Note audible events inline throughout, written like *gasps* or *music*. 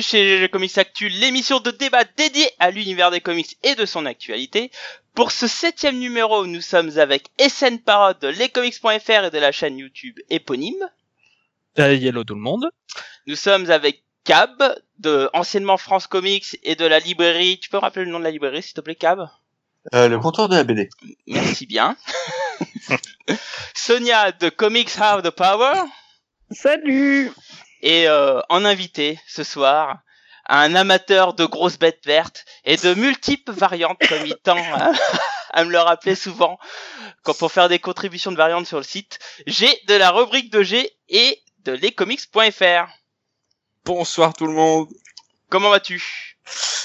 Bienvenue chez GG Comics Actu, l'émission de débat dédiée à l'univers des comics et de son actualité. Pour ce septième numéro, nous sommes avec SN Parod de lescomics.fr et de la chaîne YouTube éponyme. Hey, hello tout le monde. Nous sommes avec Cab de anciennement France Comics et de la librairie. Tu peux me rappeler le nom de la librairie, s'il te plaît, Cab? Euh, le comptoir de la BD. Merci bien. *laughs* Sonia de Comics Have the Power. Salut Et euh, en invité ce soir, un amateur de grosses bêtes vertes et de multiples variantes, comme il tend à, *laughs* à me le rappeler souvent, quand pour faire des contributions de variantes sur le site, j'ai de la rubrique de G et de lescomics.fr. Bonsoir tout le monde. Comment vas-tu?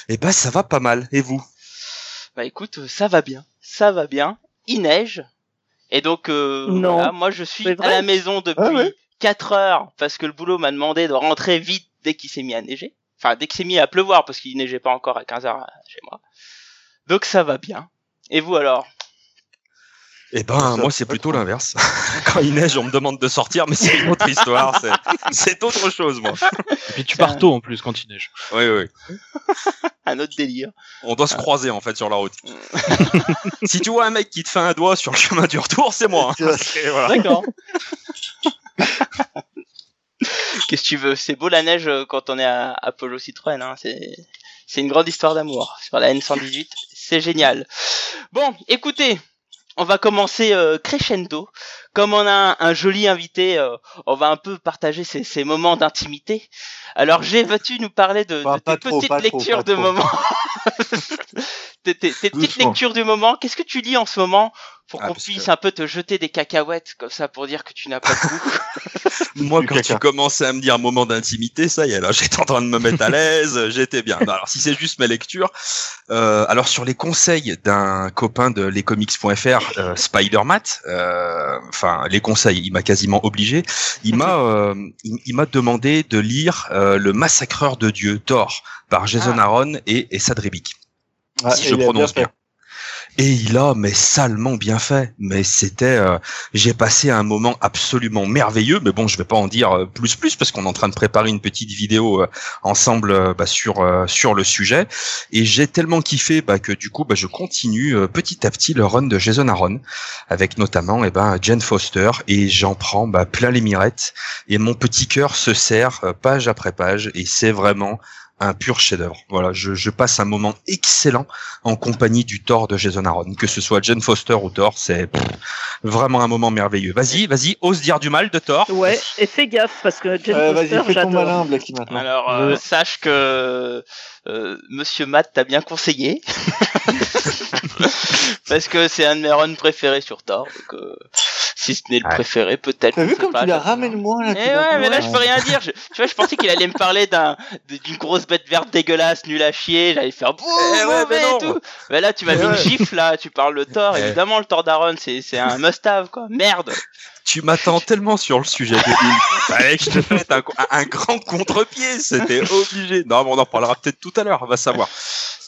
Eh ben ça va pas mal. Et vous? Bah écoute, ça va bien, ça va bien. Il neige. Et donc, euh, Non. voilà, moi je suis à la maison depuis Ah ouais? 4 heures parce que le boulot m'a demandé de rentrer vite dès qu'il s'est mis à neiger. Enfin, dès qu'il s'est mis à pleuvoir parce qu'il neigeait pas encore à 15 heures chez moi. Donc ça va bien. Et vous alors? Eh ben moi c'est plutôt l'inverse. *laughs* Quand il neige, on me demande de sortir, mais c'est une autre histoire. c'est- autre chose, moi. Et puis tu pars tôt en plus quand il neige. Oui, oui. *laughs* Un autre délire. On doit se croiser en fait sur la route. *laughs* si tu vois un mec qui te fait un doigt sur le chemin du retour, c'est moi. hein. Voilà. D'accord. *laughs* Qu'est-ce que tu veux? C'est beau la neige euh, quand on est à, à Polo Citroën. Hein. C'est c'est une grande histoire d'amour sur la N118. C'est génial. Bon, écoutez, on va commencer euh, crescendo. Comme on a un, un joli invité, euh, on va un peu partager ces, ces moments d'intimité. Alors, j'ai vas-tu nous parler de, Pas- de tes trop, petites trop, lectures pas de trop. moment *laughs* *laughs* Tes, tes- tes petites lectures du moment. Qu'est-ce que tu lis en ce moment? Pour Ah, qu'on puisse que- un peu te jeter des cacahuètes comme ça pour dire que tu n'as pas de goût *laughs* *laughs* Moi, Du quand caca. tu commençais à me dire moment d'intimité, ça y est, là, *laughs* j'étais en train de me mettre à l'aise, j'étais bien. Non, alors, si c'est juste mes lectures, euh, alors sur les conseils d'un copain de lescomics.fr, euh, Spider-Mat, euh, enfin, les conseils, il m'a quasiment obligé, il m'a, euh, il, il m'a demandé de lire euh, Le Massacreur de Dieu, Thor, par Jason Ah. Aaron et, et Ah, si et je prononce bien bien. Et il a mais salement bien fait. Mais c'était, euh, j'ai passé un moment absolument merveilleux. Mais bon, je vais pas en dire euh, plus plus parce qu'on est en train de préparer une petite vidéo euh, ensemble euh, bah, sur euh, sur le sujet. Et j'ai tellement kiffé bah, que du coup, bah, je continue petit à petit le run de Jason Aaron avec notamment eh ben Jane Foster et j'en prends bah, plein les mirettes et mon petit cœur se serre page après page et c'est vraiment un pur chef-d'œuvre. Voilà, je, je passe un moment excellent en compagnie du Thor de Jason Aaron, que ce soit Jane Foster ou Thor, c'est vraiment un moment merveilleux. Vas-y, vas-y, ose dire du mal de Thor. Ouais, et fais gaffe parce que Jane Euh, Vas-y, Foster, fais ton malin, Blacky, maintenant. Alors, euh, sache que euh, Monsieur Matt t'a bien conseillé. *laughs* *laughs* Parce que c'est un de mes runs préférés sur Thor. Donc, euh, si ce n'est le Ouais. préféré, peut-être. T'as vu comme pas, tu la ramènes moins là Eh ouais, mais là je peux rien dire. Je, tu vois, je pensais qu'il allait me parler d'un d'une grosse bête verte dégueulasse, nulle à chier. J'allais faire bouh, Eh ouais, mauvais mais non. et tout. Mais là, tu m'as Eh mis une gifle là. Tu parles de Thor. Eh. Évidemment, le Thor d'Aaron, c'est c'est un must-have quoi. Merde. Tu m'attends tellement sur le sujet de Hulk. *laughs* Fallait que je te fasse un, un grand contre-pied, c'était *laughs* obligé. Non, mais on en parlera peut-être tout à l'heure, on va savoir.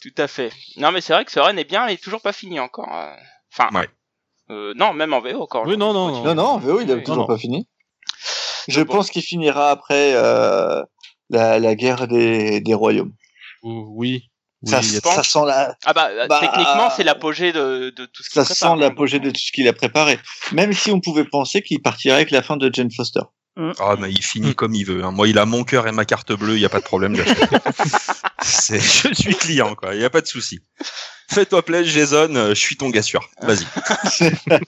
Tout à fait. Non, mais c'est vrai que ce run est bien, mais il est toujours pas fini encore. euh. Enfin. Ouais. euh, non, même en VO encore. Oui, non, non, non. Non, non, VO, il a Oui, toujours non. pas fini. Je Bon. pense qu'il finira après euh, la, la guerre des, des royaumes. Ou- Oui. Oui, ça, sent la, Ah bah, Bah, techniquement, c'est l'apogée de, de tout ce qu'il ça prépare, sent l'apogée de tout ce qu'il a préparé. Même si on pouvait penser qu'il partirait avec la fin de Jane Foster. Ah, mais il finit comme il veut. hein. Moi, il a mon cœur et ma carte bleue, il y a pas de problème. *laughs* je suis client, quoi. Il y a pas de souci. Fais-toi plaisir, Jason. euh, Je suis ton gars sûr. Vas-y. *laughs*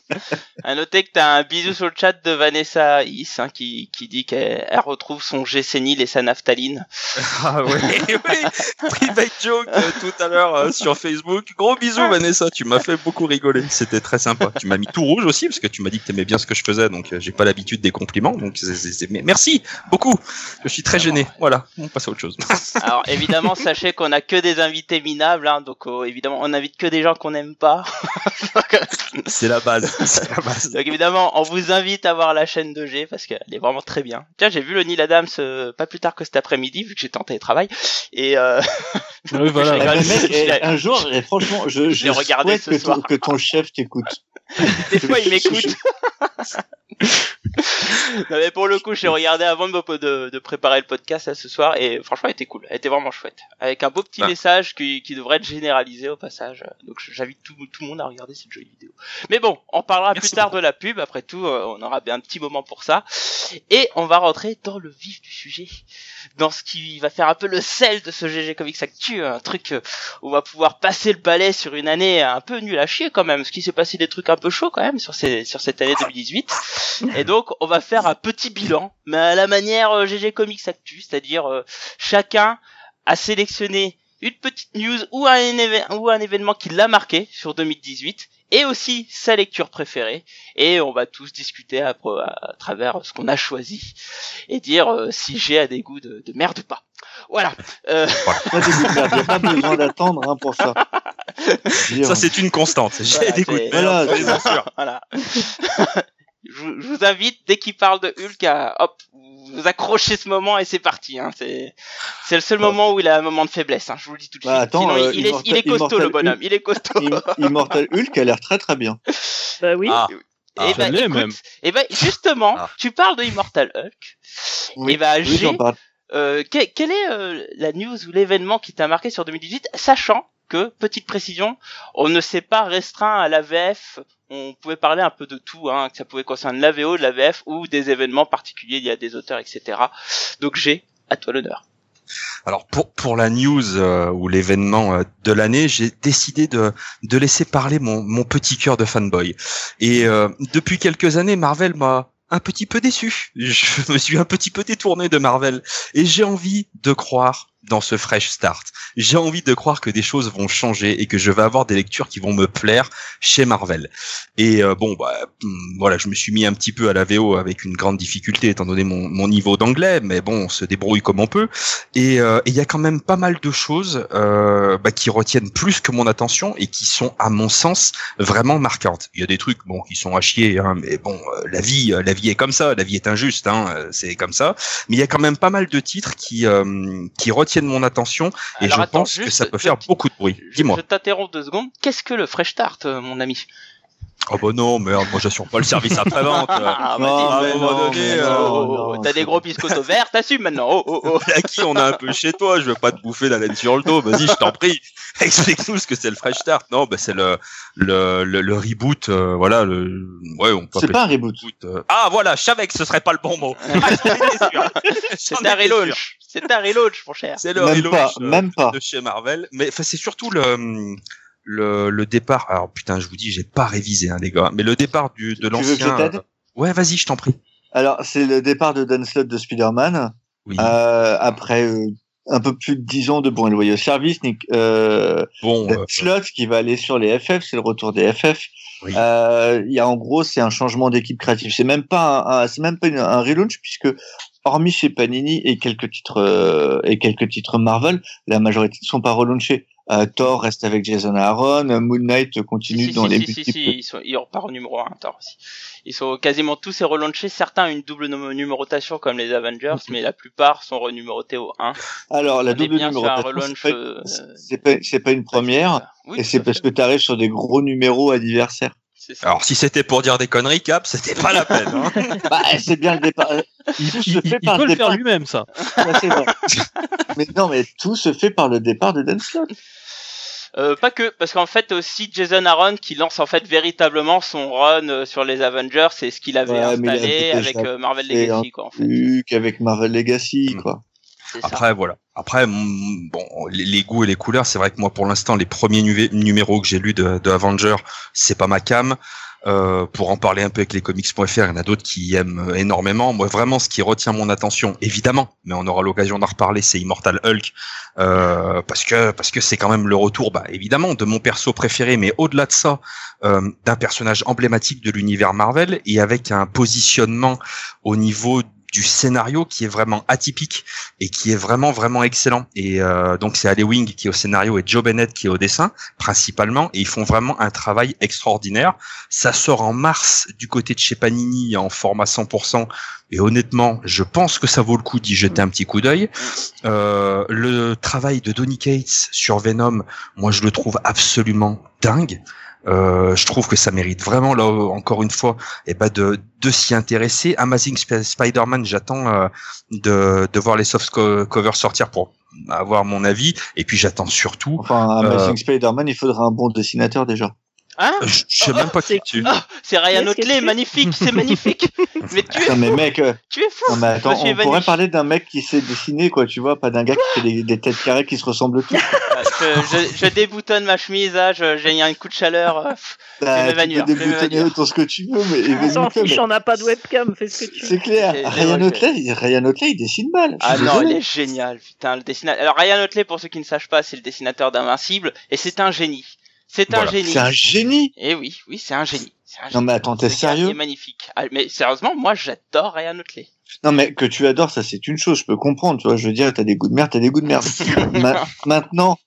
À noter que t'as un bisou sur le chat de Vanessa Is hein, qui, qui dit qu'elle elle retrouve son G sénile et sa naphtaline. *laughs* Ah ouais, *laughs* oui. Private joke euh, tout à l'heure euh, sur Facebook. Gros bisous, Vanessa. Tu m'as fait beaucoup rigoler. C'était très sympa. Tu m'as mis tout rouge aussi parce que tu m'as dit que t'aimais bien ce que je faisais. Donc, euh, j'ai pas l'habitude des compliments. Donc, c'est- c'est- merci beaucoup. Je suis très gêné. Voilà. On passe à autre chose. Alors évidemment, sachez qu'on a que des invités minables, hein, donc euh, évidemment, on invite que des gens qu'on n'aime pas. *laughs* C'est la base. *laughs* C'est la base. donc évidemment, on vous invite à voir la chaîne de G parce qu'elle est vraiment très bien. Tiens, j'ai vu le Neil Adams euh, pas plus tard que cet après-midi vu que j'étais en télétravail et euh, *laughs* Oui, voilà. Je Je eh, un jour, eh, franchement, je, je l'ai regardé ce que ton, soir. que ton chef t'écoute. des fois il m'écoute. Non, mais pour le coup, j'ai regardé avant de, me- de, de préparer le podcast là, ce soir et franchement, elle était cool. Elle était vraiment chouette. Avec un beau petit Ah. message qui, qui devrait être généralisé au passage. Donc j'invite tout, tout le monde à regarder cette jolie vidéo. Mais bon, on parlera Merci plus tard beaucoup. de la pub. Après tout, euh, on aura bien un petit moment pour ça. Et on va rentrer dans le vif du sujet. Dans ce qui va faire un peu le sel de ce GG Comics Actu. Un truc euh, où on va pouvoir passer le balai sur une année un peu nulle à chier quand même. Parce qu'il s'est passé des trucs un peu chauds quand même sur, ces, sur cette année *laughs* 2018. Et donc, on va faire un petit bilan, mais à la manière euh, GG Comics Actu, c'est-à-dire euh, chacun a sélectionné une petite news ou un, éve- ou un événement qui l'a marqué sur 2018 et aussi sa lecture préférée et on va tous discuter à, à travers ce qu'on a choisi et dire euh, si j'ai a des goûts de, de merde ou pas. Voilà. Euh, Pas a besoin d'attendre hein, pour ça. Ça, c'est une constante. J'ai Voilà, des goûts de merde, voilà. *laughs* je, vous- je vous invite dès qu'il parle de Hulk à hop vous accrochez ce moment et c'est parti. Hein. C'est c'est le seul moment où il a un moment de faiblesse. Hein. Je vous le dis tout de suite. Bah, attends, Sinon, euh, il, est, il est Immortal- costaud le bonhomme. Il est costaud. Im- Immortal Hulk a l'air très très bien. *laughs* Bah oui. Ah, et bah, écoute, même. et bah, justement, Ah. tu parles de Immortal Hulk. Oui, et bah, oui, j'ai j'en parle. Euh, que- quelle est euh, la news ou l'événement qui t'a marqué sur 2018, sachant que, petite précision, on ne s'est pas restreint à l'AVF, on pouvait parler un peu de tout, hein, que ça pouvait concerner de l'AVF ou des événements particuliers, il y a des auteurs, etc. Donc j'ai à toi l'honneur. Alors pour pour la news euh, ou l'événement euh, de l'année, j'ai décidé de de laisser parler mon mon petit cœur de fanboy. Et euh, depuis quelques années, Marvel m'a un petit peu déçu. *laughs* Je me suis un petit peu détourné de Marvel et j'ai envie de croire dans ce fresh start. J'ai envie de croire que des choses vont changer et que je vais avoir des lectures qui vont me plaire chez Marvel. Et euh, bon, bah, hum, voilà, je me suis mis un petit peu à la VO avec une grande difficulté étant donné mon, niveau d'anglais, mais bon, on se débrouille comme on peut. Et euh, et il y a quand même pas mal de choses euh, bah, qui retiennent plus que mon attention et qui sont, à mon sens, vraiment marquantes. Il y a des trucs, bon, qui sont à chier, hein, mais bon, euh, la vie, euh, la vie est comme ça, la vie est injuste, hein, c'est comme ça. Mais il y a quand même pas mal de titres qui qui retiennent mon attention et Alors, je attends, pense que ça peut je- faire beaucoup de bruit. Dis-moi. je t'interromps deux secondes. Qu'est-ce que le Fresh Start, euh, mon ami? Oh bah non, merde, moi j'assure pas le service après-vente. *laughs* Ah, vas-y. à un mais moment non, donné, mais euh, non, Oh, non, T'as des gros biscottos verts, t'assumes maintenant. Oh, oh, oh. *laughs* À qui on a un peu chez toi, je veux pas te bouffer la laine sur le dos. Vas-y, je t'en prie. *laughs* Explique-nous ce que c'est le Fresh Start. Non, bah c'est le, le le le reboot. euh, voilà, le ouais, on peut C'est pas un reboot. reboot, euh. Ah voilà, je savais que ce serait pas le bon mot. Ah, C'est un relaunch. C'est un relaunch, mon cher. C'est le Même relaunch, pas, euh, même pas. de chez Marvel. Mais enfin, c'est surtout le le le départ. Alors putain, je vous dis, j'ai pas révisé, hein, les gars. Mais le départ du de l'ancien. euh, Ouais, vas-y, je t'en prie. Alors, c'est le départ de Dan Slott de Spider-Man. Oui. Euh, après euh, un peu plus de 10 ans de bon et loyaux service, Nick, euh, bon. Dan Slott qui va aller sur les FF, c'est le retour des FF. Oui. Il y a en gros, c'est un changement d'équipe créative. C'est même pas un, un- c'est même pas une- un relaunch puisque hormis chez Panini et quelques titres et quelques titres Marvel, la majorité ne sont pas relaunchés. Euh, Thor reste avec Jason Aaron, Moon Knight continue Si, dans si, les si, si, multiples. si, ils, sont, ils repartent au numéro 1, Thor aussi. Ils sont quasiment tous relaunchés, certains une double numérotation comme les Avengers, mais la plupart sont renumérotés au 1. Alors la On double numérotation, relaunch, c'est pas- euh, c'est pas, une première. Oui, et c'est parce que tu arrives sur des gros numéros anniversaires. Ça. Alors si c'était pour dire des conneries, Cap, c'était pas la peine. Hein. *laughs* Bah, c'est bien le départ. Il, Tout il- se fait il par peut le faire départ. lui-même, ça. *laughs* Vrai. mais non, mais tout se fait par le départ de Dan Slott. Euh, pas que, parce qu'en fait aussi Jason Aaron qui lance en fait véritablement son run euh, sur les Avengers, c'est ce qu'il avait Ouais, installé avait avec euh, Marvel Legacy quoi en fait. Luke avec Marvel Legacy, Mm. quoi. Après voilà. Après mm, bon, les, goûts et les couleurs, c'est vrai que moi pour l'instant les premiers numéros que j'ai lus de, de Avenger, c'est pas ma cam. Euh, pour en parler un peu avec les comics.fr, il y en a d'autres qui aiment énormément. Moi, vraiment, ce qui retient mon attention, évidemment, mais on aura l'occasion d'en reparler, c'est Immortal Hulk, euh, parce que parce que c'est quand même le retour, bah, évidemment, de mon perso préféré, mais au-delà de ça, euh, d'un personnage emblématique de l'univers Marvel et avec un positionnement au niveau du scénario qui est vraiment atypique et qui est vraiment vraiment excellent. Et euh, donc c'est Ali Wing qui est au scénario et Joe Bennett qui est au dessin principalement. Et ils font vraiment un travail extraordinaire. Ça sort en mars du côté de chez Panini en format 100% et honnêtement je pense que ça vaut le coup d'y jeter un petit coup d'œil. Euh, le travail de Donny Cates sur Venom moi je le trouve absolument dingue Euh, je trouve que ça mérite vraiment là encore une fois, et ben de de s'y intéresser. Amazing Sp- Spider-Man, j'attends euh, de de voir les soft co- covers sortir pour avoir mon avis. Et puis j'attends surtout, Enfin, Amazing Spider-Man, il faudrait un bon dessinateur déjà. Hein je, je sais même pas qui c'est dessus. Ah, c'est Ryan Otley, tu- magnifique, c'est magnifique. *laughs* mais tu es Non mais fou, mec, euh, tu es fou. non mais attends, Monsieur on pourrait parler d'un mec qui sait dessiner quoi, tu vois, pas d'un gars qui fait des, des têtes carrées qui se ressemblent tous. *laughs* Je, je, je déboutonne ma chemise, là, je- j'ai un coup de chaleur. euh, Bah, tu peux déboutonner autant ce que tu veux, mais On s'en fiche, on n'a pas de webcam, fais ce que tu veux. C'est clair. C'est- Ryan c'est- Otley, il- Ryan Otley, il dessine mal. Ah non, il est génial, putain, le dessinateur. Alors Ryan Otley, pour ceux qui ne sachent pas, c'est le dessinateur d'Invincible, et c'est un génie. C'est un Voilà. génie. C'est un génie. Et oui, oui, c'est un génie. C'est un Non mais attends, t'es sérieux est magnifique. Ah, mais sérieusement, moi, j'adore Ryan Otley. Non mais que tu adores, ça c'est une chose, je peux comprendre, tu vois. Je veux dire, t'as des goûts de merde, t'as des goûts de merde. *laughs* Ma- maintenant,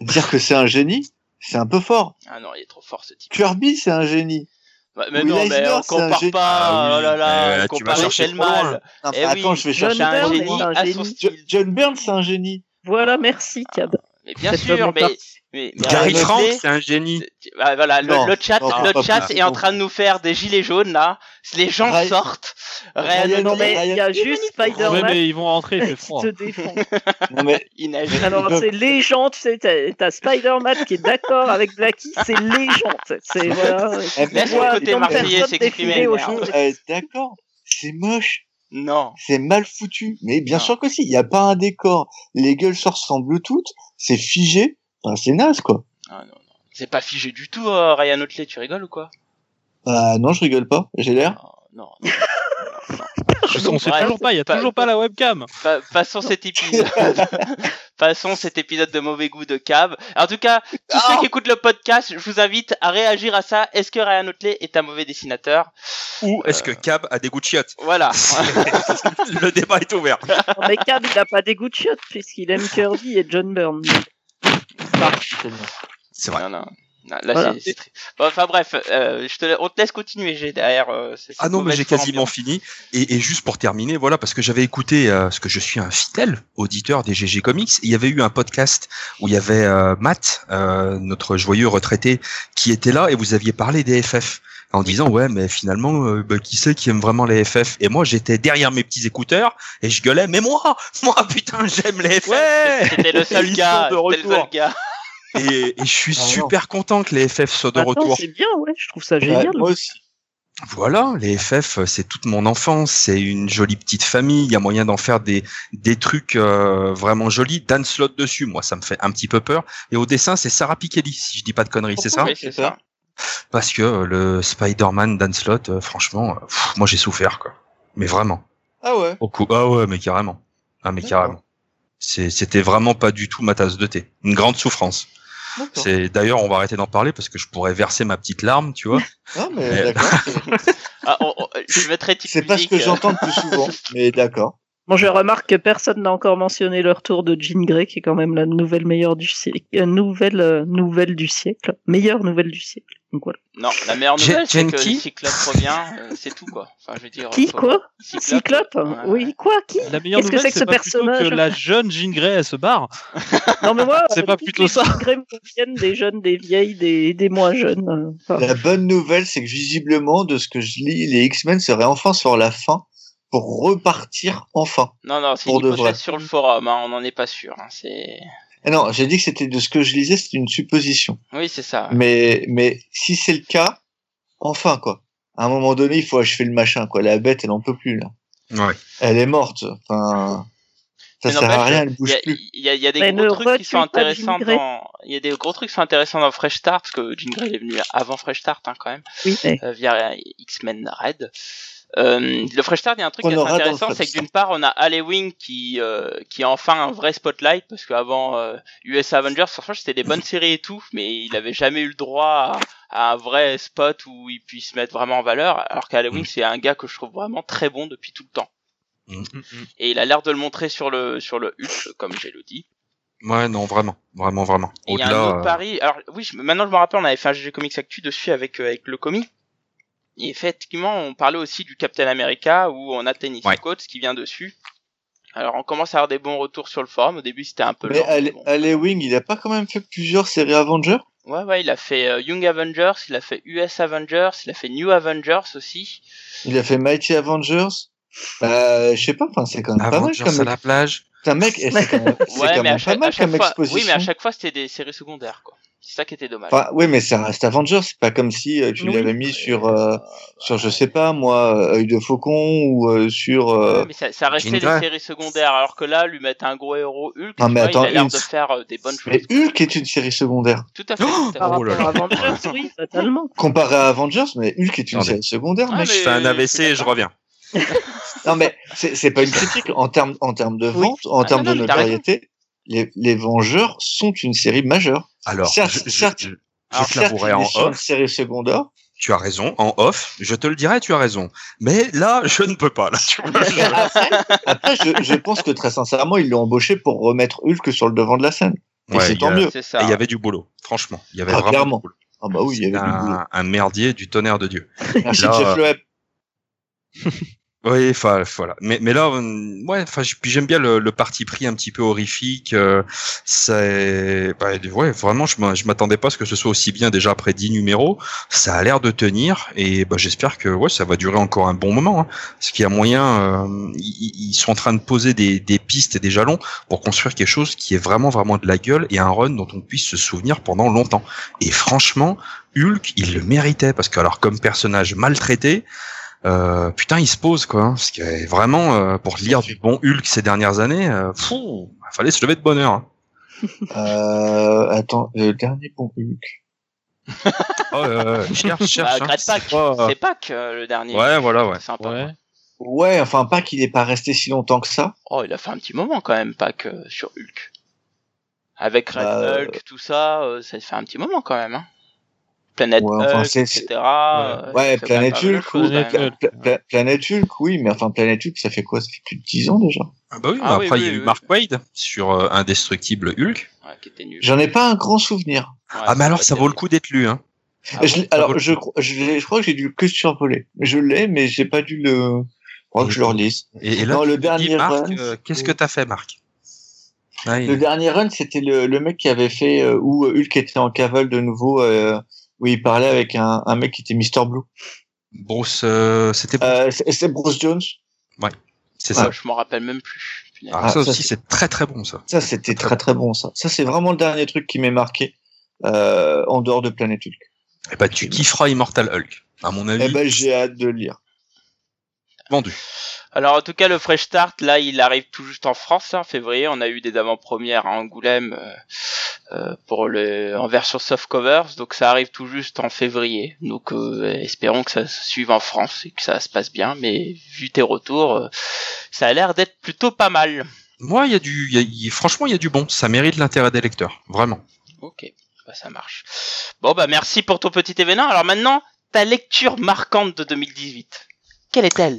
dire que c'est un génie, c'est un peu fort. Ah non, il est trop fort ce type. Kirby, c'est un génie. Ouais, mais Will non, mais Eisner, on c'est un compare génie. pas. Ah oui, oh là là, mais là, on compare loin. mal. Non, Eh mais oui. attends, je vais John chercher C'est un un Byrne génie. un à son génie. John Byrne, c'est un génie. Voilà, merci, Cab. Mais bien sûr, mais. Mais, mais Gary Frank, c'est un génie. c'est- ah, voilà, le, Non, le chat, non, le pas chat est en train de nous faire des gilets jaunes là. Les gens sortent. Ryan Non, mais il y a juste Ouais, Spider-Man mais ils vont rentrer, il fait froid. te défend. Non mais *laughs* il neige. Alors, Ils c'est les gens, tu sais, t'as t'as Spider-Man qui est d'accord avec Blackie, c'est les gens. C'est voilà. *laughs* Eh, Laisse le côté marseillais s'exprimer, euh, d'accord, c'est moche, Non. c'est mal foutu. Mais bien Non. sûr que si, il y a pas un décor. Les gueules se ressemblent toutes, c'est figé. C'est naze quoi. Ah, non, non. C'est pas figé du tout, euh, Ryan Otley. Tu rigoles ou quoi? Bah non, je rigole pas. J'ai l'air. Non, non. *laughs* Je- on sait Bref, toujours pas, il y a pas- toujours pas la webcam. Pa- passons cet épisode. *laughs* passons cet épisode de mauvais goût de cave. En tout cas, tous Ah ceux qui écoutent le podcast, je vous invite à réagir à ça. Est-ce que Ryan Otley est un mauvais dessinateur? Ou est-ce que Cab a des goûts de chiottes? Voilà. *laughs* Le débat est ouvert. Non, Mais Cab, il a pas des goûts de chiottes puisqu'il aime Kirby et John Byrne. C'est vrai. Non, non. Non, là, Voilà. c'est- c'est très- Bon, enfin bref, euh, je te, on te laisse continuer. J'ai derrière. euh, c'est- Ah non, mais j'ai quasiment ambiance. fini. Et, et juste pour terminer, voilà, parce que j'avais écouté, euh, parce que je suis un fidèle auditeur des GG Comics, il y avait eu un podcast où il y avait euh, Matt, euh, notre joyeux retraité, qui était là et vous aviez parlé des FF en disant ouais mais finalement euh, bah, qui c'est qui aime vraiment les FF et moi j'étais derrière mes petits écouteurs et je gueulais mais moi *laughs* moi putain j'aime les FF Ouais, c'était le seul gars. de C'était le seul retour. gars. Et, et je suis Ah super content que les FF soient de Attends, retour c'est bien, ouais, je trouve ça Ouais, génial. moi aussi. Voilà, les FF, c'est toute mon enfance, c'est une jolie petite famille, il y a moyen d'en faire des, des trucs euh, vraiment jolis. Dan Slot dessus, moi ça me fait un petit peu peur. Et au dessin, c'est Sarah Pikeli, si je dis pas de conneries, c'est ça? Oui, c'est ça. Parce que euh, le Spider-Man Dan Slott, euh, franchement, euh, pff, moi j'ai souffert, quoi. Mais vraiment. Ah ouais. Au coup. Ah ouais, mais carrément. Ah mais carrément. C'était vraiment pas du tout ma tasse de thé. Une grande souffrance. C'est D'ailleurs, on va arrêter d'en parler parce que je pourrais verser ma petite larme, tu vois. *laughs* Non mais Mais- d'accord. c'est- *laughs* Ah, on- on- je C'est pas ce que j'entends le plus souvent. Mais d'accord. Bon, je remarque que personne n'a encore mentionné le retour de Jean Grey, qui est quand même la nouvelle meilleure du siècle, euh, nouvelle euh, nouvelle du siècle, meilleure nouvelle du siècle. Donc voilà. Non, la meilleure nouvelle, c'est que Cyclope revient, euh, c'est tout quoi. Enfin, je veux dire. Qui quoi Cyclope. Cyclope Ouais, ouais. Oui, quoi Qui La meilleure Qu'est-ce que nouvelle, c'est que ce pas plutôt que personnage la jeune Jean Grey, elle se barre. *laughs* Non mais moi, C'est euh, pas toutes plutôt les ça. Jean Grey me conviennent, des jeunes, des vieilles, des, des moins jeunes. euh, enfin, La bonne nouvelle, c'est que visiblement, de ce que je lis, les X-Men seraient enfin sur la fin pour repartir enfin. Non, non, c'est une de hypothèse vrai. sur le forum, hein, on n'en est pas sûr. Hein, c'est. Ah non, j'ai dit que c'était de ce que je lisais, c'était une supposition. Oui, c'est ça. Mais, mais si c'est le cas, enfin quoi. À un moment donné, il faut achever le machin quoi. La bête, elle en peut plus là. Ouais. Elle est morte. Enfin, ça Mais sert à rien, elle Il bouge y a, plus. il y a- il y a des Mais gros trucs qui sont intéressants dans. Il y a des gros trucs qui sont intéressants dans Fresh Start parce que Jean Grey est venu avant Fresh Start hein, quand même, oui, euh, via X-Men Red. Euh, le Fresh Start, il y a un truc On qui est intéressant, c'est que d'une part, on a Halloween qui euh, qui a enfin un vrai spotlight parce qu'avant euh, US Avengers, franchement, c'était des bonnes séries et tout, mais il avait jamais eu le droit à, à un vrai spot où il puisse se mettre vraiment en valeur. Alors qu'Halloween, c'est un gars que je trouve vraiment très bon depuis tout le temps. Et il a l'air de le montrer sur le sur le Hulk, comme j'ai le dit. Ouais, non, vraiment, vraiment, vraiment. Et il y a un autre euh, pari. Alors oui, je- maintenant je me rappelle, on avait fait un GG Comics Actu dessus avec euh, avec le comi. Et effectivement, on parlait aussi du Captain America où on a Tennis Ouais. Coates qui vient dessus. Alors on commence à avoir des bons retours sur le forum. Au début, c'était un peu Mais lent. Ale- bon. Alewing, il a pas quand même fait plusieurs séries Avengers? Ouais, ouais, il a fait euh, Young Avengers, il a fait US Avengers, il a fait New Avengers aussi. Il a fait Mighty Avengers. Euh, je sais pas, enfin, c'est quand même pas mal Avengers comme à la plage. C'est un mec, et c'est c'est Ouais, quand mais à même chaque, pas mal à chaque comme fois, exposition. oui, mais à chaque fois c'était des séries secondaires, quoi. C'est ça qui était dommage. Enfin, oui, mais ça reste Avengers. C'est pas comme si euh, tu Oui. l'avais mis sur, euh, sur, je sais pas, moi, euh, œil de faucon ou euh, sur. euh, Ouais, mais ça, ça restait Jean des Grey. séries secondaires, alors que là, lui mettre un gros héros Hulk, Non, mais vois, attends, il a l'air une- de faire euh, des bonnes choses. Mais Hulk est une série secondaire. Tout à fait. à *gasps* Oh là là. Avengers, oui, *laughs* totalement. Comparé à Avengers, mais Hulk est une Non, mais- série secondaire, Ah, mais- Je fais un AVC et je reviens. *laughs* Non, mais c'est c'est pas une critique. En termes, en termes de Oui. vente, en Ah, termes non, de notoriété, les, les Vengeurs sont une série majeure. Alors, Certes, je, certes. je- je Alors, Certes, en une off. série secondaire. Tu as raison, en off. Je te le dirai, tu as raison. Mais là, je ne peux pas. Là, tu vois, je- après, après je, je pense que très sincèrement, ils l'ont embauché pour remettre Hulk sur le devant de la scène. Et Ouais, c'est tant a- mieux. Il y avait du boulot, franchement. Il y avait Ah, vraiment clairement. du boulot. Ah bah oui, il y avait du boulot. un, merdier du tonnerre de Dieu. Merci Loeb. *laughs* Oui, enfin voilà. Mais mais là, euh, ouais, enfin j'aime bien le, le parti pris un petit peu horrifique. Euh, c'est, bah, ouais, vraiment, je je m'attendais pas à ce que ce soit aussi bien déjà après 10 numéros. Ça a l'air de tenir et bah, j'espère que ouais, ça va durer encore un bon moment. Hein, parce qu'il y a moyen, euh, ils, ils sont en train de poser des, des pistes et des jalons pour construire quelque chose qui est vraiment vraiment de la gueule et un run dont on puisse se souvenir pendant longtemps. Et franchement, Hulk, il le méritait parce que alors comme personnage maltraité. Euh, putain, il se pose quoi. hein, parce que vraiment, euh, pour lire du bon Hulk ces dernières années, euh, fou, fallait se lever de bonne heure. hein. *laughs* Euh, attends, le dernier bon Hulk. Oh, euh, cherche, cherche. Bah, hein. Grad Pack, C'est euh, le dernier. Ouais, voilà, ouais. C'est sympa. Ouais. Ouais, enfin pas qu'il est pas resté si longtemps que ça. Oh, il a fait un petit moment quand même, Pack euh, sur Hulk. Avec Red Bah, Hulk, tout ça, euh, ça fait un petit moment quand même. Hein. Planète Ouais, enfin, Hulk, etc. euh, Ouais, Planète Hulk. Planète Pla- Pla- Planète Hulk, oui, mais enfin Planète Hulk, ça fait quoi? Ça fait plus de 10 ans déjà. Ah bah oui, Ah bah oui, après oui, il y a eu oui. Mark Wade sur euh, Indestructible Hulk. Ouais, qui était nul. J'en ai pas un grand souvenir. Ouais, ah mais alors pas ça vaut le coup d'être lu, hein. Ah Je bon? l'ai- alors je, crois- je, crois que j'ai dû que survoler. Je l'ai, mais j'ai pas dû le. Je crois que je le relise. Et, et là, Non, le dernier euh, qu'est-ce que t'as fait, Marc? Ah, Le dernier run, c'était le, le mec qui avait fait euh, où Hulk était en cavale de nouveau, euh, où il parlait avec un, un mec qui était Mister Blue. Bruce, euh, c'était Bruce, Euh, c'est c'est Bruce Jones. c'est Ah, ça. je m'en rappelle même plus. Ah, Ah, ça ça, aussi, c'est- très très bon ça. Ça, c'était très très bon. Ça, ça c'est vraiment le dernier truc qui m'est marqué euh, en dehors de Planète Hulk. Et bah tu kifferas Immortal Hulk. À mon avis, Eh ben, j'ai hâte de le lire. Vendu. Alors en tout cas le Fresh Start là il arrive tout juste en France hein, en février. On a eu des avant-premières à Angoulême euh, euh, pour le en version soft covers. Donc ça arrive tout juste en février. Donc euh, espérons que ça se suive en France et que ça se passe bien. Mais vu tes retours euh, ça a l'air d'être plutôt pas mal. Moi, il y a du, il y a- il- franchement, il y a du bon. Ça mérite l'intérêt des lecteurs, vraiment. ok. Bah, ça marche. Bon bah merci pour ton petit événement. Alors maintenant ta lecture marquante de 2018 quelle est-elle?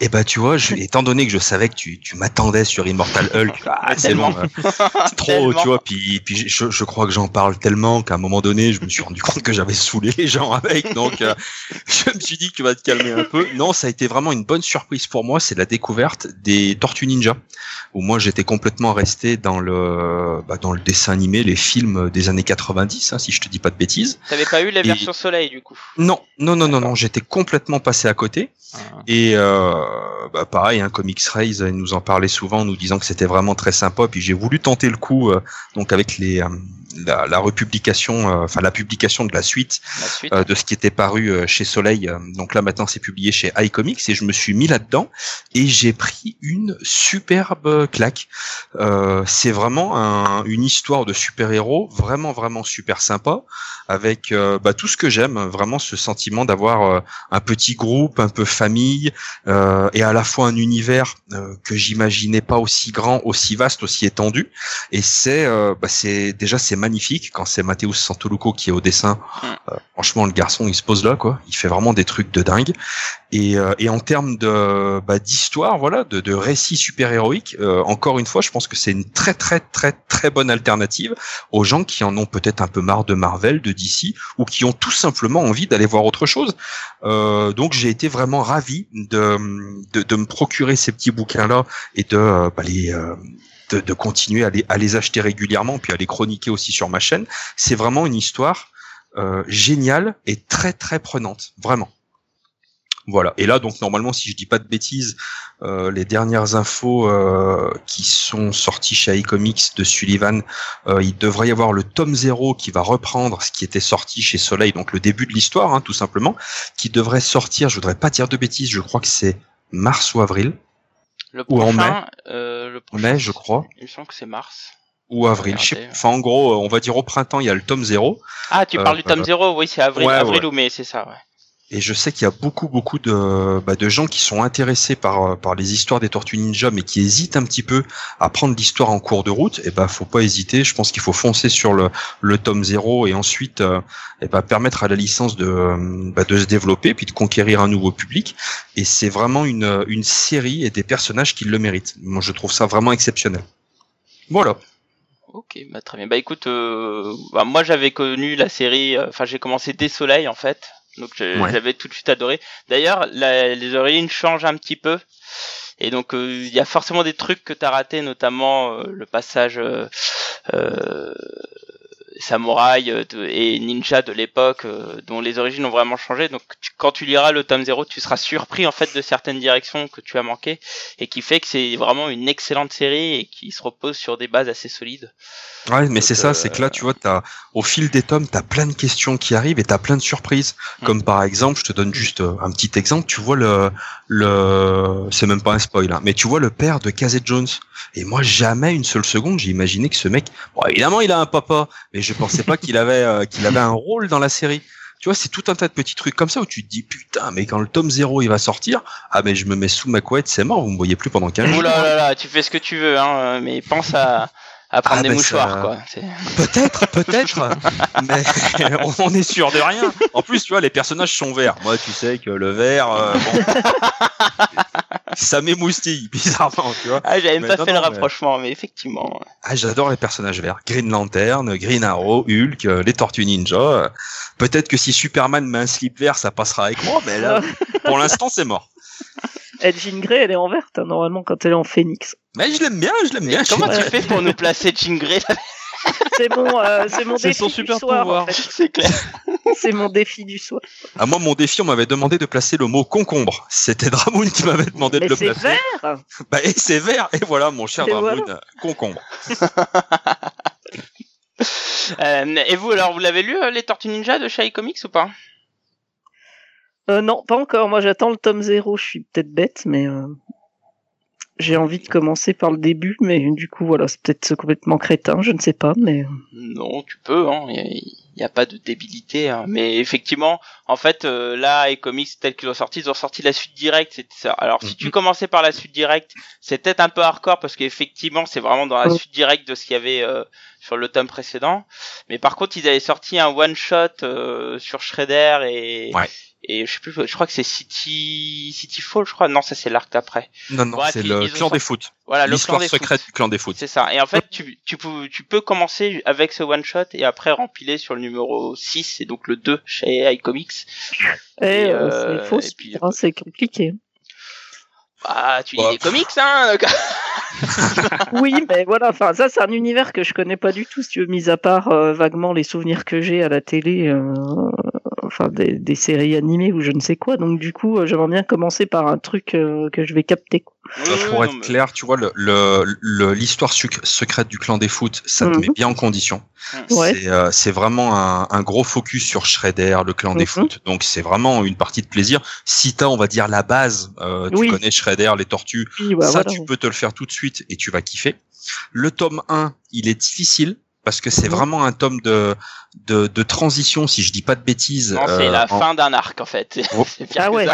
Et bah tu vois, je, *laughs* étant donné que je savais que tu, tu m'attendais sur Immortal Hulk, *laughs* ah, c'est euh, c'est trop, tu vois. Puis, puis je, je crois que j'en parle tellement qu'à un moment donné, je me suis rendu compte que j'avais saoulé les gens avec. Donc, euh, *laughs* je me suis dit que tu vas te calmer un peu. Non, ça a été vraiment une bonne surprise pour moi. C'est la découverte des Tortues Ninja, où moi j'étais complètement resté dans le, bah, dans le dessin animé, les films des années 90, hein, si je te dis pas de bêtises. t'avais pas eu la Et- version soleil du coup? Non, non, non, non, non, j'étais complètement passé à côté. Et euh, bah, pareil, hein, Comics Raise il nous en parlait souvent, en nous disant que c'était vraiment très sympa. Puis j'ai voulu tenter le coup, euh, donc avec les euh, la, la republication, euh, enfin la publication de la suite la suite euh, de ce qui était paru euh, chez Soleil. donc là maintenant c'est publié chez iComics et je me suis mis là-dedans et j'ai pris une superbe claque. C'est vraiment un- une histoire de super-héros vraiment vraiment super sympa avec bah, tout ce que j'aime, vraiment ce sentiment d'avoir un petit groupe, un peu famille et à la fois un univers que j'imaginais pas aussi grand, aussi vaste, aussi étendu. Et c'est bah, c'est déjà c'est magnifique quand c'est Matteo Santoluco qui est au dessin. Euh, franchement, le garçon, il se pose là, quoi. Il fait vraiment des trucs de dingue. Et, euh, et en termes de bah, d'histoire, voilà, de, de récit super héroïque, encore une fois, je pense que c'est une très très très très bonne alternative aux gens qui en ont peut-être un peu marre de Marvel, de DC, ou qui ont tout simplement envie d'aller voir autre chose. Euh, donc j'ai été vraiment ravi de, de, de me procurer ces petits bouquins là et de euh, bah, les euh, de, de continuer à les, à les acheter régulièrement, puis à les chroniquer aussi sur ma chaîne. C'est vraiment une histoire euh, géniale et très très prenante, vraiment. Voilà. Et là, donc normalement, si je dis pas de bêtises, euh, les dernières infos euh, qui sont sorties chez iComics de Sullivan, euh, il devrait y avoir le tome 0 qui va reprendre ce qui était sorti chez Soleil, donc le début de l'histoire, hein, tout simplement, qui devrait sortir. Je voudrais pas dire de bêtises. Je crois que c'est mars ou avril Le Ou en prochain, euh, le prochain, mai, je crois. Il me semble que c'est mars. ou avril. Je sais-. Enfin, en gros, euh, on va dire au printemps, il y a le tome 0. Ah, tu Euh, parles du tome euh, 0, oui, c'est avril, ouais, avril ouais. ou mai, c'est ça, ouais. Et je sais qu'il y a beaucoup, beaucoup de, bah, de gens qui sont intéressés par, euh, par les histoires des Tortues Ninja, mais qui hésitent un petit peu à prendre l'histoire en cours de route. Et ben, faut pas hésiter. Je pense qu'il faut foncer sur le, le tome 0 et ensuite, euh, et ben, permettre à la licence de, euh, bah, de se développer, puis de conquérir un nouveau public. Et c'est vraiment une, une série et des personnages qui le méritent. Moi, je trouve ça vraiment exceptionnel. Voilà. Ok, bah, très bien. Bah écoute, euh, bah, moi j'avais connu la série, euh, enfin j'ai commencé dès Soleil en fait, donc Ouais. j'avais tout de suite adoré. D'ailleurs, la- les origines changent un petit peu, et donc euh, il y a forcément des trucs que t'as raté, notamment euh, le passage euh, euh, samouraï euh, et ninja de l'époque, euh, dont les origines ont vraiment changé. Donc tu- quand tu liras le tome 0, tu seras surpris en fait de certaines directions que tu as manquées, et qui fait que c'est vraiment une excellente série et qui se repose sur des bases assez solides. Ouais, mais c'est ça, euh, c'est que là, tu vois, t'as, au fil des tomes, t'as plein de questions qui arrivent et t'as plein de surprises. Mm. Comme par exemple, je te donne juste un petit exemple, tu vois le, le, c'est même pas un spoil, hein, mais tu vois le père de Casey Jones. Et moi, jamais une seule seconde, j'ai imaginé que ce mec, bon, évidemment, il a un papa, mais je pensais pas qu'il avait, euh, qu'il avait un rôle dans la série. Tu vois, c'est tout un tas de petits trucs comme ça où tu te dis, putain, mais quand le tome 0 il va sortir, ah, mais je me mets sous ma couette, c'est mort, vous me voyez plus pendant 15 jours. Ouh là là là, tu fais ce que tu veux, hein, mais pense à, à prendre Ah, des bah, mouchoirs, ça- quoi. Peut-être, peut-être, *laughs* mais on est sûr de rien. En plus, tu vois, les personnages sont verts. Moi, tu sais que le vert, euh, bon, ça m'émoustille, bizarrement, tu vois. Ah, j'avais même pas non, fait le non, rapprochement, mais effectivement. Ah, j'adore les personnages verts. Green Lantern, Green Arrow, Hulk, euh, les Tortues Ninja. Peut-être que si Superman met un slip vert, ça passera avec moi, mais là, *laughs* pour l'instant, c'est mort. Elle, Jean Grey, elle est en verte, hein, normalement, quand elle est en phénix. Mais je l'aime bien, je l'aime bien. Comment tu fais pour nous placer Jean Grey *laughs* C'est mon, euh, c'est mon C'est défi son du super soir, pouvoir. en fait. *laughs* C'est clair. *laughs* C'est mon défi du soir. Ah, moi, mon défi, on m'avait demandé de placer le mot concombre. C'était Dramoun qui m'avait demandé de Mais le c'est placer. vert Bah, et c'est vert, et voilà, mon cher Dramoun, voilà. concombre. Euh, et vous, alors, vous l'avez lu, euh, les Tortues Ninja de Shai Comics ou pas? Euh, Non, pas encore. Moi, j'attends le tome 0. Je suis peut-être bête, mais euh, j'ai envie de commencer par le début. Mais du coup, voilà, c'est peut-être complètement crétin, je ne sais pas. Mais euh, Non, tu peux, hein. Il n'y a, pas de débilité, hein. Mais effectivement, en fait, euh, là, et comics tels qu'ils ont sorti, ils ont sorti la suite directe. Alors, si tu commençais par la suite directe, c'est peut-être un peu hardcore parce qu'effectivement, c'est vraiment dans la suite directe de ce qu'il y avait euh, sur le tome précédent. Mais par contre, ils avaient sorti un one shot euh, sur Shredder et Ouais. Et je sais plus, je crois que c'est City City Fall, je crois. Non, ça c'est l'arc d'après. Non, non, c'est le clan sorti- des foot. Voilà, le clan L'histoire des secrète foot. du clan des foot. C'est ça. Et en fait, tu, tu, peux, tu peux commencer avec ce one shot et après rempiler sur le numéro 6 et donc le 2 chez iComics. eh, Et, euh, euh, c'est faux, et puis, c'est compliqué. Bah, tu lis Ouais. des comics, hein donc- *laughs* Oui, mais voilà, enfin ça c'est un univers que je connais pas du tout, si tu veux, mis à part euh, vaguement les souvenirs que j'ai à la télé, euh, enfin des, des séries animées ou je ne sais quoi. Donc du coup, euh, j'aimerais bien commencer par un truc euh, que je vais capter. Oui, oui, Pour être mais- clair, tu vois, le, le, le- l'histoire secrète du clan des foot, ça te Mhm. met bien en condition. Ouais. C'est, euh, vraiment un, un gros focus sur Shredder, le clan des Mhm. foot. Donc c'est vraiment une partie de plaisir. Si t'as, on va dire, la base, euh, tu Oui. connais Shredder, les tortues, bah, ça voilà. tu peux te le faire tout de suite et tu vas kiffer. Le tome 1, il est difficile parce que c'est mhm. vraiment un tome de, de, de, transition, si je dis pas de bêtises. Non, c'est euh, la fin d'un arc en fait. *laughs* ah ouais.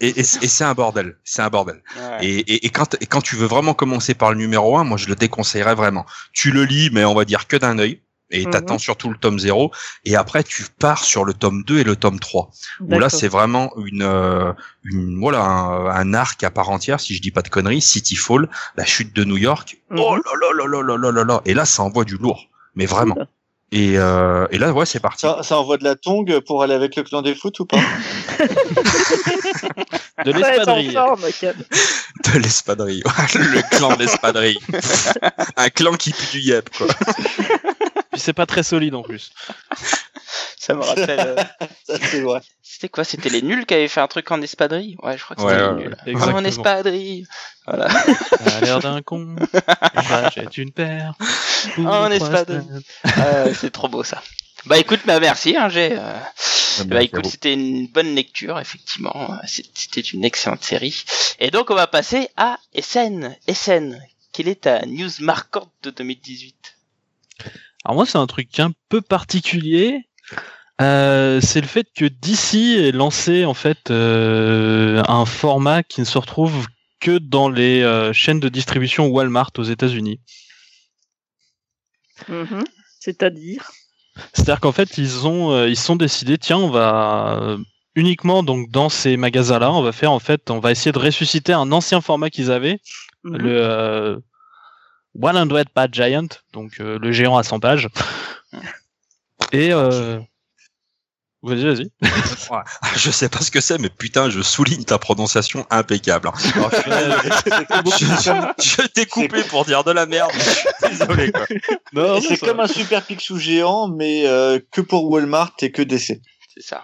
Et, c'est un bordel, c'est un bordel. Et, quand, et quand tu veux vraiment commencer par le numéro 1, moi je le déconseillerais vraiment. Tu le lis, mais on va dire que d'un œil. Et mmh. t'attends surtout le tome 0 et après tu pars sur le tome 2 et le tome 3 où là c'est vraiment une, euh, une voilà un, arc à part entière si je dis pas de conneries City Fall la chute de New York mmh. oh là là là là là là là et là ça envoie du lourd mais vraiment. Et, euh, et là, ouais, c'est parti. Ça, ça envoie de la tongue pour aller avec le clan des foot ou pas? *laughs* De l'espadrille. De l'espadrille. le clan de l'espadrille. *laughs* Un clan qui pue du yep, quoi. Puis c'est pas très solide en plus. Ça me rappelle. euh, *laughs* Ça, c'est vrai. C'était quoi C'était les nuls qui avaient fait un truc en espadrille? Ouais, je crois que c'était ouais, les nuls. En espadrille Voilà. À l'air d'un con. *laughs* J'achète une paire. En espadrille. Ah, c'est trop beau ça. Bah écoute, bah merci, hein, j'ai. euh, Ah, Bah écoute, c'était une bonne lecture, effectivement. C'était une excellente série. Et donc on va passer à SN. SN, quelle est ta news marquante de 2018 Alors moi, c'est un truc un peu particulier. Euh, c'est le fait que DC ait lancé en fait euh, un format qui ne se retrouve que dans les euh, chaînes de distribution Walmart aux États-Unis. Mhm. C'est-à-dire? C'est-à-dire qu'en fait, ils ont ils sont décidés, tiens, on va uniquement donc dans ces magasins-là, on va faire en fait, on va essayer de ressusciter un ancien format qu'ils avaient, Mhm. le euh, 100 Page Giant, donc le géant à 100 pages. *laughs* Et euh... vas-y, vas-y. *laughs* Je sais pas ce que c'est, mais putain, je souligne ta prononciation impeccable. hein. *laughs* je je t'ai coupé pour dire de la merde. Je suis *laughs* désolé, quoi. Non, c'est comme un super Picsou géant, mais euh, que pour Walmart et que DC. C'est ça.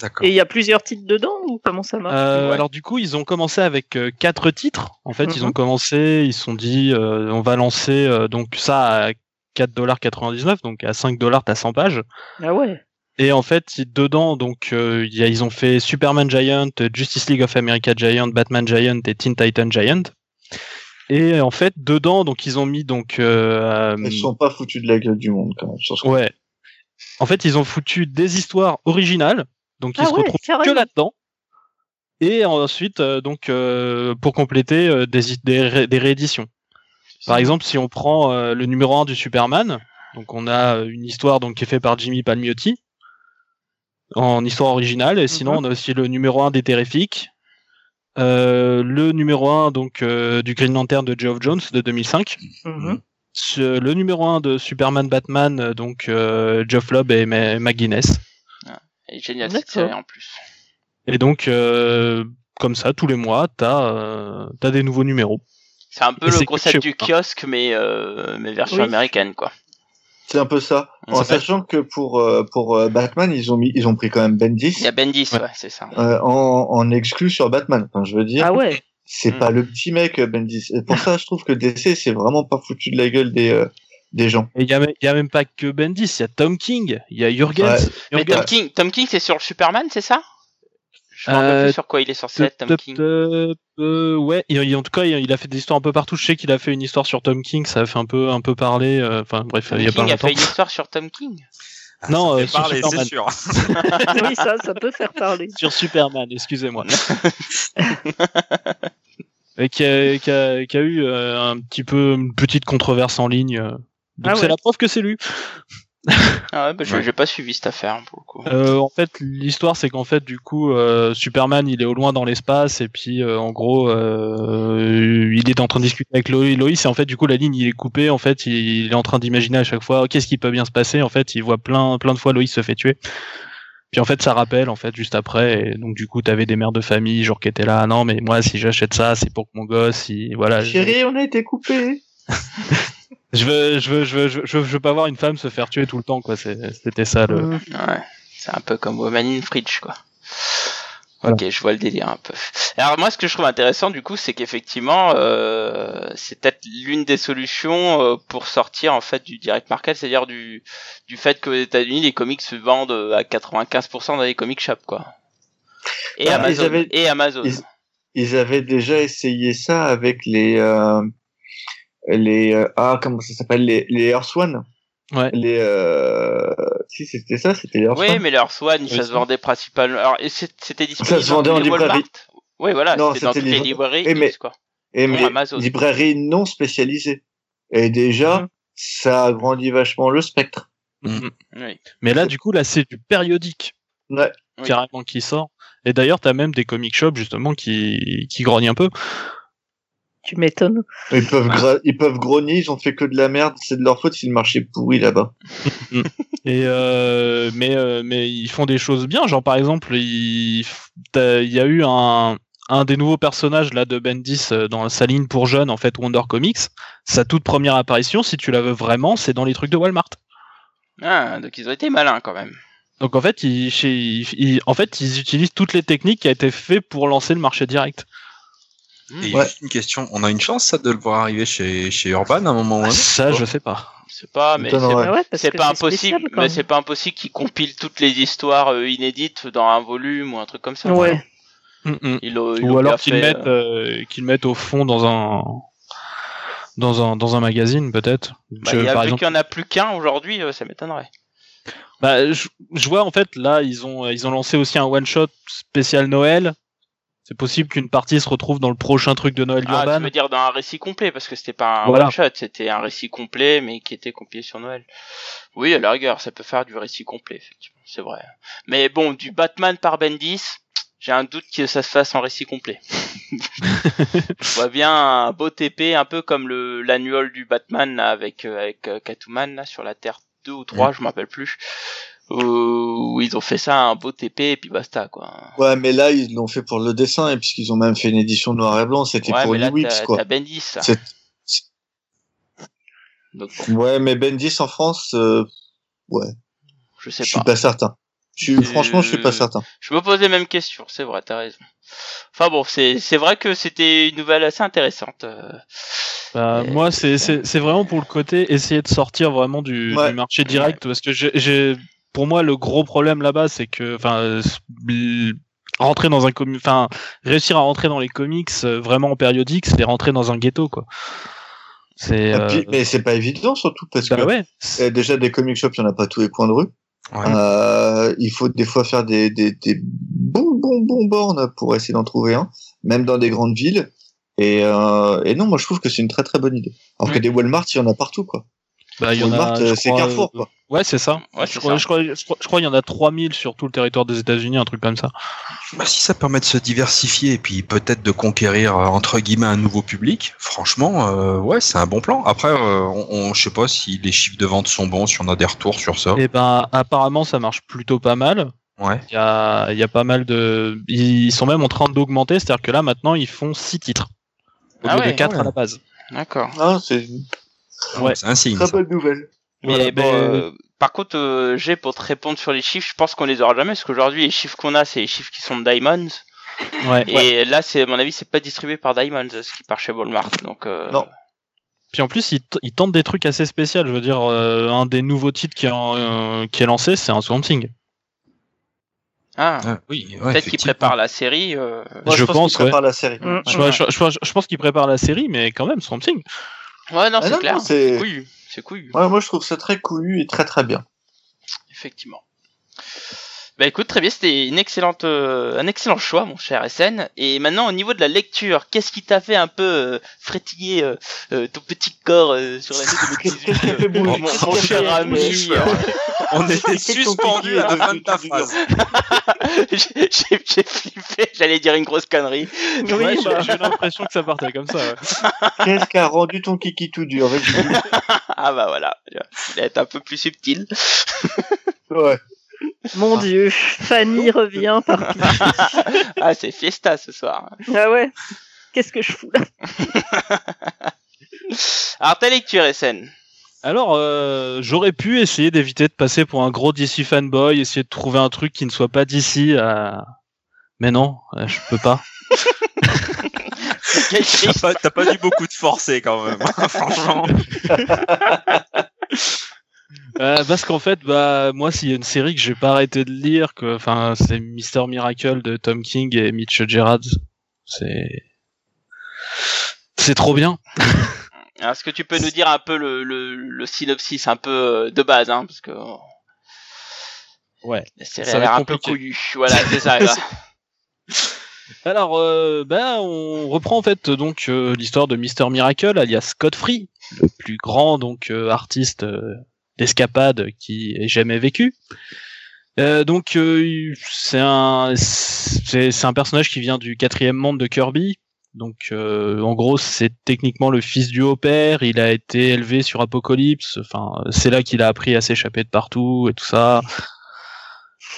D'accord. Et il y a plusieurs titres dedans ou comment ça marche? Euh, Ouais. Alors du coup, ils ont commencé avec euh, quatre titres. En fait, ils Mhm. ont commencé, ils se sont dit, euh, on va lancer euh, donc ça à 4,99$, donc à 5$ t'as 100 pages. Ah ouais. Et en fait, dedans, donc euh, il y a- ils ont fait Superman Giant, Justice League of America Giant, Batman Giant et Teen Titan Giant. Et en fait, dedans, donc ils ont mis donc euh, Ils sont pas foutus de la gueule du monde quand même. Sur ce ouais. En fait, ils ont foutu des histoires originales, donc ils Ah se ouais, retrouvent que là-dedans. Et ensuite, euh, donc euh, pour compléter, euh, des, des, ré- des rééditions. Par exemple, si on prend euh, le numéro 1 du Superman, donc on a euh, une histoire donc qui est faite par Jimmy Palmiotti en histoire originale, et sinon Mhm. on a aussi le numéro 1 des Terrifiques, euh, le numéro 1 donc euh, du Green Lantern de Geoff Jones de 2005, Mhm. ce- le numéro 1 de Superman Batman donc euh, Geoff Lobb et Ma- McGuinness. Elle est géniale cette série en plus. Et donc euh, comme ça tous les mois t'as euh, t'as des nouveaux numéros. C'est un peu Et le concept du moi. kiosque, mais, euh, mais version Oui. américaine, quoi. C'est un peu ça. Ça En fait- sachant que pour euh, pour euh, Batman, ils ont mis ils ont pris quand même Bendis Il y a Bendis, Ouais. ouais, c'est ça. euh, en, en exclu sur Batman. Enfin, je veux dire, Ah ouais. c'est Mm. pas le petit mec Bendis. Et pour ça, je trouve que DC c'est vraiment pas foutu de la gueule des euh, des gens. Il y a, même- il y a même pas que Bendis, il y a Tom King, il y a Jurgens. Ouais. Mais. Tom King, Tom King, c'est sur le Superman, c'est ça? Je me rappelle Euh, plus sur quoi il est censé être, Tom Top, King. top, euh, ouais, il- en tout cas, il, a fait des histoires un peu partout. Je sais qu'il a fait une histoire sur Tom King, ça a fait un peu, un peu parler. euh, Enfin, bref, Tom il y a pas fait une histoire sur Tom King. Non, Ça euh, sur parler, Superman. c'est sûr. *laughs* oui, ça, ça peut faire parler. *laughs* Sur Superman, excusez-moi. *laughs* Et qui a, qui a, qui a eu euh, un petit peu une petite controverse en ligne. euh. Donc Ah c'est ouais. la preuve que c'est lui. Ah ouais, bah, j'ai Ouais. j'ai pas suivi cette affaire, pour le coup. Euh, en fait, l'histoire, c'est qu'en fait, du coup, euh, Superman, il est au loin dans l'espace, et puis, euh, en gros, euh, il est en train de discuter avec Loïs, Loïs, et en fait, du coup, la ligne, il est coupé. En fait, il, il est en train d'imaginer à chaque fois, oh, qu'est-ce qui peut bien se passer? En fait, il voit plein, plein de fois Loïs se fait tuer. Puis en fait, ça rappelle, en fait, juste après. Et donc, du coup, t'avais des mères de famille, genre qui étaient là, Ah non, mais moi, si j'achète ça, c'est pour que mon gosse, il, voilà. je- Chérie, on a été coupé. *laughs* Je veux, je veux, je veux, je veux, je veux pas voir une femme se faire tuer tout le temps, quoi. C'était ça le. Mhm. Ouais, c'est un peu comme Woman in Fridge, quoi. Voilà. Ok, je vois le délire un peu. Alors moi, ce que je trouve intéressant, du coup, c'est qu'effectivement, euh, c'est peut-être l'une des solutions euh, pour sortir en fait du direct market, c'est-à-dire du du fait qu'aux États-Unis, les comics se vendent euh, à 95% dans les comic shops, quoi. Et Ah, Amazon. ils avaient- Et Amazon. ils- Ils avaient déjà essayé ça avec les euh, les euh, ah comment ça s'appelle? Les les Earth One. Ouais. Les euh, si c'était ça, c'était les Earth Oui, One. mais leur Swan, ça Oui, se ça. vendait principalement. Alors, et c'était disponible Ça se vendait dans en les librairie. Oui, voilà, Non, c'était dans toutes les librairies, Eh, mais- tous, quoi. Et non, mais Amazon. librairies non spécialisées. Et déjà, Mhm. ça agrandit vachement le spectre. Mhm. Oui. Mais là, du coup, là, c'est du périodique. Ouais. Oui. carrément qui sort. Et d'ailleurs, t'as même des comic shops justement qui, qui grognent un peu. Tu m'étonnes. Ils peuvent, gra- ils peuvent grogner, ils ont fait que de la merde, c'est de leur faute si le marché est pourri là-bas. *laughs* Et euh, mais euh, mais ils font des choses bien, genre par exemple, il y a eu un un des nouveaux personnages là de Bendis euh, dans sa ligne pour jeunes en fait Wonder Comics, sa toute première apparition, si tu la veux vraiment, c'est dans les trucs de Walmart. Ah, donc ils ont été malins quand même. Donc en fait, ils, ils- en fait, ils utilisent toutes les techniques qui a été fait pour lancer le marché direct. Et Ouais. juste une question, on a une chance ça de le voir arriver chez, chez Urban à un moment ou un autre Ça, je sais pas. C'est pas, mais c'est ouais. Ouais, pas impossible. Mais c'est pas impossible qu'ils compilent toutes les histoires euh, inédites dans un volume ou un truc comme ça. Ouais. Mm, mm. Ou alors qu'ils mettent, euh, euh, qu'ils mettent au fond dans un dans un dans un magazine peut-être. bah, vu exemple- qu'il y en a plus qu'un aujourd'hui, euh, ça m'étonnerait. Bah, je, je vois en fait là ils ont ils ont lancé aussi un one shot spécial Noël. C'est possible qu'une partie se retrouve dans le prochain truc de Noël Ah, Urban. tu veux dire dans un récit complet, parce que c'était pas un Voilà. one shot, c'était un récit complet, mais qui était compilé sur Noël. Oui, à la rigueur, ça peut faire du récit complet, effectivement, c'est vrai. Mais bon, du Batman par Bendis, j'ai un doute que ça se fasse en récit complet. *laughs* Je vois bien un beau TP, un peu comme le l'annual du Batman là, avec euh, avec euh, Catwoman là sur la Terre 2 ou 3, je me rappelle plus. Où ils ont fait ça un beau TP et puis basta quoi. Ouais, mais là, ils l'ont fait pour le dessin, et puisqu'ils ont même fait une édition noir et blanc, c'était Ouais, pour mais là Weeks, t'as quoi. t'as Bendis. ça. C'est- Donc bon, Ouais, mais Bendis en France, euh, ouais, je sais je suis pas. pas certain. Je suis, Euh, franchement, je suis pas certain. Je me pose les mêmes questions, c'est vrai, t'as raison. Enfin bon, c'est c'est vrai que c'était une nouvelle assez intéressante. euh. Bah, Et- moi, c'est c'est c'est vraiment pour le côté essayer de sortir vraiment du, Ouais. du marché direct parce que j'ai j'ai pour moi le gros problème là-bas c'est que enfin rentrer dans un comi- enfin réussir à rentrer dans les comics euh, vraiment en périodique c'est rentrer dans un ghetto quoi. C'est euh, mais c'est pas évident, surtout parce bah que ouais. déjà des comic shops, il y en a pas tous les coins de rue. Ouais. Euh, il faut des fois faire des, des, des bons, bons, bons bornes pour essayer d'en trouver un, même dans des grandes villes. Et, euh, et non, moi je trouve que c'est une très très bonne idée. Alors que Ouais. des Walmart, il y en a partout, quoi. Bah, il y en Walmart, a, euh, je c'est crois, Carrefour, euh, quoi. Ouais, c'est ça. Ouais, je, crois, ça. je, crois, je crois- je crois qu'il y en a 3000 sur tout le territoire des États-Unis, un truc comme ça. Bah, si ça permet de se diversifier et puis peut-être de conquérir euh, entre guillemets un nouveau public, franchement, euh, ouais, c'est un bon plan. Après, euh, on, on- je sais pas si les chiffres de vente sont bons, si on a des retours sur ça. Et ben, apparemment, ça marche plutôt pas mal. Ouais. Il y a, il y a pas mal de. Ils sont même en train d'augmenter, c'est-à-dire que là, maintenant, ils font 6 titres. Au Ah lieu ouais, de 4 ouais. à la base. D'accord. Ah, c'est Ouais. C'est un signe. très bonne nouvelle. Mais Voilà, bon, mais- euh, par contre, euh, j'ai pour te répondre sur les chiffres, je pense qu'on les aura jamais, parce qu'aujourd'hui, les chiffres qu'on a, c'est les chiffres qui sont de Diamonds. Ouais. Et là, c'est, à mon avis, c'est pas distribué par Diamonds, ce qui part chez Walmart. Donc, euh, Non. Puis en plus, ils, t- ils tentent des trucs assez spéciaux. Je veux dire, euh, un des nouveaux titres qui est, en- euh, qui est lancé, c'est un Swamp Thing. Ah, Ah, oui, ouais, peut-être qu'ils effectivement. préparent la série. euh, Moi, Je je, pense, pense, qu'ils préparent la série. Mm. Je, Ouais. je- je- je pense qu'ils préparent la série, mais quand même, Swamp Thing. Ouais, non, Ah c'est clair. c'est- couillu. C'est couillu. Ouais, moi, je trouve ça très couillu et très très bien. Effectivement. Bah écoute, très bien, c'était une excellente, euh, un excellent choix, mon cher SN. Et maintenant, au niveau de la lecture, qu'est-ce qui t'a fait un peu euh, frétiller euh, euh, ton petit corps euh, sur l'année *laughs* Qu'est-ce qui 2018 t'a fait euh, bouger? Mon, mon cher ami, euh, *laughs* On était *laughs* suspendu à dire devant ta depuis phrase. j'ai j'ai- j'ai flippé, j'allais dire une grosse connerie. Ouais, Oui, j'ai- bah, j'ai eu l'impression que ça partait comme ça. ouais. Qu'est-ce qui a rendu ton kiki tout dur. Ah bah voilà, il être un peu plus subtil. Ouais. Mon dieu, Fanny revient par. *laughs* Ah, c'est fiesta ce soir. Ah ouais Qu'est-ce que je fous là *laughs* Alors, ta lecture, SN Alors, euh, j'aurais pu essayer d'éviter de passer pour un gros DC fanboy, essayer de trouver un truc qui ne soit pas DC. euh, Mais non, euh, je peux pas. T'as pas, pas dû beaucoup te forcer quand même, hein, *laughs* franchement. Euh, parce qu'en fait, bah moi, s'il y a une série que j'ai pas arrêté de lire, que, enfin, c'est Mister Miracle de Tom King et Mitch Gerrard. C'est, c'est trop bien. Alors, *laughs* Est-ce que tu peux nous dire un peu le, le, le synopsis, un peu euh, de base, hein, parce que Ouais. la série Ça a va l'air être un peu couillue. Voilà, c'est ça. là. *laughs* Alors, euh, ben, on reprend en fait donc euh, l'histoire de Mister Miracle, alias Scott Free, le plus grand donc euh, artiste euh, d'escapade qui ait jamais vécu. Euh, donc, euh, c'est un un personnage qui vient du quatrième monde de Kirby. Donc euh, en gros, c'est techniquement le fils du haut-père, il a été élevé sur Apocalypse, enfin c'est là qu'il a appris à s'échapper de partout et tout ça.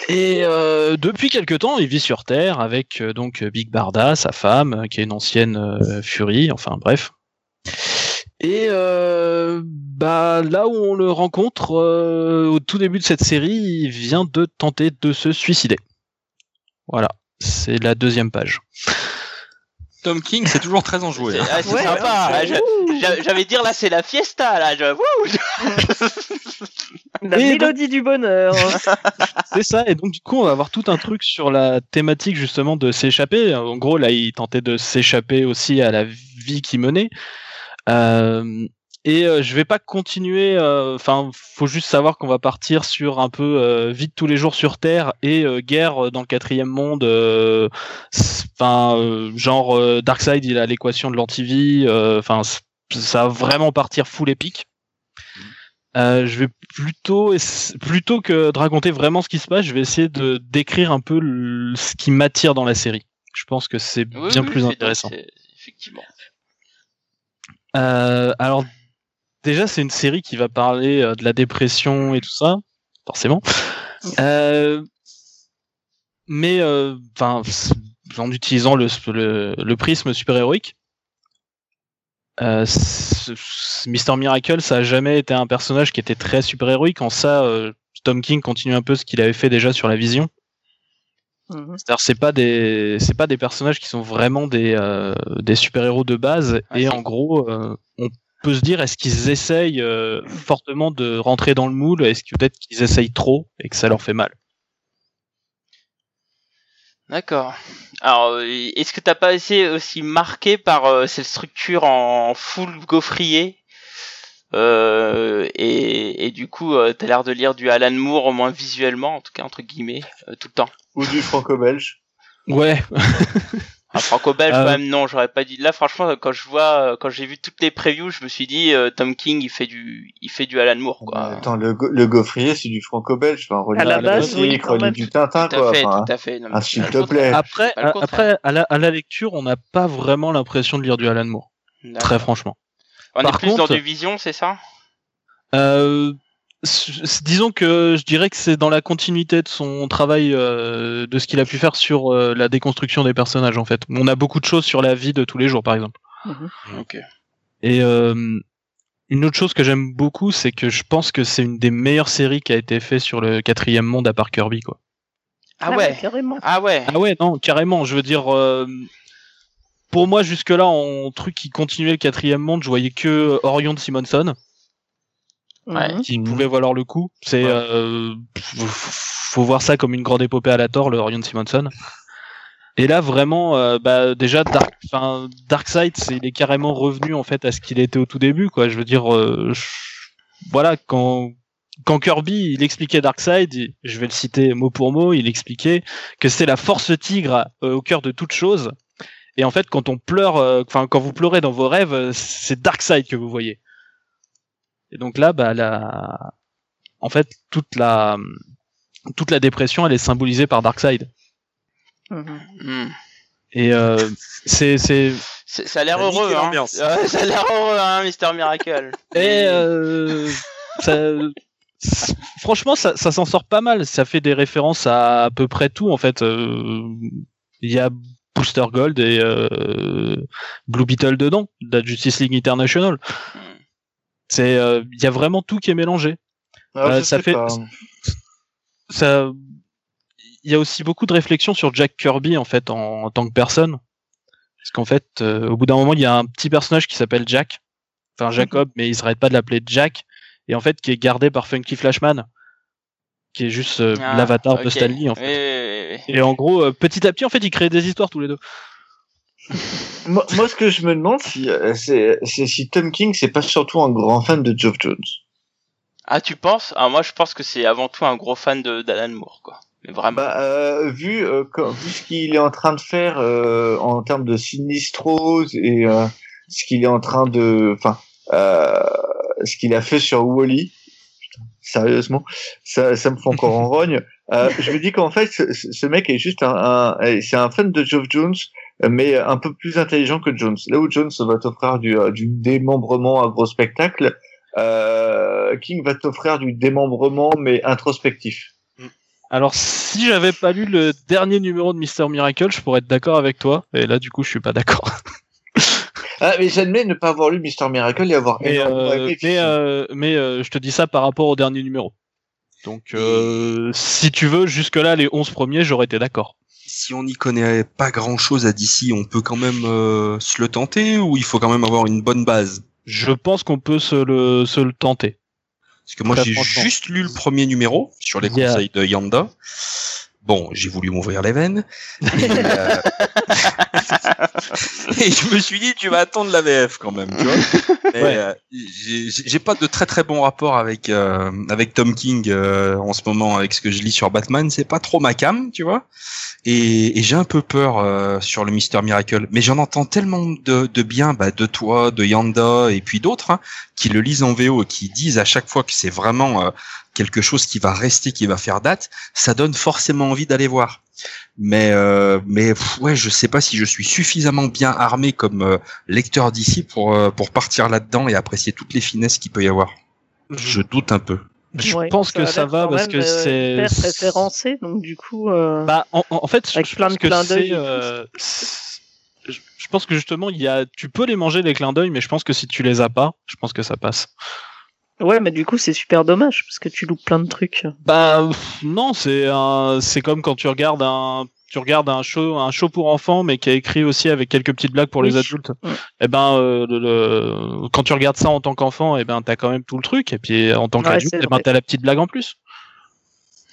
Et euh, depuis quelque temps, il vit sur Terre avec euh, donc Big Barda, sa femme, qui est une ancienne euh, furie, enfin bref. Et euh, bah là où on le rencontre euh, au tout début de cette série, il vient de tenter de se suicider. Voilà, c'est la deuxième page. Tom King, c'est toujours très enjoué. C'est hein. ah, c'est Ouais, sympa. ouais, hein, dire là, c'est la fiesta là. Je... La Et mélodie du bonheur. *laughs* C'est ça, et donc du coup on va avoir tout un truc sur la thématique justement de s'échapper. En gros là il tentait de s'échapper aussi à la vie qu'il menait. Euh, et euh, je vais pas continuer, euh, enfin faut juste savoir qu'on va partir sur un peu euh, vie de tous les jours sur Terre et euh, guerre dans le quatrième monde. euh, Enfin euh, genre euh, Darkseid il a l'équation de l'antivie, euh, enfin ça va vraiment partir full épique. Euh, je vais plutôt, plutôt que de raconter vraiment ce qui se passe, je vais essayer de décrire un peu le- ce qui m'attire dans la série. Je pense que c'est Oui, bien oui, plus intéressant. Effectivement. Euh, alors déjà, c'est une série qui va parler euh, de la dépression et tout ça, forcément. Euh, mais en utilisant le, prisme super héroïque. Euh, Mister Miracle, ça a jamais été un personnage qui était très super héroïque. En ça, Tom King continue un peu ce qu'il avait fait déjà sur la Vision. Mhm. C'est-à-dire c'est pas des c'est pas des personnages qui sont vraiment des euh, des super héros de base. Ah, et en gros euh, on peut se dire est-ce qu'ils essayent euh, fortement de rentrer dans le moule? Est-ce que peut-être qu'ils essayent trop et que ça leur fait mal? D'accord. Alors, est-ce que t'as pas été aussi marqué par cette structure en full gaufrier? Euh, et, et du coup, euh, t'as l'air de lire du Alan Moore, au moins visuellement, en tout cas entre guillemets, euh, tout le temps. Ou du franco-belge. ouais Ah, franco-belge, *laughs* Euh, quand même, non, j'aurais pas dit. Là, franchement, quand je vois, quand j'ai vu toutes les previews, je me suis dit, euh, Tom King, il fait du, il fait du Alan Moore, quoi. Attends, le, le gaufrier, c'est du franco-belge. Enfin, relis À la un base, oui, du Tintin, tout à quoi. fait, Enfin, tout à fait. Non, mais ah, s'il te plaît. après après à la, à la lecture on n'a pas vraiment l'impression de lire du Alan Moore très franchement On Par est plus contre- dans du Vision, c'est ça? Euh, disons que je dirais que c'est dans la continuité de son travail, euh, de ce qu'il a pu faire sur euh, la déconstruction des personnages en fait. On a beaucoup de choses sur la vie de tous les jours par exemple. Mhm. Ok. Et euh, une autre chose que j'aime beaucoup, c'est que je pense que c'est une des meilleures séries qui a été faite sur le quatrième monde à part Kirby quoi. Ah ouais. carrément. Ah ouais. Ah ouais, non, carrément. Je veux dire, euh, pour moi jusque-là, en truc qui continuait le quatrième monde, je voyais que Orion de Simonson. Ouais. Mhm. qui Mhm. pouvait valoir le coup. C'est Ouais. euh, faut, voir ça comme une grande épopée à la Thor, le Orion Simonson. Et là vraiment, euh, bah déjà Dark, enfin Darkseid, c'est il est carrément revenu en fait à ce qu'il était au tout début, quoi. Je veux dire, euh, je- voilà quand quand Kirby il expliquait Darkseid, je vais le citer mot pour mot, il expliquait que c'était la force tigre euh, au cœur de toute chose. Et en fait, quand on pleure, euh, enfin quand vous pleurez dans vos rêves, euh, c'est Darkseid que vous voyez. Et donc là, bah, la... en fait, toute la, toute la dépression, elle est symbolisée par Darkseid. Mhm. Et euh, c'est, c'est, Ça a l'air heureux, hein. *laughs* ça a l'air heureux, hein, Mister Miracle. *laughs* et euh, ça, franchement, ça, ça s'en sort pas mal. Ça fait des références à à peu près tout, en fait. Euh, Il y a Booster Gold et euh, Blue Beetle dedans, de la Justice League International. C'est, euh, il y a vraiment tout qui est mélangé. Ah, Euh, ça fait- pas. ça il y a aussi beaucoup de réflexions sur Jack Kirby en fait en, en tant que personne parce qu'en fait euh, au bout d'un moment il y a un petit personnage qui s'appelle Jack enfin Jacob mais il s'arrête pas de l'appeler Jack et en fait qui est gardé par Funky Flashman qui est juste euh, Ah, l'avatar de. Stanley en Oui, fait oui, oui, oui. et en gros euh, petit à petit en fait ils créent des histoires tous les deux *laughs* Moi, moi, ce que je me demande, si, euh, c'est si Tom King, c'est pas surtout un grand fan de Geoff Jones. Ah, tu penses? Ah, moi, je pense que c'est avant tout un gros fan de d'Alan Moore, quoi. Mais vraiment. Bah, euh, vu, euh, quand- vu ce qu'il est en train de faire euh, en termes de Sinistros et euh, ce qu'il est en train de, enfin, euh, ce qu'il a fait sur Wally, sérieusement, ça, ça me fait encore en rogne. Euh, je me dis qu'en fait, ce, ce mec est juste un, un- c'est un fan de Geoff Jones mais un peu plus intelligent que Jones. Là où Jones va t'offrir du, euh, du démembrement à gros spectacle, euh, King va t'offrir du démembrement mais introspectif. Alors, si j'avais pas lu le dernier numéro de Mister Miracle, je pourrais être d'accord avec toi. Et là, du coup, je suis pas d'accord. *laughs* Ah, mais j'admets ne pas avoir lu Mister Miracle et avoir Mais, euh, mais, euh, mais euh, je te dis ça par rapport au dernier numéro. Donc, euh, si tu veux, jusque-là, les 11 premiers, j'aurais été d'accord. Si on n'y connaît pas grand chose à DC, on peut quand même euh, se le tenter ou il faut quand même avoir une bonne base? Je pense qu'on peut se le, se le tenter. Parce que moi j'ai juste lu le premier numéro sur les conseils de Yanda. Bon, j'ai voulu m'ouvrir les veines. Et, *laughs* euh, et je me suis dit, tu vas attendre la VF quand même, tu vois. Mais, Ouais. euh, j'ai pas de très très bon rapport avec euh, avec Tom King euh, en ce moment, avec ce que je lis sur Batman. C'est pas trop ma cam, tu vois. Et, et j'ai un peu peur euh, sur le Mister Miracle. Mais j'en entends tellement de, de bien bah, de toi, de Yanda et puis d'autres hein, qui le lisent en VO et qui disent à chaque fois que c'est vraiment euh, quelque chose qui va rester, qui va faire date, ça donne forcément envie d'aller voir. Mais euh, mais pff, ouais, je sais pas si je suis suffisamment bien armé comme euh, lecteur d'ici pour euh, pour partir là-dedans et apprécier toutes les finesses qu'il peut y avoir. Je doute un peu. Je Ouais, pense que a ça va parce même, que euh, c'est. hyper référencé, donc du coup. euh, Bah, en, fait, je plein pense de que c'est, euh, je je pense que justement, il y a, tu peux les manger les clins d'œil, mais je pense que si tu les as pas, je pense que ça passe. Ouais, mais du coup, c'est super dommage parce que tu loupes plein de trucs. Bah non, c'est un, c'est comme quand tu regardes un, tu regardes un show, un show pour enfants, mais qui est écrit aussi avec quelques petites blagues pour les adultes. Mm. Et ben, euh, le, le- quand tu regardes ça en tant qu'enfant, et ben t'as quand même tout le truc, et puis en tant Ouais, qu'adulte, et ben t'as la petite blague en plus.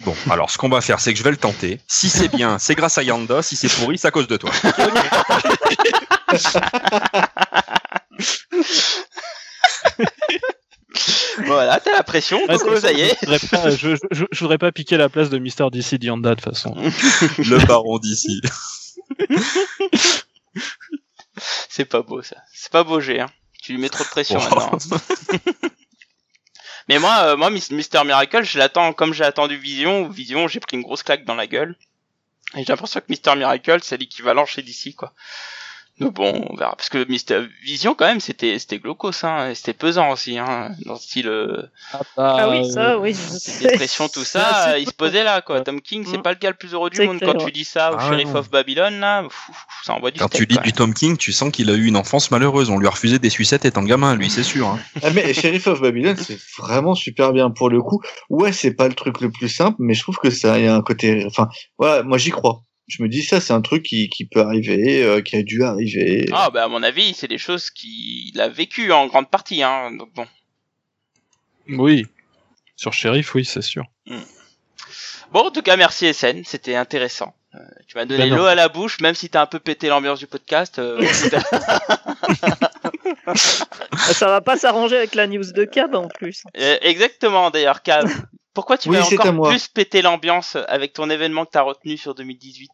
Bon, alors ce qu'on va faire, c'est que je vais le tenter. Si c'est bien, c'est grâce à Yanda. Si c'est pourri, c'est à cause de toi. *laughs* *laughs* *laughs* Voilà, t'as la pression, Coco, ça y est. Je voudrais pas, je, je- je voudrais pas piquer la place de Mister DC Dianda de toute façon. *laughs* Le baron d'ici. *laughs* C'est pas beau ça. C'est pas beau, G. Hein. Tu lui mets trop de pression Wow. maintenant. Mais moi, euh, moi, Mis- Mister Miracle, je l'attends comme j'ai attendu Vision. ou Vision, j'ai pris une grosse claque dans la gueule. Et j'ai l'impression que Mister Miracle, c'est l'équivalent chez DC, quoi. Donc bon, on verra. Parce que Mister Vision, quand même, c'était c'était glaucos, hein. et C'était pesant aussi, hein. Dans le style euh, Ah oui, ça, oui. *laughs* dépression, tout ça. euh, il se posait là, quoi. Tom King, c'est Mm. pas le gars le plus heureux du monde. clair, Quand tu dis ça au Ah, Sheriff of Babylon, là, pff, ça envoie du Quand steak, tu lis du Tom King, tu sens qu'il a eu une enfance malheureuse. On lui a refusé des sucettes étant gamin, lui, c'est sûr. hein. *laughs* Ah, mais Sheriff of Babylon, c'est vraiment super bien pour le coup. Ouais, c'est pas le truc le plus simple, mais je trouve que ça y a un côté. Enfin, voilà, moi j'y crois. Je me dis ça, c'est un truc qui, qui peut arriver, euh, qui a dû arriver. Ah bah à mon avis, c'est des choses qu'il a vécu en grande partie, hein. Donc bon. Oui. Sur Sheriff, oui, c'est sûr. Bon, en tout cas, merci SN, c'était intéressant. Euh, tu m'as donné Ben l'eau à la bouche, même si t'as un peu pété l'ambiance du podcast. euh, *laughs* Ça va pas s'arranger avec la news de Cab en plus. Euh, Exactement, d'ailleurs, Cab. *laughs* Pourquoi tu Oui, vas c'est à encore plus péter l'ambiance avec ton événement que t'as retenu sur 2018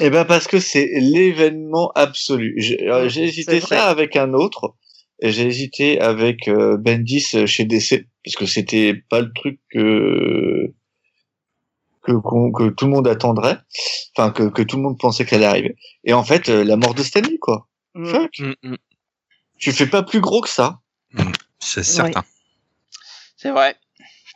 Eh ben parce que c'est l'événement absolu. J'ai euh, j'ai hésité ça avec un autre. Et j'ai hésité avec euh, Bendis chez DC parce que c'était pas le truc que que, qu'on- que tout le monde attendrait, enfin que, que tout le monde pensait qu'elle allait arriver. Et en fait, euh, la mort de Stanley quoi. Mm. Fuck. Mm, mm. Tu fais pas plus gros que ça. C'est certain. C'est vrai.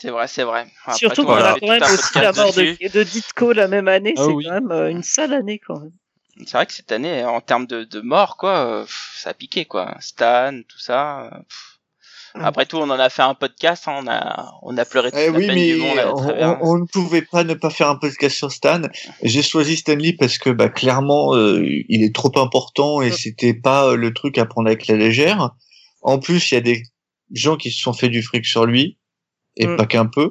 C'est vrai, c'est vrai. Après Surtout tout, qu'on voilà. a quand même aussi la mort de, de Ditko la même année. Ah c'est oui. quand même euh, une sale année quand même. C'est vrai que cette année, en termes de, de mort, quoi, euh, pff, ça a piqué, quoi. Stan, tout ça. euh, pff. Après tout, on en a fait un podcast, hein, on a, on a pleuré toute Eh la oui, peine mais du monde on, travers. on- on ne pouvait pas ne pas faire un podcast sur Stan. J'ai choisi Stanley parce que bah, clairement, euh, il est trop important et c'était pas euh, le truc à prendre avec la légère. En plus, il y a des gens qui se sont fait du fric sur lui et Mm. pas qu'un peu.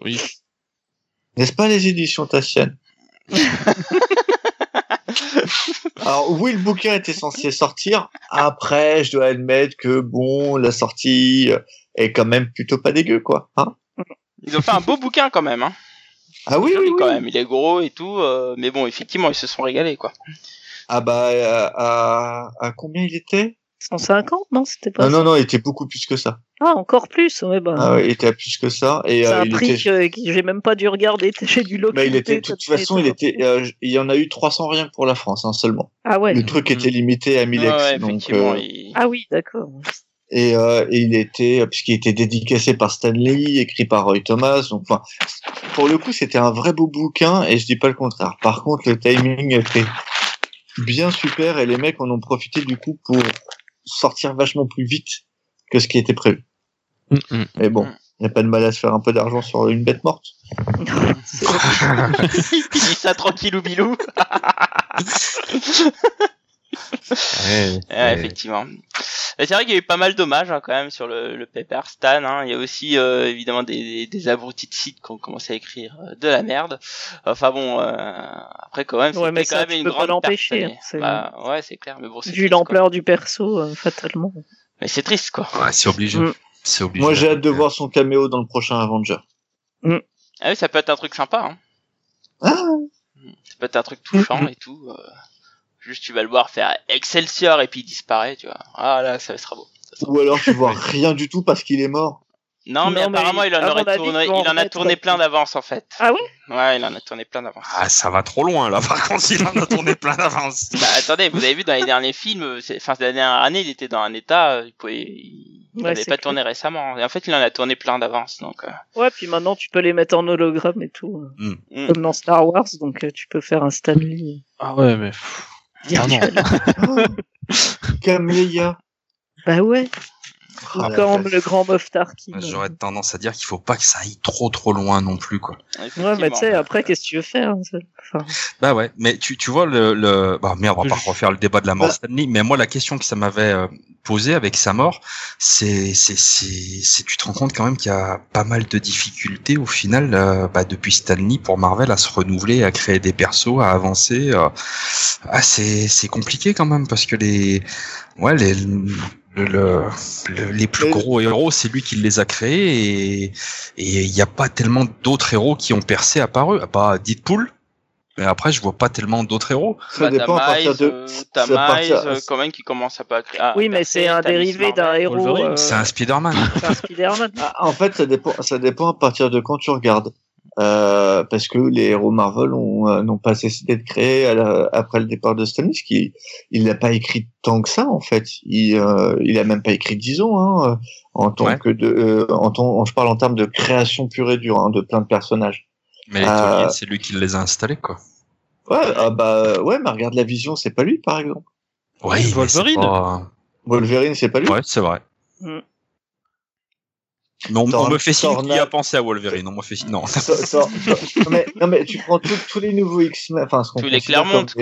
Oui. N'est-ce pas les éditions Tassienne *laughs* Alors oui, le bouquin était censé sortir. Après, je dois admettre que bon, la sortie euh, est quand même plutôt pas dégueu, quoi. Hein Ils ont fait un beau bouquin quand même, hein. ah oui, oui, quand même. Il est gros et tout, euh, mais bon, effectivement, ils se sont régalés, quoi. Ah bah à, à combien il était? 150 Non, c'était pas. Non, non, non, il était beaucoup plus que ça. Ah, encore plus. Ouais, bah. Ah ouais, il était à plus que ça. Et c'est euh, un il prix était. que, j'ai même pas dû regarder. *laughs* J'ai dû Bah, il était, de toute façon, il était, euh, il y en a eu 300 rien que pour la France, hein, seulement. Ah ouais. Le truc était limité à 1000 Ouais, ex, ouais, donc, effectivement. euh, il- Ah oui, d'accord. et, euh, et il était, puisqu'il était dédicacé par Stanley, écrit par Roy Thomas, donc, enfin, pour le coup, c'était un vrai beau bouquin, et je dis pas le contraire. Par contre, le timing était bien super, et les mecs en ont profité, du coup, pour sortir vachement plus vite que ce qui était prévu. Mm, mm. Mais bon, Mm. il n'y a pas de mal à se faire un peu d'argent sur une bête morte. *laughs* *laughs* Dit ça tranquillou bilou. *laughs* *laughs* Ouais, Ouais, effectivement. C'est vrai qu'il y a eu pas mal d'hommages hein, quand même sur le, le paper Stan. Hein. Il y a aussi euh, évidemment des, des abrutis de sites qui ont commencé à écrire euh, de la merde. Enfin bon, euh, après quand même, Ouais, mais quand ça, même tu une peux pas grande perte. hein, c'est- Bah, ouais, c'est clair. Mais bon, c'est Vu triste, quoi. l'ampleur du perso, euh, fatalement. Mais c'est triste quoi. Ouais, c'est obligé. Mm. C'est obligé. Moi, j'ai hâte de voir son caméo dans le prochain Avenger. Ah oui, ça peut être un truc sympa. Hein. Ah, Ça peut être un truc touchant et tout. euh, Juste tu vas le voir faire Excelsior et puis il disparaît, tu vois. Ah là, ça sera beau. Ça sera- ou alors tu vois rien du tout parce qu'il est mort. Non, mais Non, mais apparemment il en aurait avis, tourné, il en a tourné plein d'avance en fait. Ah ouais Ouais, il en a tourné plein d'avance. Ah, ça va trop loin là. *laughs* Par contre, il en a tourné plein d'avance. Bah attendez, vous avez vu dans les derniers films, c'est- enfin cette dernière année, il était dans un état, euh, il pouvait, il Ouais, pas clair. tourné récemment. Et en fait, il en a tourné plein d'avance, donc. euh, Ouais, puis maintenant tu peux les mettre en hologramme et tout. euh, Mm. Comme dans Star Wars, donc euh, tu peux faire un Stanley Ah ouais, mais. pff, virtuel. *laughs* Camélia. bah ouais, Ah, comme le grand Moff Tarkin. J'aurais tendance à dire qu'il faut pas que ça aille trop trop loin non plus quoi. Ouais, mais tu sais, après, qu'est-ce que tu veux faire hein, enfin, Bah ouais, mais tu, tu vois le, le... Bah merde, on va pas refaire le débat de la mort de Bah. Stanley, mais moi la question que ça m'avait euh, posée avec sa mort, c'est c'est c'est c'est tu te rends compte quand même qu'il y a pas mal de difficultés au final euh, bah, depuis Stanley pour Marvel à se renouveler, à créer des persos, à avancer. euh. Ah c'est c'est compliqué quand même parce que les ouais les le, le- le- les plus gros héros, c'est lui qui les a créés et il n'y a pas tellement d'autres héros qui ont percé à part eux, à part Deadpool. Mais après, je vois pas tellement d'autres héros. Ça Bah, dépend à partir de. euh, t'as Miles, euh, quand même qui commence à pas créer. ah, Oui, mais c'est un dérivé d'un héros. Euh, C'est un Spider-Man. c'est un Spider-Man. Ah, En fait, ça dépend. Ça dépend à partir de quand tu regardes. Euh, parce que les héros Marvel ont, euh, n'ont pas cessé d'être créés à la- après le départ de Stan Lee, ce qui il n'a pas écrit tant que ça en fait. Il euh, il a même pas écrit disons hein, euh, en tant Ouais. que de euh, en tant, je parle en termes de création pure et dure hein, de plein de personnages. Mais Euh, c'est lui qui les a installés, quoi. Ouais, ah bah ouais, mais regarde la Vision, c'est pas lui par exemple. Oui, mais Wolverine. c'est pas- Wolverine, c'est pas lui. Ouais, c'est vrai. Mm. Mais on, on me fait signe qu'il a pensé à Wolverine. On me fait signe. Non. Ça- mais, non mais tu prends tous- tous les nouveaux X-Men, enfin ce qu'on Tous les des-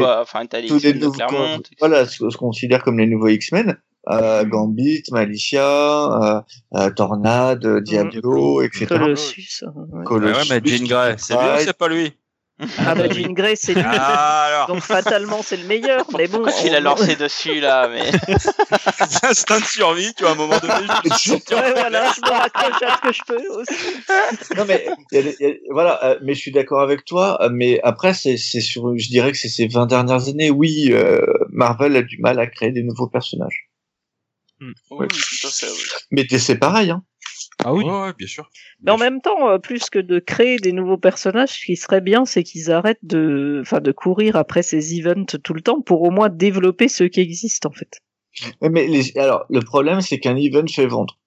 quoi. Enfin, t'as les tous les nouveaux, Claremont. voilà, ce qu'on considère comme les nouveaux X-Men, euh, Gambit, Malicia, euh, euh, Tornade, Diablo, etc. Colossus. ouais. Ouais, Colossus, ouais, mais Jean Grey, c'est lui ou c'est pas lui Ah bah Jean Grey, c'est lui. Ah alors Donc fatalement, c'est le meilleur. *laughs* Mais bon, Pourquoi il a lancé *laughs* dessus, là, mais. *laughs* Instinct de survie, tu vois, à un moment donné. je Ouais, voilà, je me raccroche à ce que je peux aussi. Non mais il y a des- il y a- voilà, euh, mais je suis d'accord avec toi. euh, Mais après, c'est c'est sur, je dirais que c'est ces 20 dernières années. Oui, euh, Marvel a du mal à créer des nouveaux personnages. Oui, tout à fait, oui. Mais c'est pareil. Hein. Ah oui. Ouais, ouais, bien sûr. Mais en même temps, euh, plus que de créer des nouveaux personnages, ce qui serait bien, c'est qu'ils arrêtent de, enfin, de courir après ces events tout le temps pour au moins développer ceux qui existent, en fait. Mais, mais les, alors, le problème, c'est qu'un event fait vendre.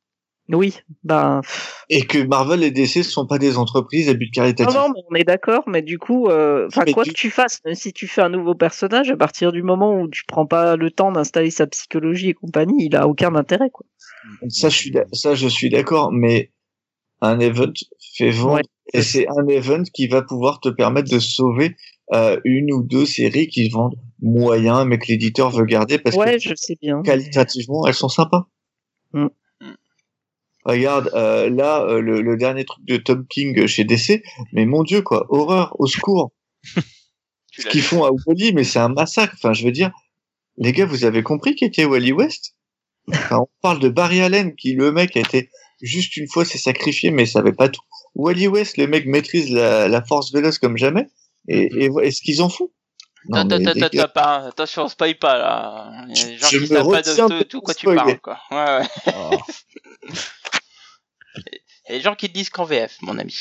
Oui, ben, Et que Marvel et DC ne sont pas des entreprises à but non, caritatif. non, mais on est d'accord, mais du coup, euh, enfin, quoi tu- que tu fasses, même si tu fais un nouveau personnage, à partir du moment où tu prends pas le temps d'installer sa psychologie et compagnie, il a aucun intérêt, quoi. Ça, je suis, ça, je suis d'accord, mais un event fait vendre, Ouais, et c'est un event qui va pouvoir te permettre de sauver euh, une ou deux séries qui vendent moyen, mais que l'éditeur veut garder parce ouais, que je sais bien. qualitativement, elles sont sympas. Mm. Regarde, euh, là, euh, le, le dernier truc de Tom King chez DC, mais mon dieu, quoi, horreur, au secours. Ce qu'ils font à Wally, mais c'est un massacre. Enfin, je veux dire, les gars, vous avez compris qui était Wally West? Enfin, On parle de Barry Allen, qui le mec a été juste une fois s'est sacrifié, mais savait pas tout. Wally West, le mec maîtrise la, la force véloce comme jamais. Et, et, et ce qu'ils en font? Non, mais gars, pas, attention, spoil pas là. Il y a des gens Je qui me savent pas de, tout quoi tu parles, quoi. Ouais, ouais. Oh. *laughs* Il y a des gens qui te disent qu'en VF, mon ami.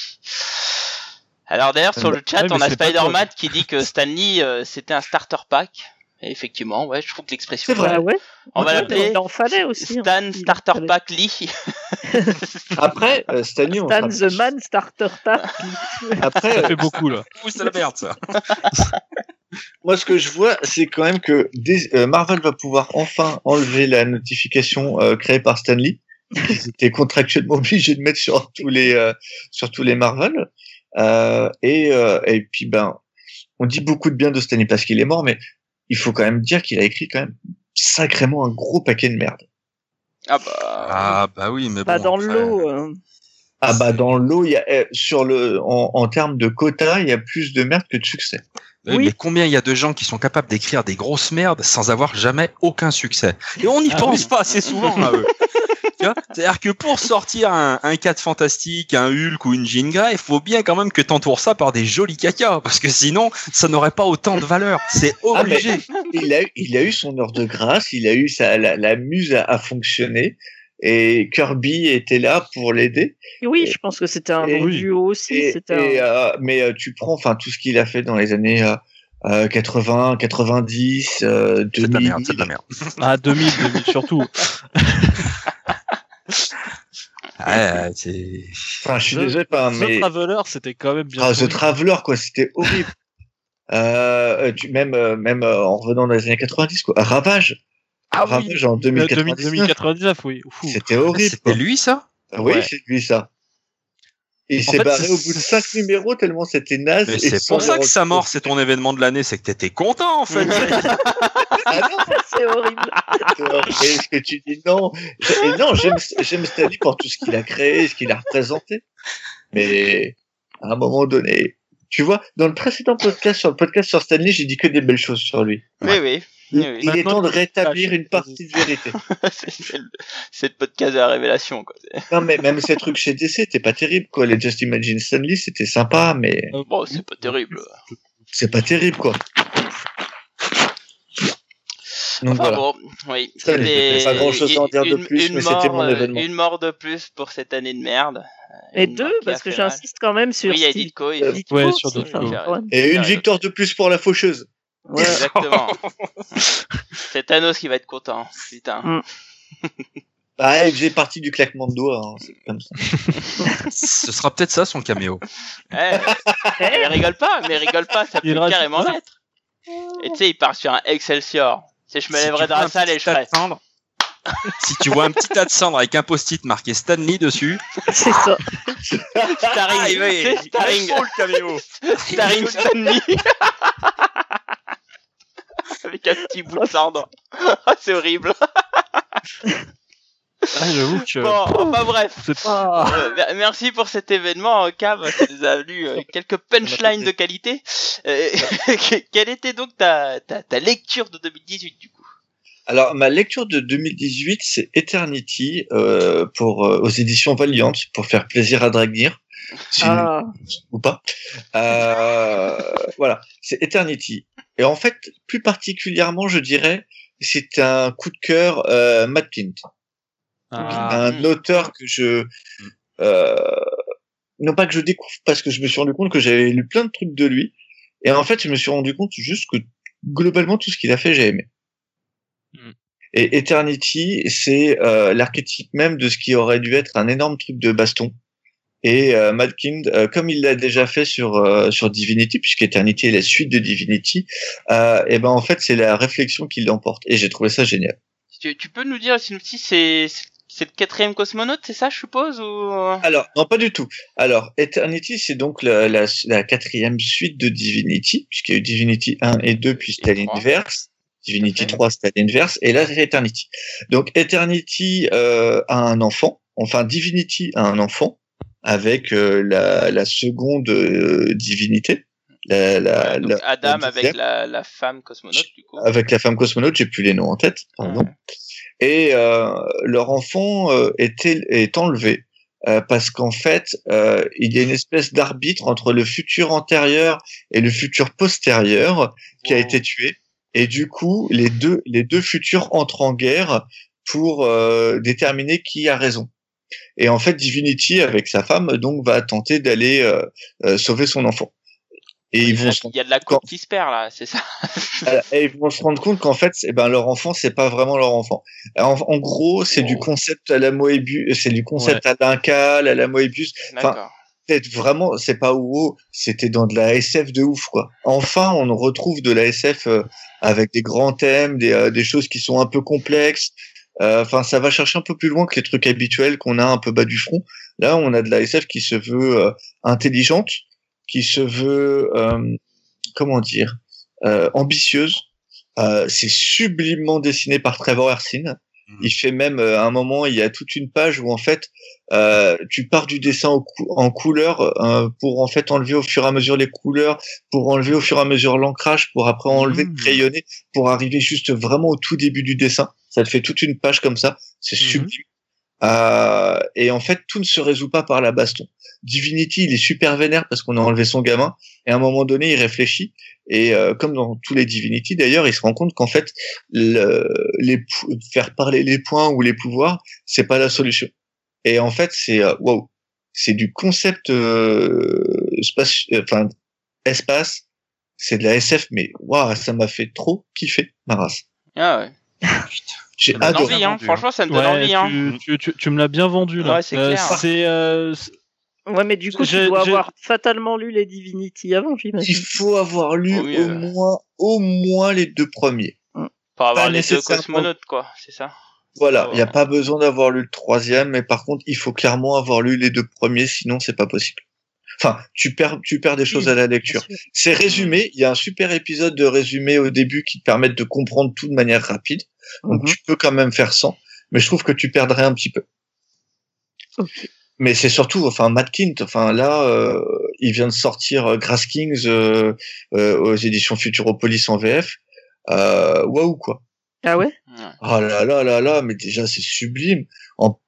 Alors d'ailleurs, sur le chat, Ouais, on a Spider-Man qui dit que Stanley, euh, c'était un starter pack. Et effectivement, ouais, je trouve que l'expression... C'est vrai. Bah ouais. On va l'appeler Il en fallait aussi. hein. Stan en Starter fallait. Pack Lee. *laughs* Après, euh, Stanley, on Stan sera- the Man Starter Pack. Après, Ça fait beaucoup là. C'est la merde, ça. *laughs* moi, ce que je vois, c'est quand même que des- euh, Marvel va pouvoir enfin enlever la notification euh, créée par Stanley. Ils *laughs* étaient contractuellement obligés de mettre sur tous les euh, sur tous les Marvel. Euh, et euh, et puis ben, on dit beaucoup de bien de Stanley parce qu'il est mort, mais il faut quand même dire qu'il a écrit quand même sacrément un gros paquet de merde. Ah bah... Ah, bah oui, mais Pas bon. dans l'eau. euh. Ah bah dans l'eau, il y a eh, sur le en, en termes de quota, il y a plus de merde que de succès. Oui, Oui. Mais combien il y a de gens qui sont capables d'écrire des grosses merdes sans avoir jamais aucun succès? Et on n'y Ah pense oui. pas assez souvent à eux. *laughs* C'est-à-dire que pour sortir un, un 4 fantastique, un Hulk ou une Jean Grey, il faut bien quand même que t'entoures ça par des jolis cacas, parce que sinon, ça n'aurait pas autant de valeur. C'est Ah, obligé. il a, il a eu son heure de grâce, il a eu sa, la, la muse à, à fonctionner et Kirby était là pour l'aider. Et Oui, je pense que c'était un Et- bon duo aussi. Et, C'était et, un- euh, mais euh, tu prends enfin tout ce qu'il a fait dans les années euh, euh, 80, 90, euh, 2000. C'est de la merde, c'est de la merde. Ah 2000, 2000 surtout. *laughs* Ouais, c'est... Enfin, je suis The- désolé pas, The mais Traveler, c'était quand même bien. ah, The. Traveler quoi, c'était horrible. *laughs* euh, tu, même euh, même euh, en revenant dans les années 90 quoi, Ravage, Ah oui, Ravage en Euh, 2000, 2099, 2099, oui. C'était horrible. c'était lui ça? Oui, Ouais. c'est lui ça. Et il En s'est fait, barré au bout de cinq numéros tellement c'était naze. C'est pour ça que sa mort, c'est ton événement de l'année, c'est que t'étais content en fait. *laughs* Ah non, C'est horrible. Et ce que tu dis non. Et non, j'aime, j'aime Stanley pour tout ce qu'il a créé, ce qu'il a représenté. Mais, à un moment donné, tu vois, dans le précédent podcast, sur le podcast sur Stanley, j'ai dit que des belles choses sur lui. Oui, oui. Il, Oui, oui. il est temps de rétablir une partie de vérité. *laughs* c'est le, podcast de la révélation, quoi. Non, mais même ces trucs chez DC, c'était pas terrible, quoi. Les Just Imagine Stanley, c'était sympa, mais Bon, c'est pas terrible. c'est pas terrible, quoi. Donc Enfin voilà. bon, oui. Ça, pas grand-chose à en dire de plus, mais c'était mon euh, événement. Une mort de plus pour cette année de merde. Et Une deux, parce a que j'insiste quand même sur Oui, il y a Ditko, il- Euh, Ditko, Ouais, sur Ditko. Et une victoire de plus pour la faucheuse. Ouais. Exactement. *laughs* c'est Thanos qui va être content. Putain. Bah, elle faisait partie du claquement de doigts, hein, c'est comme ça. *laughs* Ce sera peut-être ça son caméo. Eh, mais rigole pas, mais rigole pas, ça peut carrément l'être. Et tu sais, il part sur un Excelsior. Tu sais, je me Si lèverai tu dans la salle et je tas ferai. de cendres, si tu vois un petit tas de cendres avec un post-it marqué Stanley dessus, C'est ça. Starring, Ah, starring, le caméo. starring Stanley. *laughs* *laughs* Avec un petit bout de cendre. *laughs* Ah, c'est horrible. Ah, J'avoue que. Bon, enfin bref. C'est pas. Euh, mer- merci pour cet événement, euh, Cam. Tu nous as lu euh, *laughs* quelques punchlines de qualité. Euh, quelle était donc ta, ta, ta lecture de 2018 du coup? Alors, ma lecture de 2018, c'est Eternity euh, pour euh, aux éditions Valiant pour faire plaisir à Dragnir, si Ah, ou pas. Euh, voilà, c'est Eternity. Et en fait, plus particulièrement, je dirais, c'est un coup de cœur euh, Matt Kint, Ah, un auteur que je euh, non pas que je découvre parce que je me suis rendu compte que j'avais lu plein de trucs de lui. Et en fait je me suis rendu compte juste que globalement tout ce qu'il a fait j'ai aimé. Mm. et Eternity c'est euh, l'archétype même de ce qui aurait dû être un énorme truc de baston et euh, Madkind, euh, comme il l'a déjà fait sur euh, sur Divinity, puisque Eternity est la suite de Divinity, euh, et ben en fait c'est la réflexion qui l'emporte. Et j'ai trouvé ça génial. tu, tu peux nous dire si c'est c'est le quatrième cosmonaute, c'est ça, je suppose ou? Alors, non, pas du tout. Alors, Eternity, c'est donc la, la, la quatrième suite de Divinity, puisqu'il y a eu Divinity 1 et 2, puis c'était à Et trois. l'inverse. Divinity Tout à fait. 3, c'était à l'inverse, et là, c'est Eternity. Donc, Eternity euh, a un enfant, enfin, Divinity a un enfant, avec euh, la, la seconde euh, divinité, la, la, Donc, Adam avec la, la femme cosmonaute du coup. avec la femme cosmonaute, j'ai plus les noms en tête, pardon. Ouais. Et euh, leur enfant euh, est, est enlevé euh, parce qu'en fait, euh, il y a une espèce d'arbitre entre le futur antérieur et le futur postérieur qui a été tué. Et du coup, les deux, les deux futurs entrent en guerre pour euh, déterminer qui a raison. Et en fait, Divinity, avec sa femme, donc, va tenter d'aller euh, euh, sauver son enfant. Et ils vont Il y a de la coupe qui se perd là, c'est ça. *laughs* euh, et ils vont se rendre compte qu'en fait, eh ben, leur enfant, c'est pas vraiment leur enfant. En, en gros, c'est du Oh. concept à la Moebius, c'est du concept à Duncal, à la Moebius. D'accord. Peut-être vraiment, c'est pas WoW, c'était dans de la SF de ouf, quoi. Enfin, on retrouve de la SF avec des grands thèmes, des, euh, des choses qui sont un peu complexes. Euh, Enfin, ça va chercher un peu plus loin que les trucs habituels qu'on a un peu bas du front. Là, on a de la SF qui se veut euh, intelligente, qui se veut, euh, comment dire, euh, ambitieuse. Euh, c'est sublimement dessiné par Trevor Hersin. Mhm. Il fait même euh, à un moment, il y a toute une page où en fait, euh, tu pars du dessin cou- en couleur euh, pour en fait enlever au fur et à mesure les couleurs, pour enlever au fur et à mesure l'ancrage, pour après enlever, Mhm. crayonner, pour arriver juste vraiment au tout début du dessin. Ça te fait toute une page comme ça. C'est Mhm. sublime. Euh, et en fait, tout ne se résout pas par la baston. Divinity, il est super vénère parce qu'on a enlevé son gamin. Et à un moment donné, il réfléchit. Et euh, comme dans tous les Divinity, d'ailleurs, il se rend compte qu'en fait, le, les, faire parler les points ou les pouvoirs, c'est pas la solution. Et en fait, c'est euh, wow, c'est du concept euh, space, euh, enfin espace. C'est de la SF, mais waouh, ça m'a fait trop kiffer ma race. Ah ouais. J'ai adoré. envie, hein. vendu. Franchement, ça me donne envie, hein. tu, tu, tu, tu me l'as bien vendu là. Ouais, c'est Euh, clair. euh, Ouais, mais du coup, tu dois avoir fatalement lu les Divinity avant, Il j'imagine. faut avoir lu Au au mieux. moins, au moins les deux premiers. Pour avoir Pas les deux cosmonautes, quoi. C'est ça? Voilà, il n'y a Ouais. pas besoin d'avoir lu le troisième, mais par contre, il faut clairement avoir lu les deux premiers, sinon c'est pas possible. Enfin, tu perds, tu perds des choses à la lecture. C'est résumé. Il y a un super épisode de résumé au début qui te permettent de comprendre tout de manière rapide. Donc Mhm. tu peux quand même faire sans, mais je trouve que tu perdrais un petit peu. Mais c'est surtout, enfin, Matt Kint, enfin là, euh, il vient de sortir euh, Grass Kings euh, euh, aux éditions Futuropolis en VF. Euh, Waouh quoi. Ah ouais? Oh là là là là, mais déjà c'est sublime.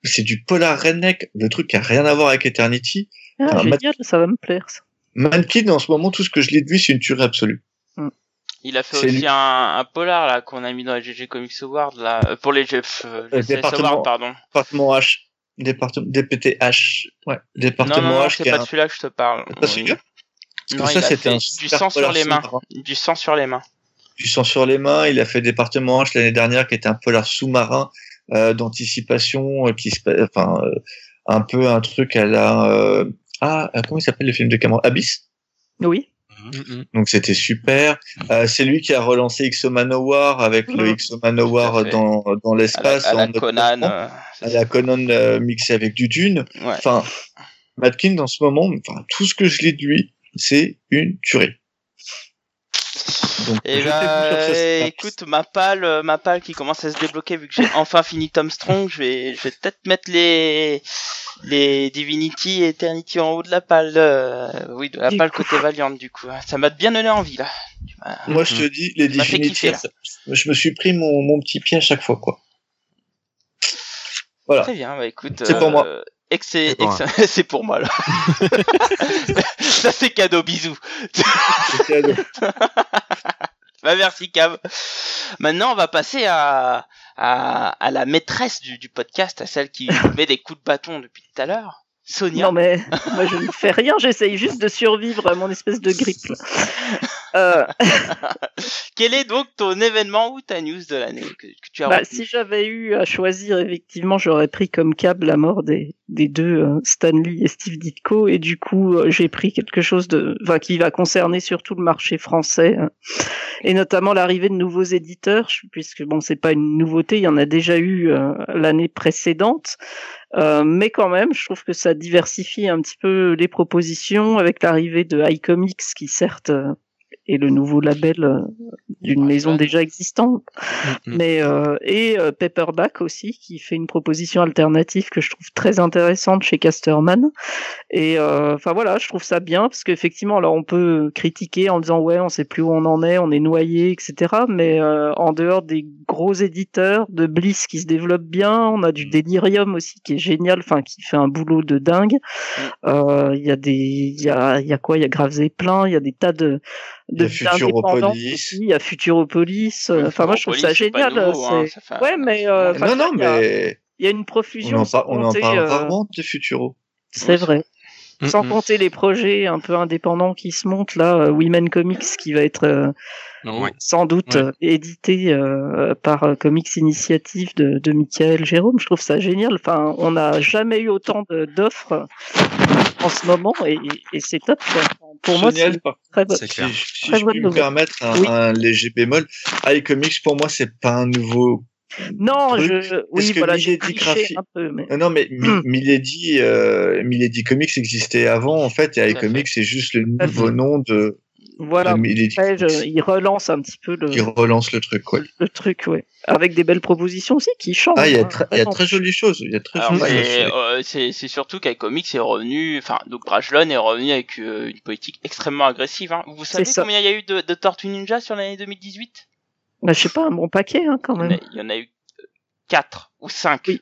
C'est du polar redneck, le truc qui a rien à voir avec Eternity. Ah, Ah, Matt- génial, ça va me plaire, ça. Mankin, en ce moment, tout ce que je lis de lui, c'est une tuerie absolue. Il a fait aussi un, un polar là qu'on a mis dans les GG Comics Awards là euh, pour les G- euh, département. Awards pardon. Département H. Département, DPTH. Ouais. Département Non non, non H. c'est pas de celui-là que je te parle. C'est pas celui-là Non, Parce que il ça, c'était du sang sur les mains, du sang sur les mains. Du sang sur les mains. Il a fait Département H l'année dernière, qui était un polar sous-marin euh, d'anticipation, euh, qui se, enfin, euh, un peu un truc à la. Euh, ah, euh, comment il s'appelle le film de Cameron? Abyss? Oui. Mm, Donc c'était super. Euh, c'est lui qui a relancé X-Manowar avec le Mhm. X-Manowar Tout à fait. dans, dans À la, l'espace. à la mode Conan. euh, à la Conan euh, mixé avec du Dune. ouais. Enfin, Matkin, en ce moment, enfin, tout ce que je lis de lui, c'est une tuerie. Donc, Et jetez-vous bah, ce Snaps. écoute, ma palle, euh, ma palle qui commence à se débloquer vu que j'ai enfin fini Tom Strong, je vais, je vais peut-être mettre les, les Divinity et Eternity en haut de la palle, euh, oui, de la palle côté Valiant du coup. Ça m'a bien donné envie là. Moi, je te dis, les Divinity, kiffer, là. ça- je me suis pris mon, mon petit pied à chaque fois, quoi. Voilà. Très bien, bah écoute. Euh, C'est pour moi. Excellent- *laughs* c'est pour moi là. *laughs* Ça c'est cadeau, bisous. Cadeau. *laughs* Bah merci Cam. Maintenant on va passer à, à, à la maîtresse du, du podcast, à celle qui met des coups de bâton depuis tout à l'heure. Sonia. Non, mais moi, je ne fais rien, j'essaye juste de survivre à mon espèce de grippe. Euh, *laughs* Quel est donc ton événement ou ta news de l'année que, que tu as bah, si j'avais eu à choisir, effectivement, j'aurais pris comme câble la mort des, des deux, euh, Stanley et Steve Ditko, et du coup, euh, j'ai pris quelque chose de, enfin, qui va concerner surtout le marché français, hein, et notamment l'arrivée de nouveaux éditeurs, puisque bon, c'est pas une nouveauté, il y en a déjà eu euh, l'année précédente, euh, mais quand même, je trouve que ça diversifie un petit peu les propositions avec l'arrivée de iComics, qui certes euh, est le nouveau label d'une maison déjà existante. Mm, mm. Mais euh, et euh, Paperback aussi qui fait une proposition alternative que je trouve très intéressante chez Casterman. Et euh, enfin voilà, je trouve ça bien parce qu'effectivement, alors on peut critiquer en disant ouais, on sait plus où on en est, on est noyé, etc. Mais euh, en dehors des gros éditeurs de Bliss qui se développent bien, on a du Mm. Delirium aussi qui est génial, enfin qui fait un boulot de dingue. Euh, Il y a des, il y a, il y a quoi? Il y a Graves et Plein, il y a des tas de de d'indépendants Futuropolis. aussi, Il y a Futuropolis. euh, Enfin moi je trouve ça génial. nouveau, hein, c'est- ça fait- Ouais, mais euh, non, non, il y a- mais il y a une on profusion. en, sans par- on en parle euh, rarement des Futuro. C'est vrai. Mm, Sans mm. compter les projets un peu indépendants qui se montent là, euh, Women Comics qui va être euh, Ouais. sans doute Ouais. édité euh, par euh, Comics Initiative de, de Michael Jérôme. Je trouve ça génial. Enfin, on n'a jamais eu autant de- d'offres en ce moment et, et c'est top. quoi. Pour moi, c'est très Si, clair. si Très je bonne puis me permettre un, Oui. un léger bémol, iComics pour moi c'est pas un nouveau. Non, truc. je, oui, que voilà, j'ai Milady triché Graphi- un peu, mais Non, non, mais Hmm. Milady, euh, Milady Comics existait avant en fait, et iComics c'est juste le nouveau nom de, voilà. Après, je, il relance un petit peu le, qui relance le truc. Quoi. le truc, ouais. Avec des belles propositions aussi qui changent. Ah, il y a, hein, très- il y a vraiment. très jolies choses. Il y a très Alors, euh, c'est, c'est surtout qu'iComics est revenu, enfin, donc Brajlon est revenu avec euh, une politique extrêmement agressive. Hein. Vous savez combien il y a eu de, de Tortue Ninja sur l'année 2018 Bah, je sais pas, un bon paquet hein, quand il y, en même. a, il y en a eu 4 ou 5. Oui.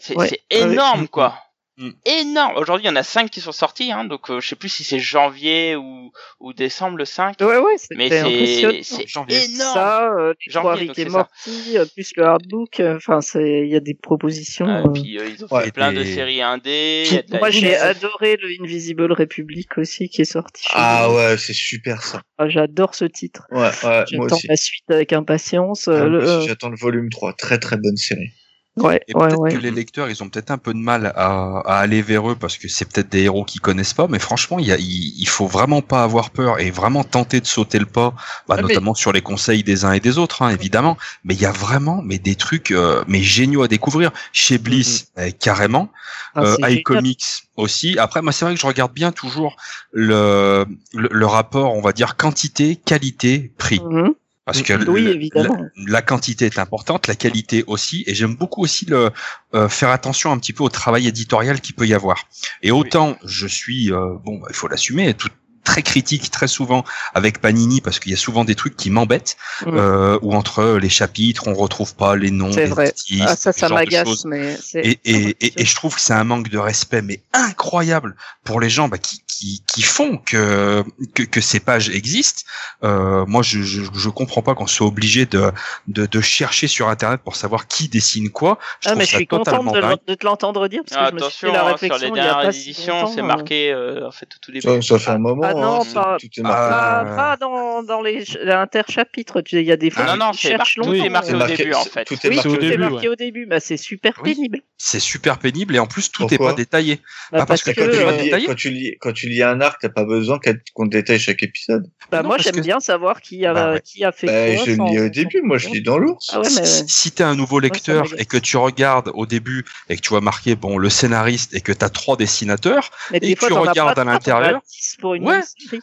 C'est, Ouais. énorme, Ouais. quoi. Mm. Énorme. Aujourd'hui, il y en a 5 qui sont sortis, hein, donc euh, je sais plus si c'est janvier ou, ou décembre le 5. Ouais, ouais, Mais c'est, énorme. Ça, euh, les Janvier, donc ça. Morty, euh, plus le hardbook, euh, enfin, il y a des propositions. Ah, euh. et puis euh, ils ont Ouais, fait plein de séries indé. Moi, j'ai adoré le Invisible Republic aussi, qui est sorti. Ah ouais, c'est super ça. Ah, J'adore ce titre. Ouais, ouais, J'attends la suite avec impatience. Ah, J'attends le volume 3. Très très bonne série. Ouais, Et ouais, peut-être ouais. que les lecteurs, ils ont peut-être un peu de mal à, à aller vers eux parce que c'est peut-être des héros qu'ils connaissent pas, mais franchement, il, y a, il, il faut vraiment pas avoir peur et vraiment tenter de sauter le pas, bah, Ah, mais- notamment sur les conseils des uns et des autres, hein, évidemment. Mais il y a vraiment mais des trucs euh, mais géniaux à découvrir chez Bliss, euh, carrément. Ah, euh, iComics aussi. Après, moi, c'est vrai que je regarde bien toujours le, le, le rapport, on va dire quantité, qualité, prix. Mhm. Parce que Oui, le- évidemment. la, la quantité est importante, la qualité aussi, et j'aime beaucoup aussi le euh, faire attention un petit peu au travail éditorial qu'il peut y avoir. Et autant je suis euh, bon, bah, il faut l'assumer, tout très critique très souvent avec Panini parce qu'il y a souvent des trucs qui m'embêtent Mm. euh, ou entre les chapitres on retrouve pas les noms C'est des vrai. artistes, Ah, ça, ça m'agace, mais c'est. Et, et, et, et je trouve que c'est un manque de respect, mais incroyable pour les gens bah, qui, qui, qui font que, que, que ces pages existent. Euh, moi, je, je, je comprends pas qu'on soit obligé de, de, de chercher sur Internet pour savoir qui dessine quoi. Je Ah, mais je suis contente totalement de, te l'entendre dire, parce que Ah, je me suis attention, fait la hein, sur réflexion les il y a dernières si éditions, c'est euh. marqué euh, en fait tout début. Ça, ça fait un moment. Ah non, hein, pas- tout est marqué. Pas, Euh, pas dans, dans les ch- interchapitres. tu sais, Il y a des fois Ah, non, non, qui c'est cherchent marqué- longtemps. tout est marqué au début, en fait. Tout est Oui, marqué au tout est début, marqué au début. Bah, c'est super Oui. pénible. C'est super pénible et en plus tout est Pourquoi pas détaillé. Bah, Ah, parce parce que que, Quand tu, euh, lis- détaillé quand, tu lis, quand tu lis un arc, t'as pas besoin qu'on détaille chaque épisode. bah, Non, moi, j'aime que- bien savoir qui a, Bah ouais. qui a fait Bah, quoi. je lis au début, moi je lis dans l'ours. Ah ouais. Si, t'es un nouveau lecteur et que tu regardes au début et que tu vois marqué bon le scénariste et que t'as trois dessinateurs et fois, tu regardes à l'intérieur. t'en as 10 pour une Ouais.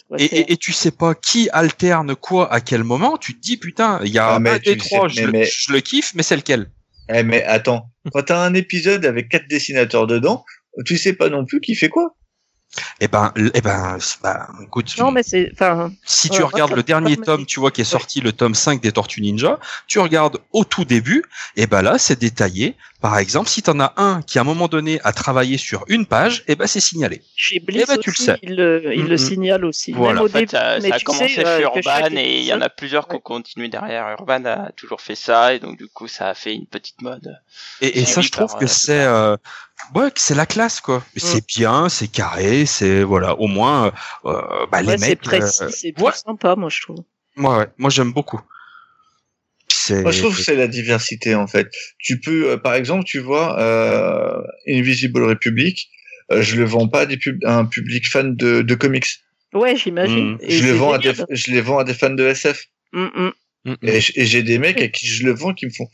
Quoi, et, c'est- et, et tu sais pas qui alterne quoi à quel moment, tu te dis putain, il y a Ah, mais un tu des trois, sais, je, mais- le- mais- je le kiffe, mais c'est lequel? Eh, mais attends, quand t'as un épisode avec quatre dessinateurs dedans, tu sais pas non plus qui fait quoi. Eh ben, eh ben, c'est- bah, écoute, Non, mais c'est. Enfin, si tu regardes le dernier tome, tu vois qui est sorti le tome 5 des Tortues Ninja, tu regardes au tout début, et ben là c'est détaillé. Par exemple, si t'en as un qui à un moment donné a travaillé sur une page, et ben c'est signalé. Chez Bliss ben, tu le sais. il le, il le Mhm. signale aussi. Voilà. Même au En fait, début, ça, mais ça a tu commencé sais, euh, chez chaque Urban et il y en a plusieurs qui ont continué derrière. Urban a toujours fait ça et donc du coup ça a fait une petite mode. Et, et ça, je trouve par, que euh, c'est, euh, ouais, c'est la classe quoi. Mais C'est bien, c'est carré, c'est voilà, au moins, euh, bah, les Ouais, c'est mecs. précis, euh, c'est ouais. sympa, moi, je trouve. moi, ouais, moi j'aime beaucoup. C'est. Moi, je trouve que c'est la diversité en fait. Tu peux, euh, par exemple, tu vois, euh, Invisible Republic, euh, je le vends pas à, des pub- à un public fan de, de comics. Ouais, j'imagine. Et Je les c'est vends à des, génial. je les vends à des fans de SF. Mm, mm. Mm, mm. Et, j- et j'ai des mecs à qui je le vends qui me font,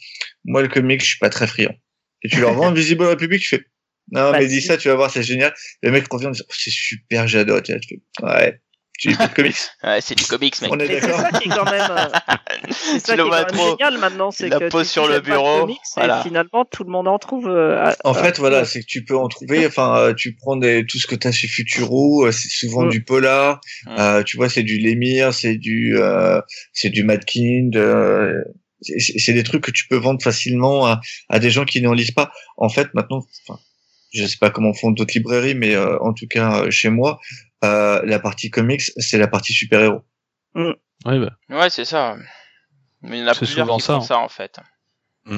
moi le comic, je suis pas très friand. Et tu leur vends *laughs* Invisible Republic, je fais, non Bah, mais dis si. ça, tu vas voir, c'est génial. Le mec revient en disant, Oh, c'est super, j'adore. Tu ouais. De comics *laughs* Ouais, c'est du comics, mec. On est c'est ça qui est quand même, euh, *laughs* c'est ça qui est quand même génial maintenant, c'est la que pose tu sur le bureau, comics, et finalement tout le monde en trouve. euh, En fait, voilà, c'est que tu peux en trouver. Enfin, euh, tu prends des, tout ce que t'as chez Futuro, euh, c'est souvent Mm. du polar. Mm. Euh, tu vois, c'est du Lemire, c'est du, euh, c'est du Madkind. euh, c'est- des trucs que tu peux vendre facilement à, à des gens qui n'en lisent pas. En fait, maintenant, enfin, je sais pas comment font d'autres librairies, mais euh, en tout cas euh, chez moi, euh, la partie comics, c'est la partie super héros. Ouais, bah, Ouais, c'est ça. Mais il y en a plusieurs qui ça, font hein. ça, en fait.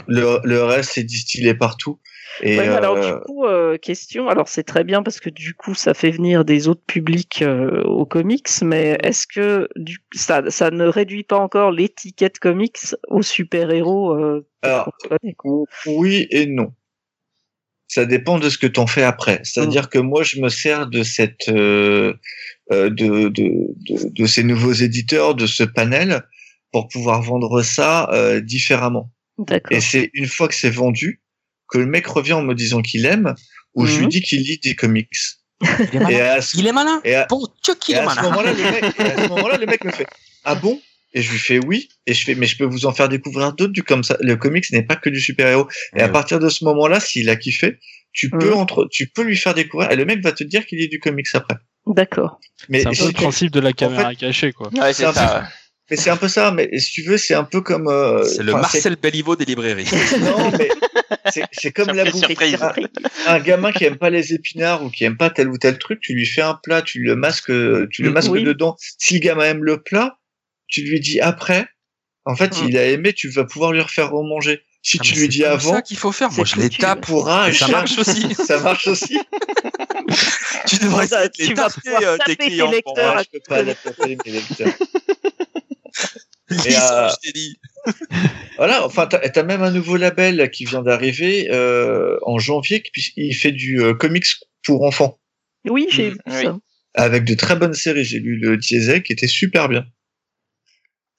Le, le reste, c'est distillé partout. Et Ouais, alors euh, du coup, euh, question. Alors c'est très bien parce que du coup, ça fait venir des autres publics euh, aux comics, mais est-ce que du, ça, ça ne réduit pas encore l'étiquette comics aux super-héros euh, Alors, Oui et non. Ça dépend de ce que t'en fais après. C'est-à-dire que moi, je me sers de cette, euh, euh, de, de, de, de ces nouveaux éditeurs, de ce panel, pour pouvoir vendre ça euh, différemment. D'accord. Et c'est une fois que c'est vendu que le mec revient en me disant qu'il aime, ou je lui Mhm. dis qu'il lit des comics. Il est Et malin. à ce, Il est malin. et à- Dieu qu'il est ce malin. moment-là, le mec, et à ce *laughs* moment-là, le mec me fait Ah bon? Et je lui fais oui. Et je fais Mais je peux vous en faire découvrir d'autres du comme ça. Le comics n'est pas que du super-héros. Et à partir de ce moment-là, s'il a kiffé, tu peux Mhm. entre, tu peux lui faire découvrir. Et le mec va te dire qu'il lit du comics après. D'accord. Mais c'est un peu le principe de la caméra cachée, quoi. Ouais, c'est ça. mais c'est un peu ça. Mais si tu veux, c'est un peu comme. euh, C'est le Marcel Belliveau des librairies. *laughs* Non, mais c'est- comme la bouffe. Un, un gamin qui aime pas les épinards ou qui aime pas tel ou tel truc, tu lui fais un plat, tu le masques, tu le Mm, masques oui. dedans. Si le gamin aime le plat, tu lui dis après. En fait, Mm. il a aimé, tu vas pouvoir lui refaire remanger. Si Ah, tu lui c'est dis avant, ça qu'il faut faire. Moi, C'est je les tape. pourra, Et *laughs* ça marche aussi. ça marche aussi. *laughs* tu devrais Ça, les tu vas taper, pouvoir euh, taper tes tes clients. lecteurs pour, euh, Ouais, je peux pas la taper, mes lecteurs. *laughs* Et, euh, je t'ai dit. Voilà, enfin, t'as as même un nouveau label qui vient d'arriver euh, en janvier, qui il fait du euh, comics pour enfants, Oui, j'ai Mm, vu oui. ça. avec de très bonnes séries. J'ai lu le Diesel qui était super bien.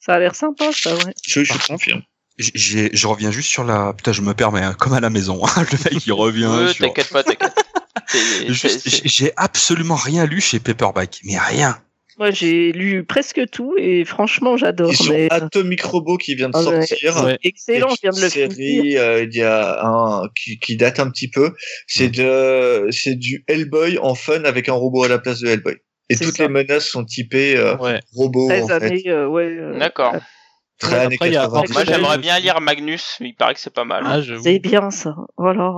Ça a l'air sympa, ça, ouais. Je, je confirme. Je reviens juste sur la. Putain, je me permets, hein, comme à la maison. hein, *laughs* le mec, il revient Ouais, sur. t'inquiète pas, t'inquiète. *laughs* J'ai absolument rien lu chez Paperback, mais rien. Moi, j'ai lu presque tout et franchement, j'adore. Sur Mais... Atomic Robot qui vient de Ah ouais. sortir. Ouais. Excellent, je viens de le finir. série, euh, il y a un qui, qui date un petit peu. C'est de, c'est du Hellboy en fun avec un robot à la place de Hellboy. Et toutes ça. les menaces sont typées euh, Ouais. robots 13 en fait. euh, ouais. euh, D'accord. Très Ouais, années après, il y a 80. Orphan Moi, j'aimerais bien lire Magnus. Il paraît que c'est pas mal. Ah. C'est bien ça. Voilà.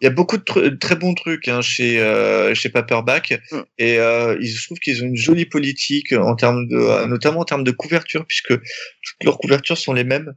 Il y a beaucoup de tr- très bons trucs hein, chez euh, chez Paperback Mm. et euh, ils je trouve qu'ils ont une jolie politique en termes de euh, notamment en termes de couverture puisque toutes leurs couvertures sont les mêmes.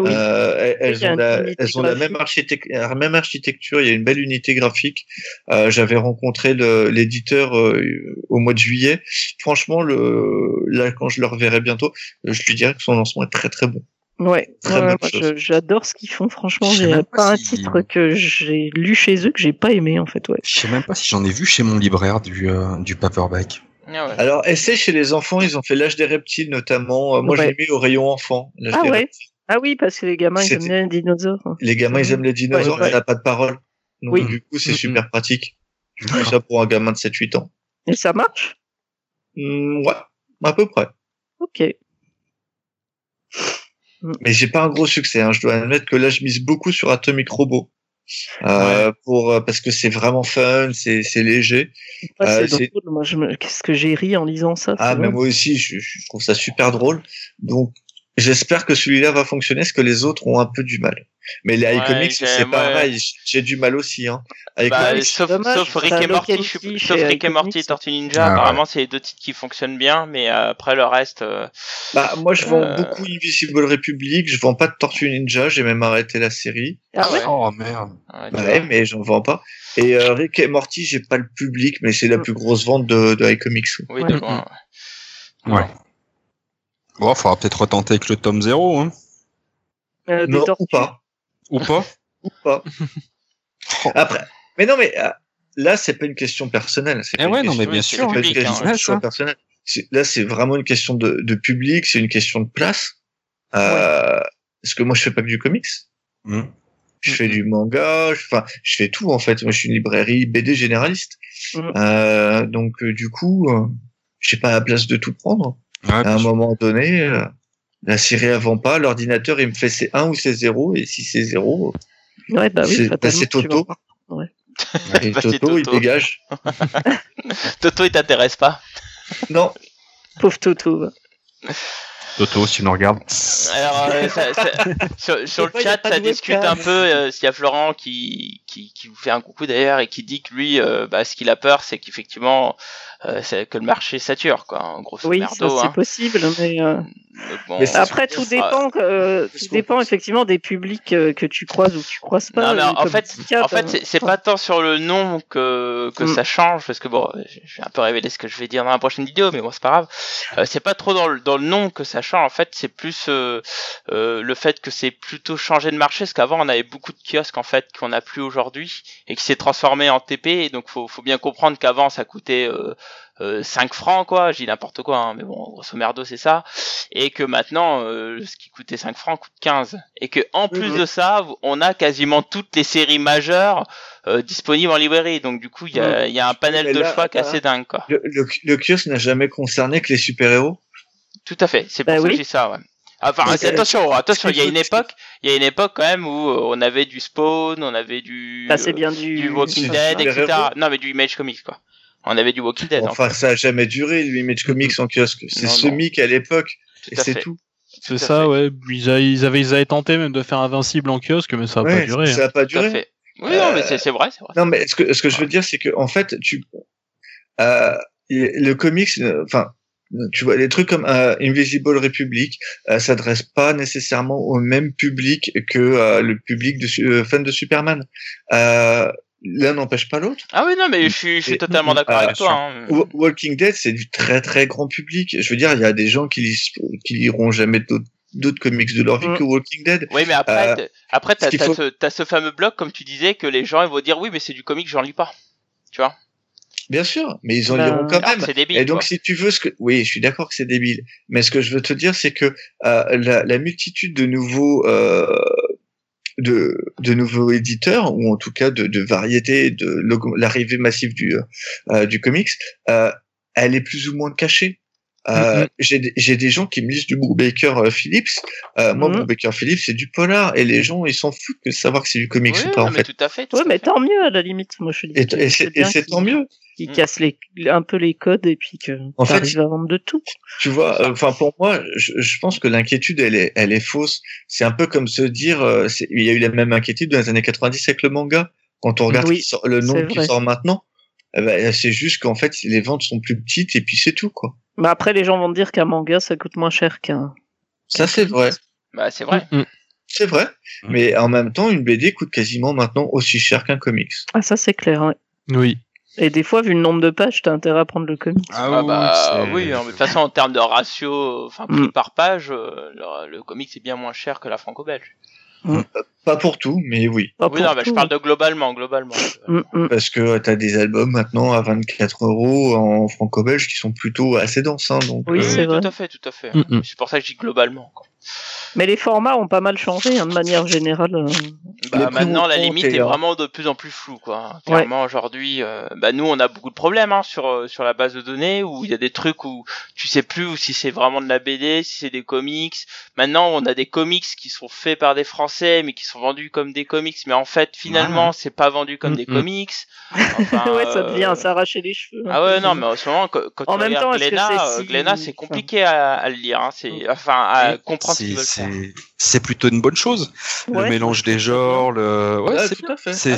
Oui. Euh, elles, ont la, unité elles ont la graphique. même, architecture, la même architecture, il y a une belle unité graphique. Euh, J'avais rencontré l'éditeur euh, au mois de juillet. Franchement, le, là, quand je le reverrai bientôt, je lui dirais que son lancement est très très bon. Ouais, je- j'adore ce qu'ils font. Franchement, Je j'ai pas, pas un si- titre que j'ai lu chez eux que j'ai pas aimé en fait. Ouais. Je sais même pas si j'en ai vu chez mon libraire du, euh, du Paperback. Ah ouais. Alors, essai chez les enfants, ils ont fait l'âge des reptiles notamment. Euh, Moi, je Ouais. l'ai mis au rayon enfant. Ah des ouais. reptiles. Ah oui, parce que les gamins ils aiment les dinosaures. Les gamins, ils aiment les dinosaures, Ouais, mais ouais. on n'a pas de parole. Donc, Oui. du coup, c'est super pratique. Je fais D'accord. ça pour un gamin de 7-8 ans. Et ça marche? Hmm, ouais, à peu près. Ok. Mais j'ai pas un gros succès. Hein. Je dois admettre que là, je mise beaucoup sur Atomic Robot. Euh, pour euh, parce que c'est vraiment fun, c'est c'est léger. Euh, c'est c'est- drôle. Moi, je me... qu'est-ce que j'ai ri en lisant ça Ah, mais moi aussi, je, je trouve ça super drôle. Donc, j'espère que celui-là va fonctionner, parce que les autres ont un peu du mal. Mais les Ouais, iComics, j'ai- c'est moi- pareil. J'ai du mal aussi. Hein. Bah, sauf, dommage, sauf Rick et Morty, je suis- sauf Rick et Morty et. Tortue Ninja, Ah ouais. apparemment c'est les deux titres qui fonctionnent bien, mais euh, après le reste, euh, Bah, moi, je vends Euh. beaucoup Invisible Republic. Je vends pas de Tortue Ninja. J'ai même arrêté la série. Ah ouais? Oh merde. ouais, Bah ouais, mais j'en vends pas. Et euh, Rick et Morty, j'ai pas le public, mais c'est la Mm. plus grosse vente de, de iComics. oui, Ouais. de loin, ouais. Bon, faudra peut-être retenter avec le tome 0, hein. Euh, des Non, ou pas. Ou pas *laughs* Ou pas. *laughs* Après. Mais non, mais euh, là, c'est pas une question personnelle. c'est Eh ouais, non, question- mais bien c'est sûr. c'est pas une public, hein, question ouais, de choix ça. personnel. C'est- Là, c'est vraiment une question de, de public, c'est une question de place. Euh, Parce que moi, je fais pas que du comics. Hmm. Je fais du manga, je- enfin, je fais tout en fait. Moi, je suis une librairie BD généraliste. Mhm. Euh, donc, euh, du coup, euh, j'ai pas la place de tout prendre. Ouais, À un sûr. moment donné, euh, la série avant pas, l'ordinateur il me fait c'est 1 ou c'est 0 et si c'est 0, Ouais, bah oui, C'est- bah, Toto. voir. et Bah, c'est Toto, il Toto. dégage. *laughs* Toto, il t'intéresse pas. Non, Pauvre Toto. Toto, si tu nous regardes. Alors, euh, ça- ça- *laughs* sur, sur le pas, chat, ça discute webcam. un peu. euh, S'il y a Florent qui, qui, qui vous fait un coucou d'ailleurs et qui dit que lui, euh, bah, ce qu'il a peur, c'est qu'effectivement, euh, c'est que le marché sature, quoi. En grosso Oui, ça merdo, c'est hein. possible, mais euh, bon, après tout dépend, euh, tout dépend effectivement des publics euh, que tu croises ou que tu croises pas. Non, mais en fait, En fait, c'est- pas tant sur le nom que, que Mm. ça change, parce que bon, je je vais un peu révéler ce que je vais dire dans la prochaine vidéo, mais bon, c'est pas grave. Euh, c'est pas trop dans le, dans le nom que ça change, en fait, c'est plus euh, euh, le fait que c'est plutôt changé de marché, parce qu'avant, on avait beaucoup de kiosques, en fait, qu'on a plus aujourd'hui, et qui s'est transformé en TP, et donc faut, faut bien comprendre qu'avant, ça coûtait euh, euh, 5 francs, quoi, dis n'importe quoi, hein, mais bon, grosso merdo, c'est ça, et que maintenant, euh, ce qui coûtait 5 francs coûte 15, et que en plus Mhm. de ça, on a quasiment toutes les séries majeures euh, disponibles en librairie, donc du coup, il y a, y a un panel de choix qui est assez dingue, quoi. le, le, le kiosque n'a jamais concerné que les super-héros? Tout à fait, c'est pour Bah ça que oui. dis ça, ouais. Enfin, euh, attention, attention, il y a une époque, il y a une époque quand même où euh, on avait du Spawn, on avait du bah, c'est bien du. du Walking Dead, etc. Non, mais du Image Comics, quoi. On avait du Walking Dead. en Enfin, ça a jamais duré, l'Image Comics en kiosque. C'est semi à l'époque, et c'est tout. C'est ça, fait. ouais. Ils, a- ils avaient, ils avaient tenté même de faire Invincible en kiosque, mais ça a pas duré. hein. ça a pas Tout à duré. fait. Oui, non, mais Euh, c'est vrai, c'est vrai. Non, mais ce que, ce que je veux dire, c'est que en fait, tu, euh, le comics, euh, enfin, tu vois, les trucs comme euh, Invisible Republic euh, s'adressent pas nécessairement au même public que euh, le public de euh, fan de Superman. Euh, L'un n'empêche pas l'autre. Ah oui, non, mais je suis, je suis totalement d'accord Ah, avec toi. hein. Wa- Walking Dead, c'est du très très grand public. Je veux dire, il y a des gens qui lisent, qui liront jamais d'autres d'autres comics de leur vie Mm. que Walking Dead. Oui, mais après, Euh, après, t'as ce faut- ce fameux bloc, comme tu disais, que les gens ils vont dire oui, mais c'est du comic, j'en lis pas. Tu vois? Bien sûr, mais ils en Bah, liront quand Ah, même. C'est débile. Et donc, quoi. si tu veux ce que, oui, je suis d'accord que c'est débile, mais ce que je veux te dire, c'est que euh, la, la multitude de nouveaux, euh, de, de nouveaux éditeurs, ou en tout cas de, de variétés, de l'arrivée massive du, euh, du comics, euh, elle est plus ou moins cachée. Euh. J'ai des- j'ai des gens qui me lisent du Brubaker euh, Phillips. Euh, Moi, Mhm. Brubaker Phillips, c'est du polar, et les gens, ils s'en foutent de savoir que c'est du comics Oui, ou pas, non, en mais fait. tout à fait. tout Ouais, à mais fait. tant mieux à la limite. Moi, je dis. Et, c'est tant mieux. Qu'ils Mm. cassent les, un peu les codes et puis que En fait, à vendre de tout. Tu vois, euh, enfin pour moi, je, je pense que l'inquiétude elle est, elle est fausse. C'est un peu comme se dire, euh, il y a eu la même inquiétude dans les années 90 avec le manga. Quand on regarde Oui, qui sort- le nom qui sort maintenant, eh ben, c'est juste qu'en fait les ventes sont plus petites et puis c'est tout quoi. Mais après, les gens vont dire qu'un manga, ça coûte moins cher qu'un. Ça c'est vrai, Bah, c'est vrai. Mm, mm. c'est vrai. Mhm. Mais en même temps, une BD coûte quasiment maintenant aussi cher qu'un comics. Ah, ça, c'est clair, ouais. Oui. Et des fois, vu le nombre de pages, t'as intérêt à prendre le comic. Ah, bah c'est- oui, hein, mais de toute façon en termes de ratio, enfin prix Mm. par page, euh, le, le comic c'est bien moins cher que la franco-belge. Pas pour tout, mais oui. Pas oui, non, mais je parle de globalement, globalement. Mm, mm. Parce que tu as des albums maintenant à 24 euros en franco-belge qui sont plutôt assez denses. Hein, donc, Oui, euh, c'est vrai. tout à fait, tout à fait. Mm, mm. C'est pour ça que je dis globalement. quoi. Mais les formats ont pas mal changé, hein, de manière générale. euh. Bah, maintenant, la limite est hein. vraiment de plus en plus floue, quoi. Clairement, aujourd'hui, euh, bah, nous, on a beaucoup de problèmes hein, sur euh, sur la base de données où il y a des trucs où tu sais plus où si c'est vraiment de la BD, si c'est des comics. Maintenant, on a des comics qui sont faits par des Français, mais qui sont vendus comme des comics, mais en fait, finalement, c'est pas vendu comme Mm, des mm. comics. Enfin, *laughs* ouais, ça devient euh, s'arracher les cheveux. Ah ouais, non, mais en ce moment, quand, En tu même regardes temps, Glénat, c'est euh, si- compliqué à, à le lire. Hein. C'est, enfin, à comprendre ce qu'ils c'est veulent faire. c'est- plutôt une bonne chose. le mélange des genres, le ouais, Ah, c'est tout à fait. c'est Ah,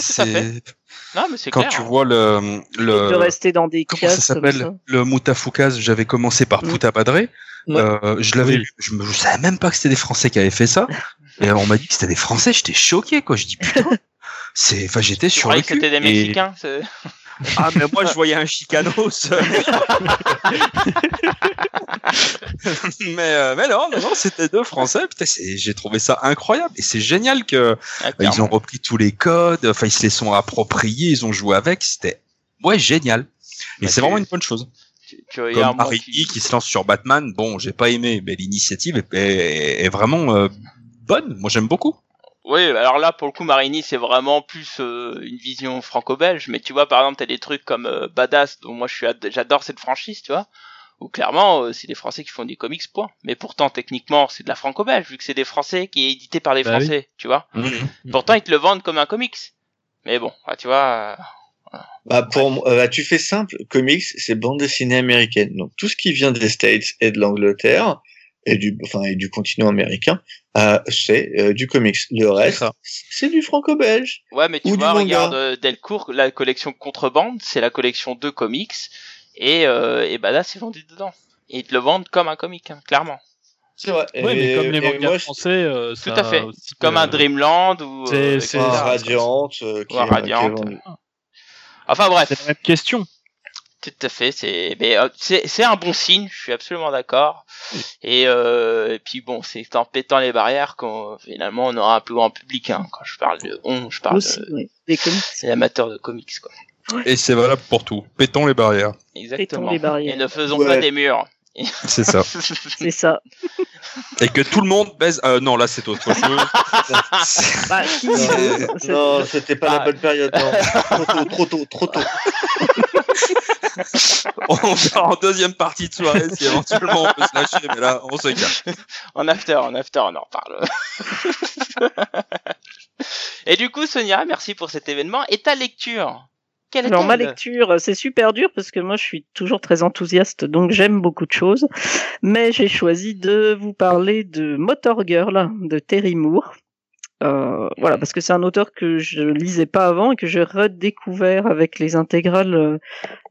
Non, mais quand clair. tu hein. vois le le de rester dans des comment ça s'appelle ça. le Moutafoukaz, j'avais commencé par Mm. Poutabadré. Ouais. Euh, je l'avais Oui. je, me, je savais même pas que c'était des Français qui avaient fait ça. *laughs* Et on m'a dit que c'était des Français, j'étais choqué quoi. Je dis putain. *laughs* C'est enfin j'étais sur le croyais que cul. c'était des Mexicains Ah mais moi je voyais un chicanos. *laughs* mais euh, mais non non non c'était deux Français. J'ai trouvé ça incroyable et c'est génial que Ah, euh, ils ont repris tous les codes. Enfin ils se les sont appropriés, ils ont joué avec. C'était ouais génial. Et Bah, c'est vraiment une bonne chose. Tu, tu Comme Marini qui- qui... se lance sur Batman, bon, j'ai pas aimé, mais l'initiative est, est- est vraiment euh, bonne. Moi, j'aime beaucoup. Oui, alors là, pour le coup, Marini, c'est vraiment plus euh, une vision franco-belge. Mais tu vois, par exemple, t'as des trucs comme euh, Badass, dont moi, je suis, ad- j'adore cette franchise, tu vois. Ou clairement, euh, c'est des Français qui font du comics, point. Mais pourtant, techniquement, c'est de la franco-belge, vu que c'est des Français qui est édité par des Bah oui. Français, tu vois. Mhm. Pourtant, ils te le vendent comme un comics. Mais bon, ah, tu vois. euh, Bah, pour, moi- euh, bah, tu fais simple, comics, c'est bande dessinée américaine. Donc, tout ce qui vient des States et de l'Angleterre, et du, enfin, et du continent américain, euh, c'est euh, du comics. Le reste, c'est du franco-belge. Ouais, mais tu Ou du vois, manga. regarde euh, Delcourt, la collection Contrebande, c'est la collection de comics, et, euh, et bah là, c'est vendu dedans. Et ils te le vendent comme un comic, hein, clairement. C'est vrai. Ouais, mais comme les mangas moi, français, euh, Tout à fait. aussi, Comme un Dreamland ou... c'est- euh, c'est- etc. un Radiant, euh, qui, Ou un est- qui est Radiant. vendu. Enfin bref, C'est la même question. Tout à fait. C'est, mais euh, c'est, c'est un bon signe. Je suis absolument d'accord. Et, euh, et puis bon, c'est en pétant les barrières qu'on finalement on aura un plus grand public. Hein. Quand je parle de on, je parle Aussi, de, oui. Des comics. c'est amateur de comics quoi. Et c'est valable pour tout. Pétons les barrières. Exactement. les barrières. Et ne faisons Ouais. pas des murs. C'est ça. *laughs* C'est ça. Et que tout le monde baise. euh, non, là c'est autre chose. *laughs* Bah, Non, C'est- non, c'était pas Ah. la bonne période. Non. trop tôt, trop tôt, trop tôt. *laughs* *laughs* on va en deuxième partie de soirée si éventuellement on peut se lâcher, mais là on se calme. *laughs* en after, en after, on en reparle. *laughs* et du coup, Sonia, merci pour cet événement. Et ta lecture Quelle Alors ma lecture, c'est super dur parce que moi je suis toujours très enthousiaste, donc j'aime beaucoup de choses. Mais j'ai choisi de vous parler de Motor Girl de Terry Moore. Euh, voilà, parce que c'est un auteur que je lisais pas avant et que j'ai redécouvert avec les intégrales euh,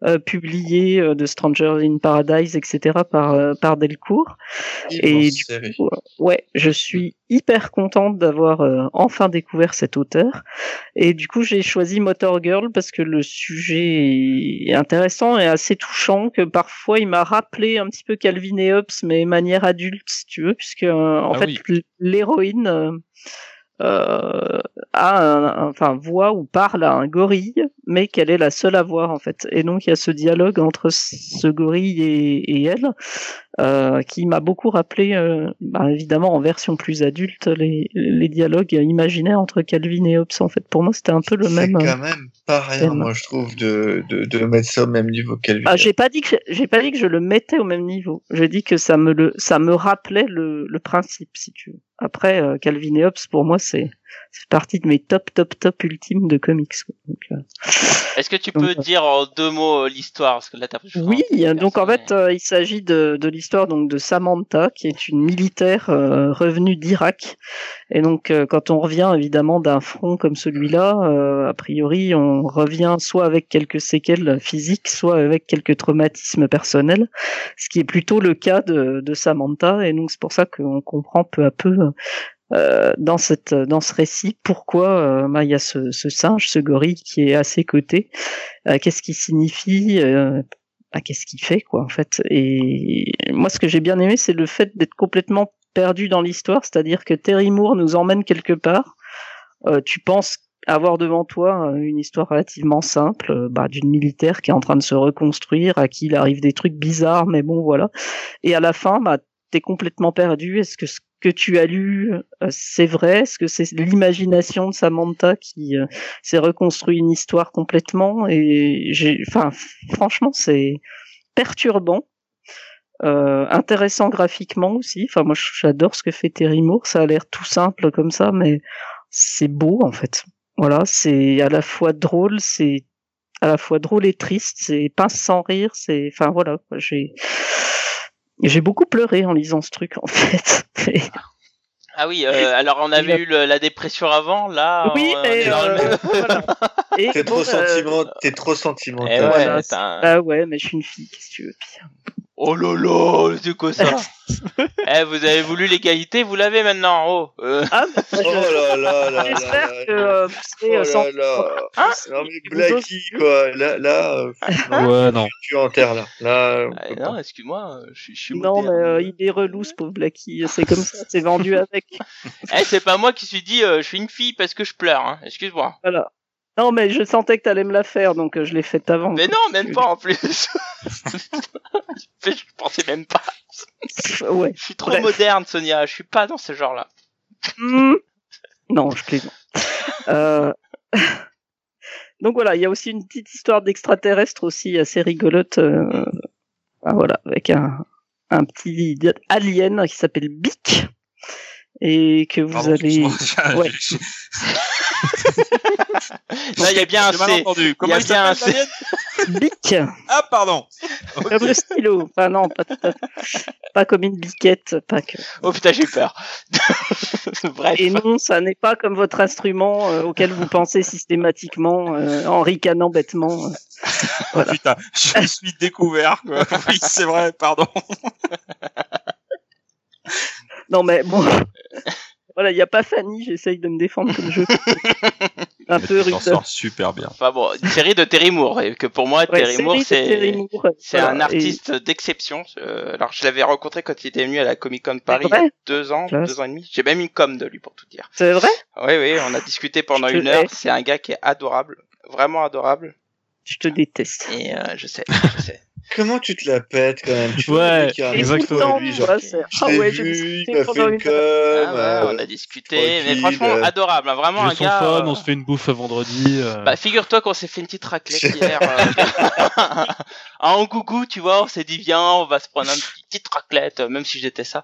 euh, publiées euh, de Strangers in Paradise, etc. par euh, par Delcourt. Et du série. Ouais, je suis hyper contente d'avoir euh, enfin découvert cet auteur. Et du coup, j'ai choisi Motor Girl parce que le sujet est intéressant et assez touchant, que parfois il m'a rappelé un petit peu Calvin et Hobbes, mais manière adulte, si tu veux, puisque euh, en Ah fait, oui. l'héroïne euh, a un- enfin voit ou parle à un gorille, mais qu'elle est la seule à voir en fait. Et donc il y a ce dialogue entre ce gorille et, et elle euh, qui m'a beaucoup rappelé, euh, bah, évidemment en version plus adulte, les, les dialogues imaginaires entre Calvin et Hobbes. En fait, pour moi, c'était un peu le C'est même. euh, quand même pas rien, moi, je trouve, de, de, de mettre ça au même niveau qu'Elvin. Ah, j'ai pas dit que j'ai pas dit que je le mettais au même niveau. J'ai dit que ça me le ça me rappelait le, le principe, si tu veux. Après, euh, Calvin et Hobbes, pour moi, c'est c'est partie de mes top top top ultimes de comics. euh, Est-ce que tu Donc, peux euh, dire en deux mots euh, l'histoire? Parce que là, Oui, crois, donc en fait, il s'agit de, de l'histoire donc de Samantha, qui est une militaire revenue d'Irak. Et donc, quand on revient évidemment d'un front comme celui-là, a priori, on revient soit avec quelques séquelles physiques, soit avec quelques traumatismes personnels, ce qui est plutôt le cas de, de Samantha. Et donc, c'est pour ça qu'on comprend peu à peu. Euh, dans cette dans ce récit. Pourquoi euh, bah, il y a ce, ce singe ce gorille qui est à ses côtés? Euh, qu'est-ce qui signifie? Euh, bah, qu'est-ce qu'il fait quoi en fait? Et moi ce que j'ai bien aimé c'est le fait d'être complètement perdu dans l'histoire. C'est-à-dire que Terry Moore nous emmène quelque part. Euh, tu penses avoir devant toi euh, une histoire relativement simple euh, bah, d'une militaire qui est en train de se reconstruire à qui il arrive des trucs bizarres mais bon voilà. Et à la fin bah t'es complètement perdu. Est-ce que ce que tu as lu euh, c'est vrai? Est-ce que c'est l'imagination de Samantha qui euh, s'est reconstruit une histoire complètement? Et enfin franchement c'est perturbant euh, intéressant graphiquement aussi. Enfin moi j'adore ce que fait Terry Moore. Ça a l'air tout simple comme ça mais c'est beau en fait. Voilà c'est à la fois drôle c'est à la fois drôle et triste c'est pas sans rire c'est enfin voilà j'ai j'ai beaucoup pleuré en lisant ce truc en *laughs* fait Et- Ah oui, euh, alors on avait eu le- la dépression avant, là. oui on euh, même- *laughs* voilà. Et T'es trop, bon, euh, sentiment... t'es trop sentimental. ouais, Voilà, t'as un- Ah ouais, mais je suis une fille, qu'est-ce que tu veux pire. Oh là là, c'est quoi ça *laughs* Eh, vous avez voulu l'égalité, vous l'avez maintenant. Oh. euh. Ah, Oh là là là J'espère que euh, vous serez, Oh euh, sans-. Hein Non mais Blacky quoi, là, là, euh, non, Ouais, non. tu es en terre là. Ah, non, excuse-moi, je suis, je suis Non, mais moderne. euh, il est relou ce pauvre Blacky, c'est comme ça, c'est vendu avec. *laughs* Eh, c'est pas moi qui suis dit, euh, je suis une fille parce que je pleure. Hein. Excuse-moi. Voilà. Non, mais je sentais que t'allais me la faire, donc euh, je l'ai faite avant. Mais quoi. non, même pas en plus. *laughs* je pensais même pas. *laughs* Ouais. Je suis trop Bref. moderne, Sonia. Je suis pas dans ce genre-là. Hmm. Non, je plaisante. Euh, *laughs* Donc voilà, il y a aussi une petite histoire d'extraterrestre aussi assez rigolote. euh, Ah, voilà, avec un, un petit alien qui s'appelle Bic et que vous Pardon, allez. *laughs* Ouais. Non, il y a bien un C. entendu. Il y Comment a bien un s'appelle, C. Bic, Ah, pardon. Ok. comme le stylo. Enfin non, pas, comme une biquette, pas que. Oh putain, j'ai eu peur. *laughs* Bref. Et non, ça n'est pas comme votre instrument euh, auquel vous pensez systématiquement euh, en ricanant bêtement. Oh, putain, je me suis découvert, quoi. *laughs* Oui, c'est vrai, pardon. Non mais bon, voilà, il n'y a pas Fanny, j'essaye de me défendre comme je peux. *laughs* Un peu rude. sors super bien. Enfin bon, une série de Terry Moore. Et que pour moi, Ouais, Terry Moore, c'est. Moore, C'est voilà, un et- artiste d'exception. Euh, alors, je l'avais rencontré quand il était venu à la Comic Con Paris il y a deux ans, Classe. deux ans et demi. J'ai même une com de lui pour tout dire. C'est vrai Oui, oui, on a discuté pendant une heure. C'est un gars qui est adorable, vraiment adorable. Je te déteste. Et euh, je sais, je sais. Comment tu te la pètes quand même? Tu Ouais, un exactement. lui, tu genre, Ah ouais, j'ai vu, discuté il m'a fait une com, Ah ouais, euh, on a discuté, mais franchement euh, adorable, hein, vraiment un gars. fun, euh, on se fait une bouffe vendredi. euh, Bah figure-toi qu'on s'est fait une petite raclette hier. euh, *laughs* *laughs* en gougou, tu vois, on s'est dit viens, on va se prendre une petite raclette, euh, même si j'étais ça.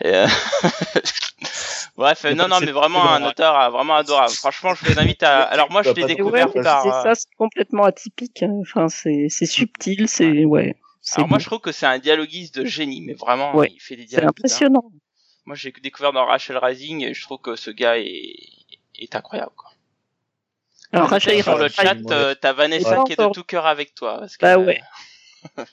Et, euh, *laughs* Bref, euh, non, non, c'est mais vraiment un auteur euh, vraiment adorable. Franchement, je vous invite à. *laughs* Alors moi, je l'ai découvert ouais, par. c'est ça, c'est complètement atypique. hein. Enfin, c'est c'est subtil, c'est ouais. C'est Alors moi, je trouve que c'est un dialoguiste de génie, mais vraiment, Ouais, il fait des c'est dialogues. dingue. impressionnant. Moi, j'ai découvert dans Rachel Rising, et je trouve que ce gars est, est incroyable. Quoi. Alors Rachel sur le chat, t'as Vanessa Ouais. qui est de tout cœur avec toi. Parce que, Bah euh, ouais. *laughs*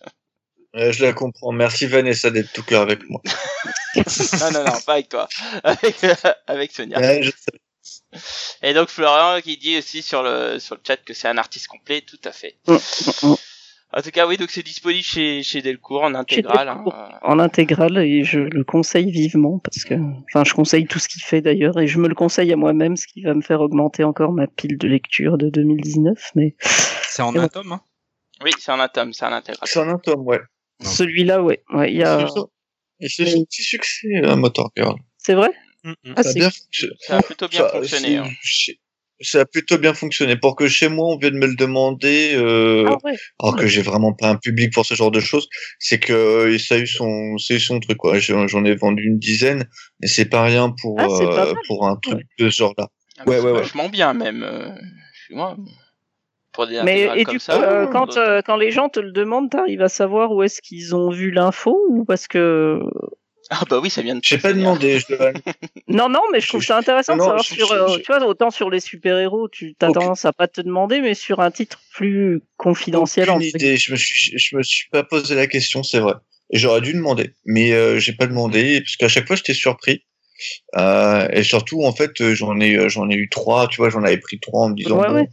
Euh, je la comprends. Merci Vanessa d'être tout cœur avec moi. *laughs* non, non, non, pas avec toi. *laughs* Avec, avec Sonia. Ouais, je sais. Et donc Florian qui dit aussi sur le sur le chat que c'est un artiste complet, tout à fait. Mm, mm, mm. En tout cas, oui, donc c'est disponible chez chez Delcourt en intégrale. hein. En intégrale et je le conseille vivement parce que, enfin, je conseille tout ce qu'il fait d'ailleurs et je me le conseille à moi-même, ce qui va me faire augmenter encore ma pile de lecture de 2019. Mais C'est en un tome, hein Oui, c'est un tome, c'est un intégral. C'est un tome, ouais. Celui-là, ouais, ouais, il y a, Et c'est un petit succès, euh, Motor Girl. c'est vrai. mm, mm. Ah, Ça a c'est bien fonctionné. Ça a plutôt bien Ça- fonctionné. c'est- hein. Ça a plutôt bien fonctionné. Pour que chez moi, on vienne me le demander, euh, ah ouais. alors que j'ai vraiment pas un public pour ce genre de choses, c'est que euh, ça a eu son, c'est eu son truc, quoi. J'en j'en ai vendu une dizaine, mais c'est pas rien pour, Ah, pas pour un truc Ouais. de ce genre-là. Ah, Ouais, c'est ouais, ouais. vachement bien même. euh. Pour des Mais et comme du coup, euh, euh, quand euh, quand les gens te le demandent, t'arrives à savoir où est-ce qu'ils ont vu l'info ou parce que Ah bah oui, ça vient de. J'ai pas hein. demandé, je *laughs* non non, mais je trouve ça intéressant de savoir je- sur, je- euh, je- tu vois, autant sur les super héros, tu as Aucune- tendance à pas te demander, mais sur un titre plus confidentiel. Aucune entre idée. Je me suis, je me suis pas posé la question, c'est vrai. J'aurais dû demander, mais euh, j'ai pas demandé parce qu'à chaque fois j'étais surpris. Euh, et surtout, en fait, j'en ai, j'en ai eu trois. Tu vois, j'en avais pris trois en me disant Ouais, bon, ouais.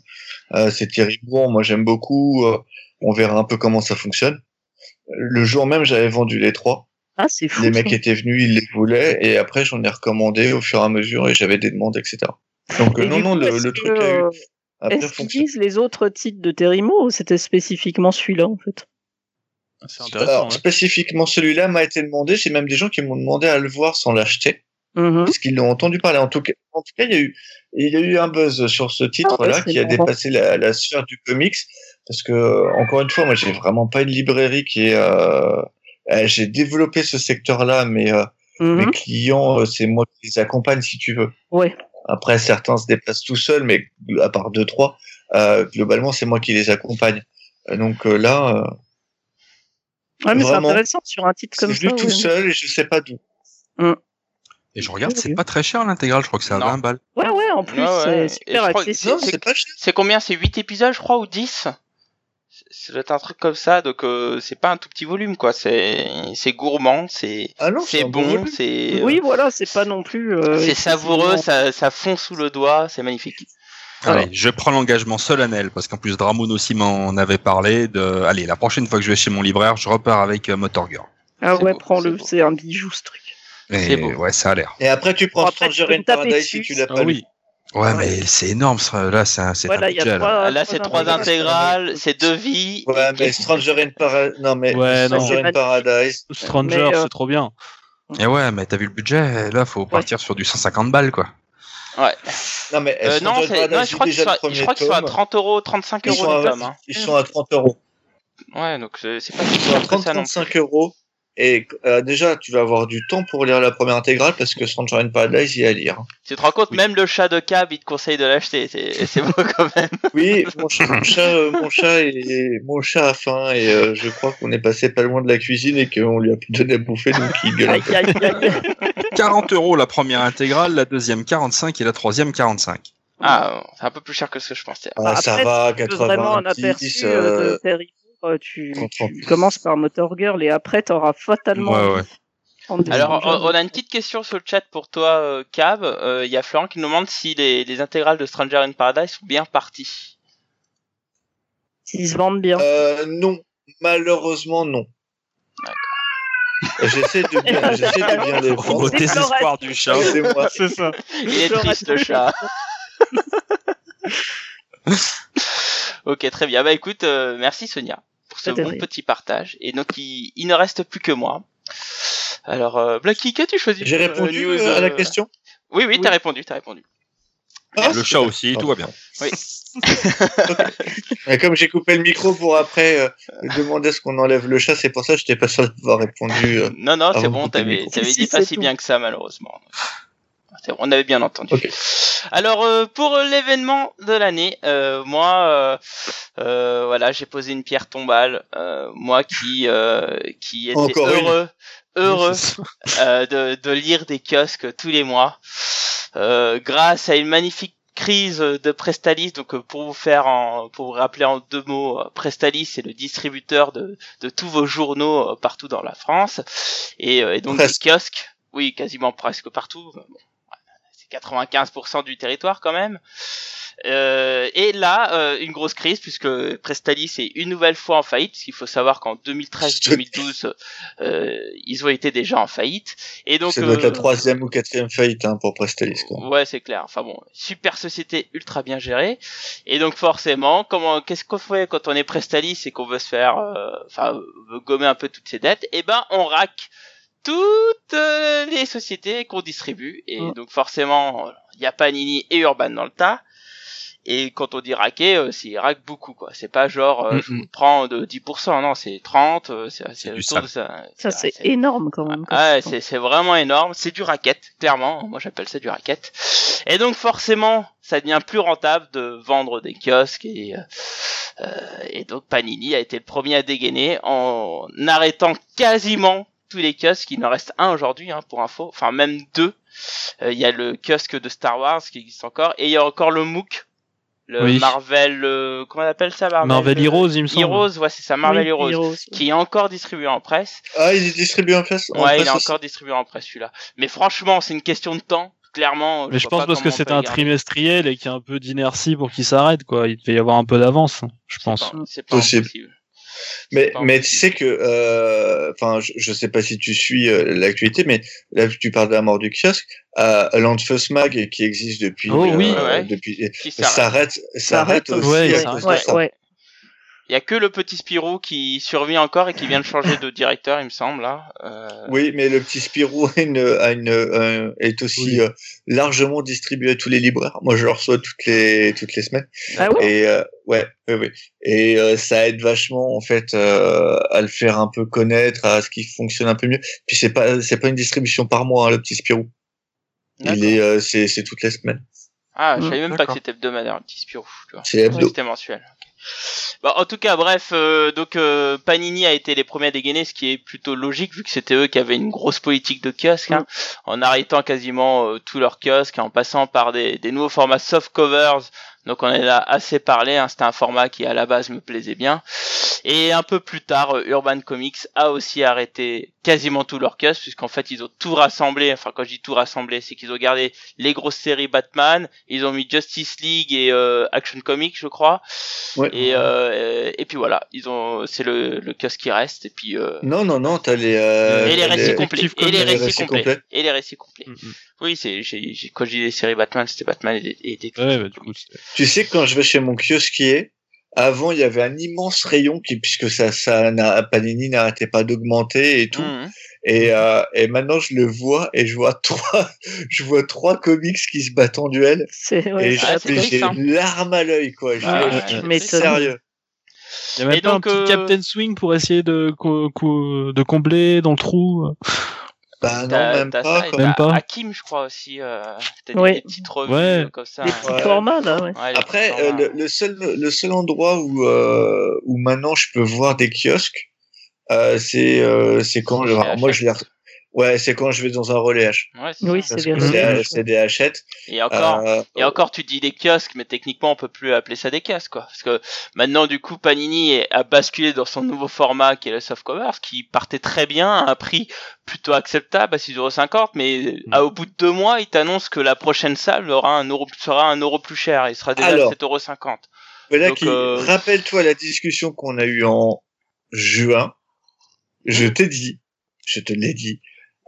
Euh, c'est terrible. Bon, moi j'aime beaucoup. euh, on verra un peu comment ça fonctionne. Le jour même, j'avais vendu les trois. Ah, c'est fou. Les mecs étaient venus, ils les voulaient, et après j'en ai recommandé au fur et à mesure, et j'avais des demandes, etc. Donc euh, Et non, non, coup, le, le que, truc a eu. Est-ce qu'ils disent les autres titres de Terimo ou c'était spécifiquement celui-là en fait? C'est intéressant. Alors, ouais. spécifiquement celui-là m'a été demandé. J'ai même des gens qui m'ont demandé à le voir sans l'acheter. Mhm. parce qu'ils l'ont entendu parler. En tout cas, en tout cas, il y a eu, il y a eu un buzz sur ce titre-là Ah c'est qui a dépassé la, la sphère du comics, parce que encore une fois, moi, j'ai vraiment pas une librairie qui est. Euh, euh, j'ai développé ce secteur-là, mais euh, mes clients, euh, c'est moi qui les accompagne, si tu veux. Ouais. Après, certains se déplacent tout seuls, mais à part deux trois, euh, globalement, c'est moi qui les accompagne. Donc là, Ouais, mais c'est intéressant sur un titre comme ça. tout ouais. seul et je sais pas d'où. Et je regarde, c'est pas très cher l'intégrale, je crois que c'est à Non. 20 balles. Ouais, ouais, en plus, Ouais, ouais. c'est super accessible. C'est pas cher. C'est combien? C'est 8 épisodes, je crois, ou 10 C'est doit être un truc comme ça, donc euh, c'est pas un tout petit volume, quoi. C'est c'est gourmand, c'est Ah c'est bon, c'est Oui, voilà, c'est pas non plus. euh, c'est savoureux, ça, ça fond sous le doigt, c'est magnifique. Allez, je prends l'engagement solennel parce qu'en plus Dramoun aussi m'en avait parlé de. Allez, la prochaine fois que je vais chez mon libraire, je repars avec euh, Motor Girl. Ah ouais, prends-le, c'est un bijou ce truc. C'est beau. ouais, ça a l'air. Et après, tu prends après, taper Paradise si tu l'as Ah pas lu. oui. Ouais, mais c'est énorme, ça. là, c'est un, c'est Voilà, un il y a budget, là. trois- Ah, Là, c'est trois intégrales, c'est deux vies. Ouais, mais Stranger in Paradise. Non, mais Ouais, non. Stranger in Paradise. Stranger, Mais, euh, c'est trop bien. Et ouais, mais t'as vu le budget? Là, faut partir sur du 150 balles, quoi. Ouais. Non, mais Euh, non, non, je crois qu'ils sont, sont à tome. 30 euros, 35 Ils euros. Hein. ils sont à 30 euros. Ouais, donc c'est c'est pas si cher que ça non 30-35 euros. Et euh, déjà, tu vas avoir du temps pour lire la première intégrale parce que in Paradise, il y a à lire. Tu te rends compte, Oui. même le chat de cab, il te conseille de l'acheter. C'est c'est beau quand même. *laughs* Oui, mon chat, mon chat, euh, mon chat, est- mon chat a faim et euh, je crois qu'on est passé pas loin de la cuisine et qu'on lui a plus donné à bouffer, donc il gueule. un Aïe, peu. aïe, *laughs* aïe. 40 euros la première intégrale, la deuxième 45 et la troisième 45. Ah, c'est un peu plus cher que ce que je pensais. Ah, ça va, Tu veux vraiment un 90. aperçu de euh, tu, comprends. tu commences par Motor Girl et après t'auras fatalement. Ouais, ouais. Alors, on a une petite question sur le chat pour toi, euh, Cab. Euh, Il y a Florent qui nous demande si les, les intégrales de Stranger in Paradise sont bien parties. S'ils se vendent bien. Euh, non, malheureusement non. J'essaie de bien, *laughs* j'essaie de bien les Au vendre. désespoir du chat. *laughs* C'est ça. Il est triste le chat. *laughs* ok, très bien. Bah écoute, euh, merci Sonia pour ce bon petit partage. Et donc il, il ne reste plus que moi. Alors, euh, Blacky, qu'as-tu choisi J'ai euh, répondu news, euh, à la euh, question. Oui, oui, Oui. t'as répondu, t'as répondu. Ah, Le chat aussi, tout va bien. Mais *laughs* *laughs* comme j'ai coupé le micro pour après euh, demander ce qu'on enlève le chat, c'est pour ça que je n'étais pas *laughs* sûr d'avoir répondu. euh. Non, non, c'est bon, t'avais, dit si, pas si tout. bien que ça, malheureusement. On avait bien entendu. Alors, euh, pour l'événement de l'année, euh, moi, euh, euh, voilà, j'ai posé une pierre tombale. euh, moi qui, euh, qui était Encore une. heureux, heureux euh, de, de lire des kiosques tous les mois, euh, grâce à une magnifique crise de Prestalis. Donc, pour vous faire, en, pour vous rappeler en deux mots, Prestalis c'est le distributeur de, de tous vos journaux partout dans la France, et, et donc Presque. des kiosques, oui, quasiment presque partout. Bon, c'est 95% du territoire quand même. Euh, et là, euh, une grosse crise puisque Prestalis est une nouvelle fois en faillite. Parce qu'il faut savoir qu'en 2013-2012, euh, ils ont été déjà en faillite. Et donc, être la euh, troisième ou quatrième faillite hein, pour Prestalis. Quoi. Ouais, c'est clair. Enfin bon, super société ultra bien gérée. Et donc forcément, comment, qu'est-ce qu'on fait quand on est Prestalis et qu'on veut se faire, euh, enfin, gommer un peu toutes ses dettes? Eh ben, on rack toutes euh, les sociétés qu'on distribue. Et Mm. donc forcément, il y a Panini et Urban dans le tas. Et quand on dit raquer, euh, c'est rack beaucoup quoi. C'est pas genre euh, Mm, je mm. vous prends de 10%, non, c'est 30, euh, c'est sale. de ça. Ça, c'est énorme quand même. Ah, ouais, c'est c'est vraiment énorme. C'est du racket, clairement. Moi, j'appelle ça du racket. Et donc, forcément, ça devient plus rentable de vendre des kiosques et euh, euh, et donc Panini a été le premier à dégainer en arrêtant quasiment tous les kiosques. Il en reste un aujourd'hui, hein, pour info. Enfin, même deux. Euh, Il y a le kiosque de Star Wars qui existe encore et il y a encore le MOOC. Le Oui. Marvel, euh, comment on appelle ça Marvel, Marvel euh, Heroes, il me semble. Heroes, ouais, c'est ça, Marvel Oui, Heroes, Heroes. qui est encore distribué en presse. Ah, il est distribué en face. en Ouais, il presse est aussi encore distribué en presse celui-là. Mais franchement, c'est une question de temps. Clairement, Mais je pense parce que c'est un trimestriel et qu'il y a un peu d'inertie pour qu'il s'arrête, quoi. Il devait y avoir un peu d'avance, je pense. C'est pas Possible. Mais, mais tu sais que, euh, enfin, je, je sais pas si tu suis euh, l'actualité, mais là, tu parles de la mort du kiosque. Euh, Landfuss Mag, qui existe depuis, Oh oui. euh, Ouais. depuis, Qui s'arrête. s'arrête, s'arrête aussi Ouais, il à cause de Ouais, ça. ouais. Il y a que le petit Spirou qui survit encore et qui vient de changer de directeur, il me semble là. Euh, Oui, mais le petit Spirou *laughs* a une, a une, euh, est aussi Oui. euh, largement distribué à tous les libraires. Moi, je le reçois toutes les toutes les semaines. Ah ouais? Et euh, ouais, ouais, ouais. Et euh, ça aide vachement en fait euh, à le faire un peu connaître, à ce qu'il fonctionne un peu mieux. Puis c'est pas c'est pas une distribution par mois hein, le petit Spirou. Il est euh, c'est c'est toutes les semaines. Ah, je Mm, savais même pas que c'était hebdomadaire, le petit Spirou. C'est hebdo. C'était mensuel. Bah, en tout cas, bref, euh, donc euh, Panini a été les premiers à dégainer, ce qui est plutôt logique vu que c'était eux qui avaient une grosse politique de kiosque, hein, en arrêtant quasiment euh, tous leurs kiosques, en passant par des, des nouveaux formats soft covers. Donc on en a assez parlé, hein, c'était un format qui à la base me plaisait bien. Et un peu plus tard, Urban Comics a aussi arrêté quasiment tous leurs kiosques, puisqu'en fait ils ont tout rassemblé, enfin quand je dis tout rassemblé, c'est qu'ils ont gardé les grosses séries Batman, ils ont mis Justice League et euh, Action Comics je crois, Ouais. et, euh, et puis voilà, ils ont, c'est le, le kiosque qui reste, et puis euh, Non non non, t'as les euh, et les récits complets, et les récits complets, et les récits complets. Oui, c'est, j'ai, j'ai, quand je dis les séries Batman, c'était Batman et, et, et Ouais, bah, du coup, Tu sais que quand je vais chez mon kiosquier, avant il y avait un immense rayon qui puisque ça ça n'a Panini n'arrêtait pas d'augmenter et tout. Mhm. Et, euh, et maintenant je le vois et je vois *laughs* trois je vois trois comics qui se battent en duel C'est ouais, et Ah, j'ai une larme à l'œil quoi. Je- Ah, je- ouais, sérieux. Il y a même donc, un petit euh, Captain Swing pour essayer de, co- co- de combler dans le trou. Bah non, même t'as pas. ça. Même pas. Hakim, je crois aussi. Euh, t'as Oui. des petites revues Ouais. euh, comme ça. Les hein. petits Ouais. formats, là, ouais. Après, euh, le, le seul le seul endroit où euh, où maintenant je peux voir des kiosques, euh, c'est euh, c'est quand je, alors, moi je les re- ouais c'est quand je vais dans un relais H. Ouais, c'est Oui, C'est que des des Hachette. Et encore, Euh, et encore, tu dis des kiosques, mais techniquement, on peut plus appeler ça des kiosques, quoi. Parce que maintenant, du coup, Panini a basculé dans son nouveau format qui est le softcover, ce qui partait très bien à un prix plutôt acceptable à 6,50€, mais Mm. à, au bout de deux mois, il t'annonce que la prochaine salle aura un euro, sera un euro plus cher. Il sera déjà Alors. à 7,50€. Voilà Donc, qui euh, rappelle-toi la discussion qu'on a eue en juin. Je t'ai dit, je te l'ai dit,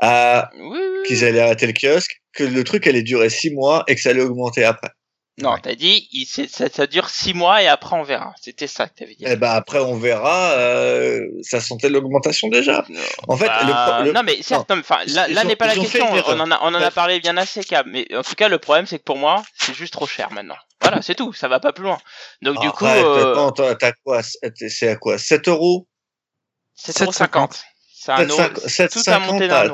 à Oui, oui, oui. qu'ils allaient arrêter le kiosque, que le truc allait durer six mois et que ça allait augmenter après. Non, Ouais. t'as dit, il, ça, ça dure six mois et après on verra. C'était ça que t'avais dit. Et ben après on verra. euh, ça sentait l'augmentation déjà. En fait, Bah, le pro- le- non mais certes, non, mais enfin là, là n'est pas la question. erreur. On en a, on en a parlé bien assez, Cab. Mais en tout cas, le problème c'est que pour moi, c'est juste trop cher maintenant. Voilà, c'est tout. Ça va pas plus loin. Donc du coup, euh, t'as- quoi? C'est à quoi? 7 euros? 7,50€. C'est un euro. 7,50, Tout a monté d'un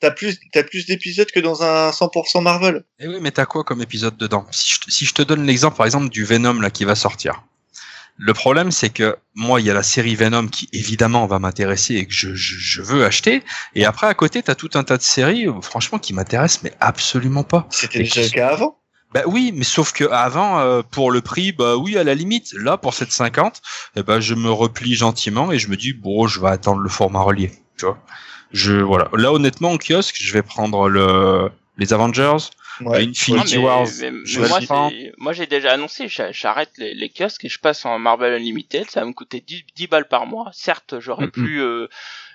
t'as- plus, t'as plus d'épisodes que dans un 100% Marvel. Et oui, mais t'as quoi comme épisode dedans? Si je, te- si je te donne l'exemple, par exemple, du Venom là qui va sortir. Le problème, c'est que moi, il y a la série Venom qui évidemment va m'intéresser et que je, je, je veux acheter. Et après, à côté, t'as tout un tas de séries, franchement, qui m'intéressent, mais absolument pas. C'était déjà le cas avant? Bah oui, mais sauf que avant, euh, pour le prix, bah oui, à la limite. Là, pour cette 50, eh ben, je me replie gentiment et je me dis, bon, je vais attendre le format relié. Tu vois. Je, voilà. Là, honnêtement, en kiosque, je vais prendre le, les Avengers, Ouais. Infinity Non, mais- Wars. mais- mais je moi, j'ai déjà annoncé, j'a- j'arrête les, les kiosques et je passe en Marvel Unlimited. Ça va me coûter 10, 10 balles par mois. Certes, j'aurai Mhm. plus, euh,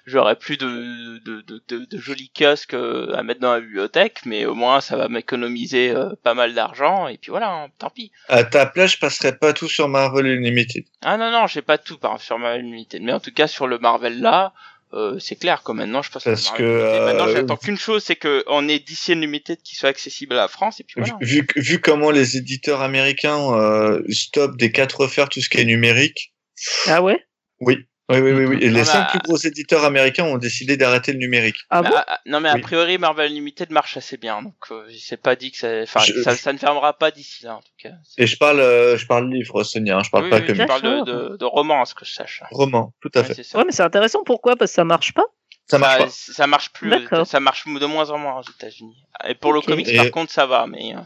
j'aurai plus de, de, de, de, de jolis kiosques euh, à mettre dans la bibliothèque, mais au moins, ça va m'économiser euh, pas mal d'argent. Et puis voilà, hein, tant pis. À ta place, je passerai pas tout sur Marvel Unlimited. Ah non, non, j'ai pas tout par sur Marvel Unlimited. Mais en tout cas, sur le Marvel là, euh, c'est clair que maintenant je passe Parce que, Unlimited. Maintenant, euh, j'attends qu'une chose, c'est que on ait DC Unlimited qui soit accessible à la France. Et puis voilà. Vu, vu, vu comment les éditeurs américains euh, stoppent des quatre refaire tout ce qui est numérique. Ah ouais? Oui. Oui, oui, oui, oui. Et les Ah bah- cinq plus gros éditeurs américains ont décidé d'arrêter le numérique. Ah Bah, bon ah, non mais a Oui. priori Marvel Unlimited marche assez bien donc euh, c'est pas dit que ça enfin Je- ça, ça ne fermera pas d'ici là en tout cas. Et je parle, euh, je parle livre, Sonia. hein, je parle Oui, pas oui, que je parle de, de, de romance que je sache. roman. Tout à fait. c'est ça. Ouais, mais c'est intéressant. Pourquoi? Parce que ça marche pas? Ça marche Bah, pas. ça marche plus D'accord. ça marche de moins en moins aux États-Unis. Et pour le comics Et- par contre ça va mais euh,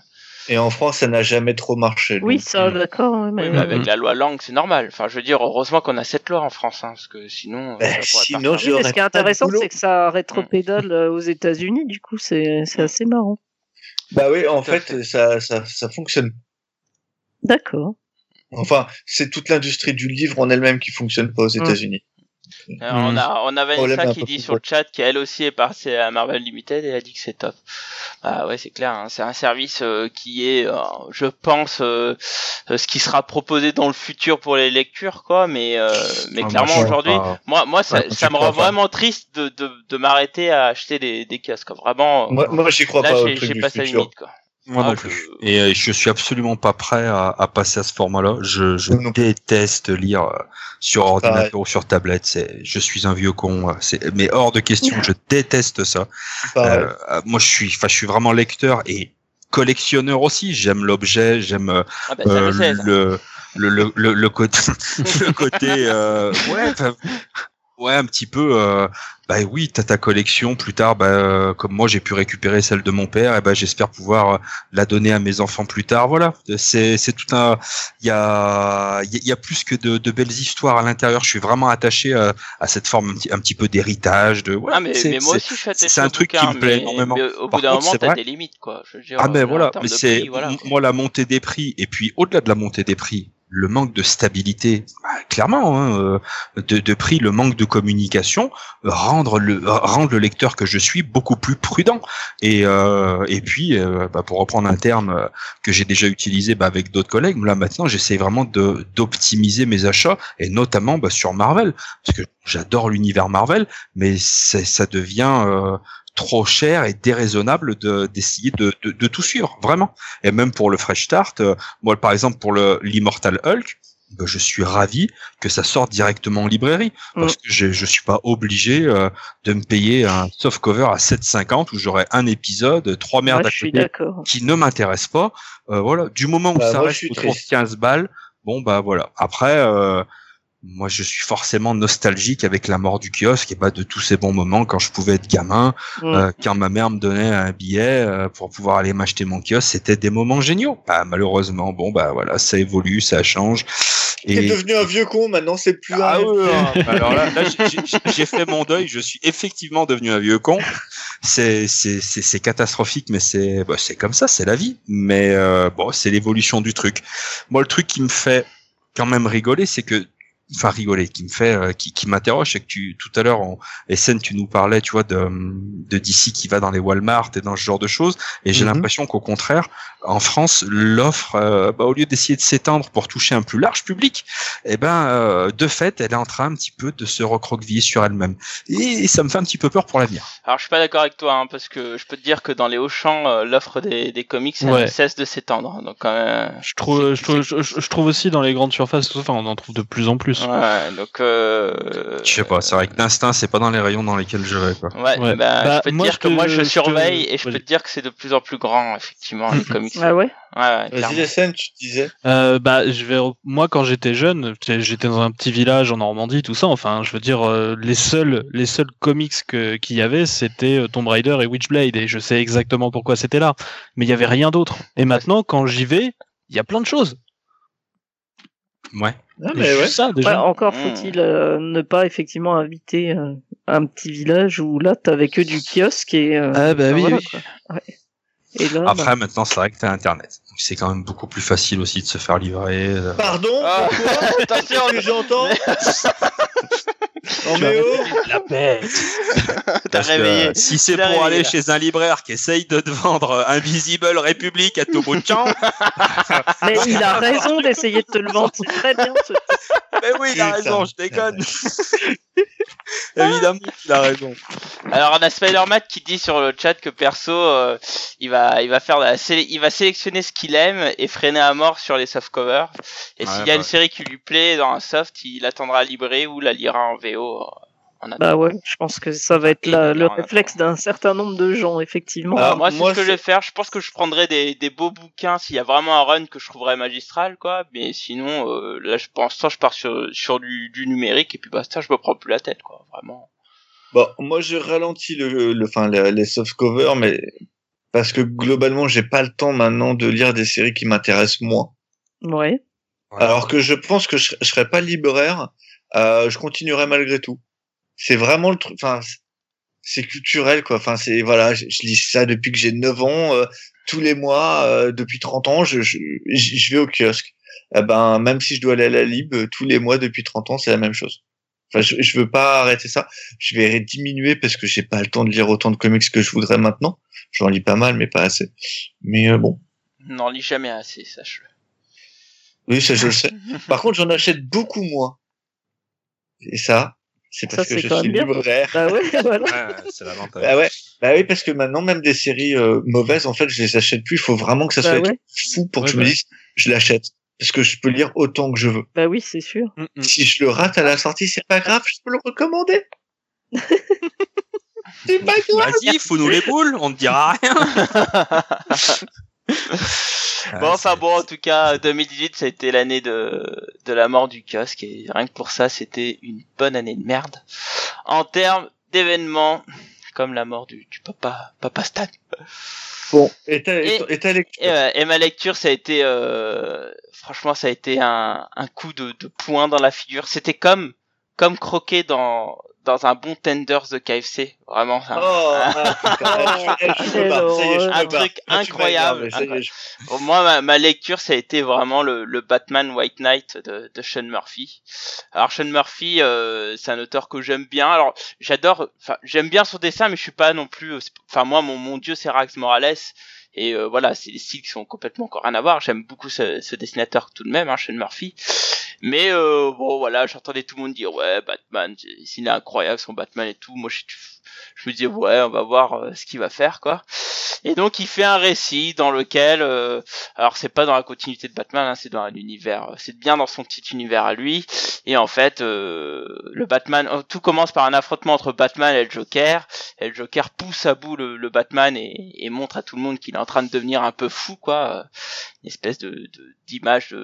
Et en France, ça n'a jamais trop marché. Oui, donc, ça, euh, d'accord. oui, mais- avec la loi langue c'est normal. Enfin je veux dire heureusement qu'on a cette loi en France hein, parce que sinon pourrait sinon. Oui, mais ce qui est intéressant, c'est que ça rétropédale euh, aux États-Unis. Du coup, c'est c'est assez marrant. Bah oui, en fait, fait. Ça, ça, ça fonctionne. D'accord. Enfin, c'est toute l'industrie du livre en elle-même qui fonctionne pas aux Mm. États-unis. Alors, on a on a Vanessa qui dit sur le chat qu'elle aussi est passée à Marvel Limited et elle a dit que c'est top. Ah ouais c'est clair, hein, c'est un service euh, qui est, euh, je pense, euh, euh, ce qui sera proposé dans le futur pour les lectures quoi. Mais euh, mais Ah, clairement aujourd'hui, moi moi ça, Ouais, ça je me rend pas. vraiment triste de de, de m'arrêter à acheter des des kiosques. quoi. Vraiment. Moi, moi j'y crois là pas au j'ai passé la limite quoi. Moi Ah, non je-. Et euh, je suis absolument pas prêt à, à passer à ce format-là. Je, je déteste lire euh, sur ordinateur ou sur tablette. C'est, je suis un vieux con. euh, C'est, mais hors de question. Je *laughs* déteste ça. Euh, moi, je suis, enfin, je suis vraiment lecteur et collectionneur aussi. J'aime l'objet. J'aime euh, Ah bah euh, le, le, le, le, le côté, *laughs* le côté, euh, ouais, ouais, un petit peu. Euh, bah oui, t'as ta collection. Plus tard, bah, euh, comme moi, j'ai pu récupérer celle de mon père. Et ben, j'espère pouvoir euh, la donner à mes enfants plus tard. Voilà, c'est, c'est tout un. Il y a, il y a- plus que de, de belles histoires à l'intérieur. Je suis vraiment attaché à, à cette forme un petit, un petit peu d'héritage. De. ouais, Ah mais, c'est- mais moi aussi je suis attaché c'est un truc qui me plaît mais- énormément. mais au bout d'un moment t'as des limites quoi. Je veux dire, Ah ben euh, voilà, mais c'est voilà, moi la montée des prix et puis au-delà de la montée des prix, le manque de stabilité, bah, clairement, hein, euh, de, prix, le manque de communication, euh, rendre le rendre le lecteur que je suis beaucoup plus prudent. Et euh, et puis bah, pour reprendre un terme que j'ai déjà utilisé bah, avec d'autres collègues, là maintenant j'essaie vraiment d'optimiser mes achats et notamment bah, sur Marvel j'adore l'univers Marvel, mais c'est- ça devient euh, trop cher et déraisonnable de d'essayer de, de, de tout suivre vraiment et même pour le fresh start euh, moi par exemple pour le l'immortal Hulk ben, je suis ravi que ça sorte directement en librairie parce que je je suis pas obligé euh, de me payer un soft cover à 7,50 où j'aurai un épisode, trois merdes Ouais, à je suis côté d'accord. qui ne m'intéresse pas. Euh, voilà, du moment où Bah, ça moi, je reste suis autour de triste. 15 balles, bon bah voilà. Après, euh, moi je suis forcément nostalgique avec la mort du kiosque et pas de tous ces bons moments quand je pouvais être gamin, euh, quand ma mère me donnait un billet euh, pour pouvoir aller m'acheter mon kiosque, c'était des moments géniaux. Bah malheureusement, bon bah voilà, ça évolue, ça change. T'es devenu un vieux con, maintenant c'est plus Ah un. ouais, hein. alors là, là, j'ai- fait mon deuil. Je suis effectivement devenu un vieux con. C'est c'est c'est c'est catastrophique, mais c'est bah, c'est comme ça, c'est la vie. Mais euh, bon, c'est l'évolution du truc. Moi, le truc qui me fait quand même rigoler, c'est que enfin rigoler, qui me fait, euh, qui, qui m'interroge, c'est que tu tout à l'heure en SN tu nous parlais, tu vois, de de DC qui va dans les Walmart et dans ce genre de choses, et j'ai Mhm. l'impression qu'au contraire, en France, l'offre, euh, bah, au lieu d'essayer de s'étendre pour toucher un plus large public, eh ben euh, de fait, elle est en train un petit peu de se recroqueviller sur elle-même, et, ça me fait un petit peu peur pour l'avenir. Alors je suis pas d'accord avec toi, hein, parce que je peux te dire que dans les Auchan, euh, l'offre des, des comics elle Ouais. ne cesse de s'étendre. Donc euh, Je trouve, je trouve, je, je trouve aussi dans les grandes surfaces, enfin, on en trouve de plus en plus. Ouais, donc euh, Je sais pas, c'est vrai que d'instinct, c'est pas dans les rayons dans lesquels je vais quoi. Ouais, Ouais. bah, Bah, je peux te dire que moi je te- surveille et je peux te dire que c'est de plus en plus grand effectivement les *laughs* comics. Ah ouais? Ouais, ouais, Vas-y, tu disais? Euh, bah, je vais. Moi, quand j'étais jeune, j'étais dans un petit village en Normandie, tout ça. Enfin, je veux dire, euh, les seuls, les seuls comics que qu'il y avait, c'était Tomb Raider et Witchblade, et je sais exactement pourquoi c'était là. Mais il y avait rien d'autre. Et maintenant, quand j'y vais, il y a plein de choses. Ouais. Ah, Et mais juste ouais. ça Ouais, déjà. encore Mm. faut-il euh, ne pas effectivement inviter euh, un petit village où là t'avais que du kiosque et euh, Ah bah enfin, oui, voilà, oui. quoi. Ouais. Et là, Après, bah, maintenant, c'est vrai que t'as Internet. Donc, C'est quand même beaucoup plus facile aussi de se faire livrer. euh. Pardon Ah, Pourquoi *laughs* attention, j'entends *laughs* Non mais oh La paix. t'as que, euh, si c'est pour aller là. chez un libraire qui essaye de te vendre euh, Invisible Republic à tout bout de champ, *laughs* mais il a raison d'essayer de te le vendre, c'est très bien. Ce... mais oui, il a raison, je déconne. *laughs* Évidemment qu'il a raison. Alors on a Spider-Man qui dit sur le chat que perso euh, il va il va faire la il va sélectionner ce qu'il aime et freiner à mort sur les soft covers. Et Ouais, s'il y a bah une série qui lui plaît dans un soft, il attendra à librer ou la lira en VO. En attendant. Bah ouais, je pense que ça va être la- le réflexe d'un certain nombre de gens, effectivement. Moi, c'est moi, ce que je vais faire. Je pense que je prendrai des, des beaux bouquins s'il y a vraiment un run que je trouverais magistral, quoi. Mais sinon, euh, là, je pense ça, je pars sur, sur du, du numérique et puis basta, je me prends plus la tête, quoi. Vraiment. Bon, moi je ralentis le, le, enfin, le- les soft covers, mais parce que globalement j'ai pas le temps maintenant de lire des séries qui m'intéressent moins. Ouais. Alors que je pense que je, je serais pas libraire, euh, je continuerai malgré tout. C'est vraiment le truc, enfin, c'est- culturel quoi. Enfin, c'est voilà, je, je lis ça depuis que j'ai 9 ans, euh, tous les mois, euh, depuis 30 ans, je, je, je je vais au kiosque. Eh ben, même si je dois aller à la lib, euh, tous les mois depuis 30 ans, c'est la même chose. Enfin, je, je veux pas arrêter ça. Je vais diminuer parce que j'ai pas le temps de lire autant de comics que je voudrais maintenant. J'en lis pas mal, mais pas assez. Mais euh, bon, N'en lis jamais assez, sache-le. oui, ça je le sais. Par contre, j'en achète beaucoup moins. Et ça, c'est Ça, parce que je suis bien. libraire. Bah ouais, *laughs* voilà. Ouais, c'est l'avantage. Bah ouais, bah oui, parce que maintenant même des séries euh, mauvaises, en fait, je les achète plus. Il faut vraiment que ça Bah soit ouais. fou pour que Ouais, je me bah. dise, je l'achète, parce que je peux lire autant que je veux. Bah oui, c'est sûr. Mm, mm. Si je le rate à la sortie, c'est pas grave, je peux le recommander. *laughs* c'est pas grave. Vas-y, fous-nous les boules, on te dira rien. *laughs* Bon, enfin bon, en tout cas, 2018, ça a été l'année de, de la mort du kiosque et rien que pour ça, c'était une bonne année de merde. En termes d'événements, comme la mort du, du papa, papa Stan. Bon, et ta, et, ta lecture et ma lecture, ça a été, euh, franchement, ça a été un, un coup de, de poing dans la figure. C'était comme, comme croquer dans, dans un bon tenders de KFC. Vraiment, Oh, *laughs* ah, me Un truc Ah, incroyable. Pour moi, ma, ma lecture, ça a été vraiment le, le Batman White Knight de, de Sean Murphy. Alors Sean Murphy, euh, c'est un auteur que j'aime bien. Alors j'adore, enfin j'aime bien son dessin, mais je suis pas non plus. euh, Enfin moi, mon mon dieu, c'est Rax Morales. Et euh, voilà, c'est des styles qui sont complètement encore rien à voir. J'aime beaucoup ce, ce dessinateur tout de même, hein, Sean Murphy. Mais euh, bon, voilà, j'entendais tout le monde dire ouais, Batman, il est incroyable son Batman et tout. Moi, je, je me dis ouais, on va voir euh, ce qu'il va faire quoi. Et donc il fait un récit dans lequel, euh, alors c'est pas dans la continuité de Batman, hein, c'est dans l'univers, c'est bien dans son petit univers à lui. Et en fait, le Batman, oh, tout commence par un affrontement entre Batman et le Joker. Et le Joker pousse à bout le, Batman et, et, montre à tout le monde qu'il est en train de devenir un peu fou quoi une espèce de d'image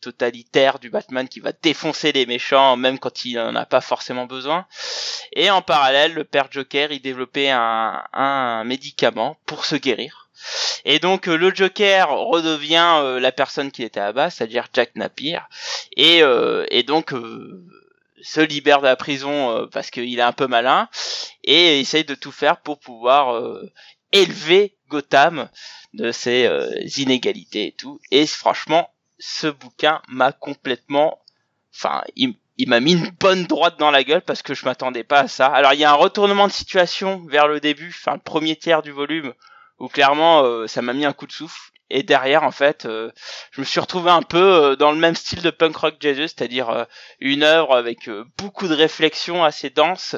totalitaire du Batman qui va défoncer les méchants même quand il en a pas forcément besoin. Et en parallèle, le père Joker il développait un, un médicament pour se guérir. Et donc euh, le Joker redevient euh, la personne qui était à bas, c'est-à-dire Jack Napier, et, euh, et donc se libère de la prison parce qu'il est un peu malin et essaye de tout faire pour pouvoir élever Gotham de ses euh, inégalités et tout. Et franchement, ce bouquin m'a complètement, enfin, il, m'a mis une bonne droite dans la gueule parce que je m'attendais pas à ça. Alors il y a un retournement de situation vers le début, enfin le premier tiers du volume, où clairement euh, ça m'a mis un coup de souffle et derrière en fait euh, je me suis retrouvé un peu euh, dans le même style de punk rock Jesus c'est-à-dire euh, une œuvre avec beaucoup de réflexion assez dense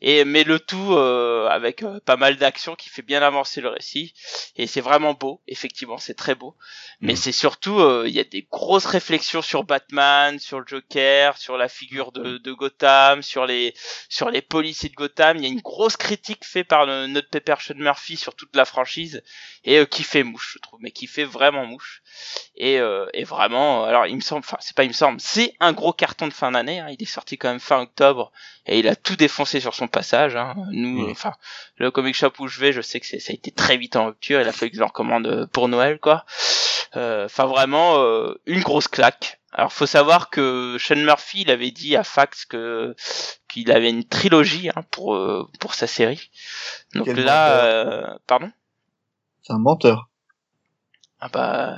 et mais le tout avec pas mal d'action qui fait bien avancer le récit. Et c'est vraiment beau effectivement c'est très beau. Mais mm. c'est surtout il y a des grosses réflexions sur Batman sur le Joker sur la figure de, de Gotham sur les sur les policiers de Gotham. Il y a une grosse critique faite par le, notre Pepper Sean Murphy sur toute la franchise et qui fait mouche je trouve mais qui fait vraiment mouche. Et, euh, et vraiment, alors il me semble, enfin c'est pas il me semble, c'est un gros carton de fin d'année. Hein. Il est sorti quand même fin octobre et il a tout défoncé sur son passage. Hein. Nous, enfin le comic shop où je vais, je sais que ça a été très vite en rupture. Il a fallu que je le recommande pour Noël, quoi. Euh, enfin vraiment euh, une grosse claque. Alors faut savoir que Sean Murphy, il avait dit à Fax que qu'il avait une trilogie hein, pour pour sa série. Donc là, pardon? C'est un menteur. Ah bah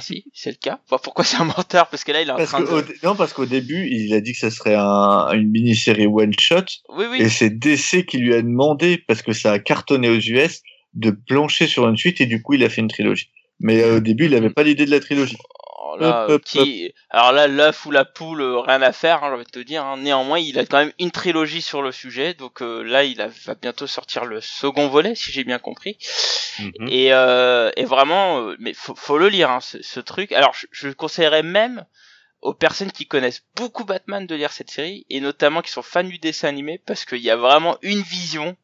si, c'est le cas. pourquoi c'est un menteur? Parce que là, il est en train de... Non, parce qu'au début, il a dit que ça serait un, une mini-série one-shot. Oui, oui. Et c'est DC qui lui a demandé, parce que ça a cartonné aux US, de plancher sur une suite, et du coup, il a fait une trilogie. Mais euh, au début, il n'avait pas l'idée de la trilogie là, alors là, l'œuf ou la poule, euh, rien à faire, hein, je vais te dire. Hein. Néanmoins, il a quand même une trilogie sur le sujet, donc euh, là, il va bientôt sortir le second volet, si j'ai bien compris. Mhm. Et, euh, et vraiment, mais faut, faut le lire, hein, ce, truc. Alors, je, je conseillerais même aux personnes qui connaissent beaucoup Batman de lire cette série, et notamment qui sont fans du dessin animé, parce qu'il y a vraiment une vision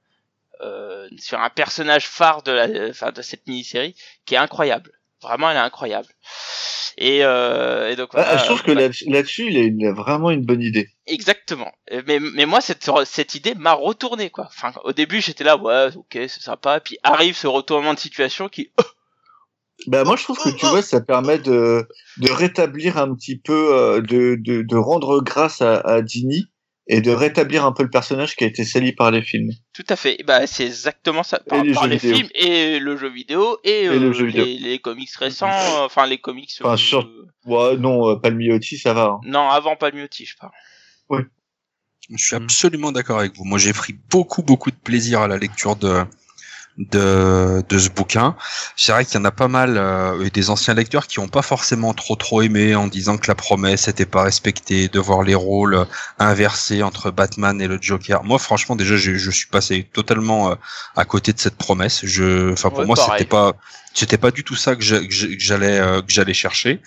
euh, sur un personnage phare de, la, enfin, de cette mini-série qui est incroyable. Vraiment, elle est incroyable. Et, euh, et donc, ah, je trouve que là-dessus, il, a vraiment une bonne idée. Exactement. Mais, mais moi, cette, cette idée m'a retourné, quoi. Enfin, au début, j'étais là, ouais, ok, c'est sympa. Puis arrive ce retournement de situation qui. bah moi, je trouve que tu vois, ça permet de, de rétablir un petit peu, euh, de, de, de rendre grâce à, à Dini et de rétablir un peu le personnage qui a été sali par les films. Tout à fait. Bah, c'est exactement ça. Par, les, par les films et le jeu vidéo et, euh, Les, comics récents, euh, enfin les comics. Enfin, sur... ouais, non, euh, Palmiotti, ça va. Hein. Non, avant Palmiotti, je parle. Oui. Je suis absolument d'accord avec vous. Moi, j'ai pris beaucoup, beaucoup de plaisir à la lecture de de, de ce bouquin. C'est vrai qu'il y en a pas mal euh, des anciens lecteurs qui n'ont pas forcément trop trop aimé en disant que la promesse n'était pas respectée, de voir les rôles inversés entre Batman et le Joker. Moi, franchement, déjà, je, je suis passé totalement euh, à côté de cette promesse. Je, enfin, pour moi, c'était pas, c'était pas du tout ça que j'allais euh, que j'allais chercher.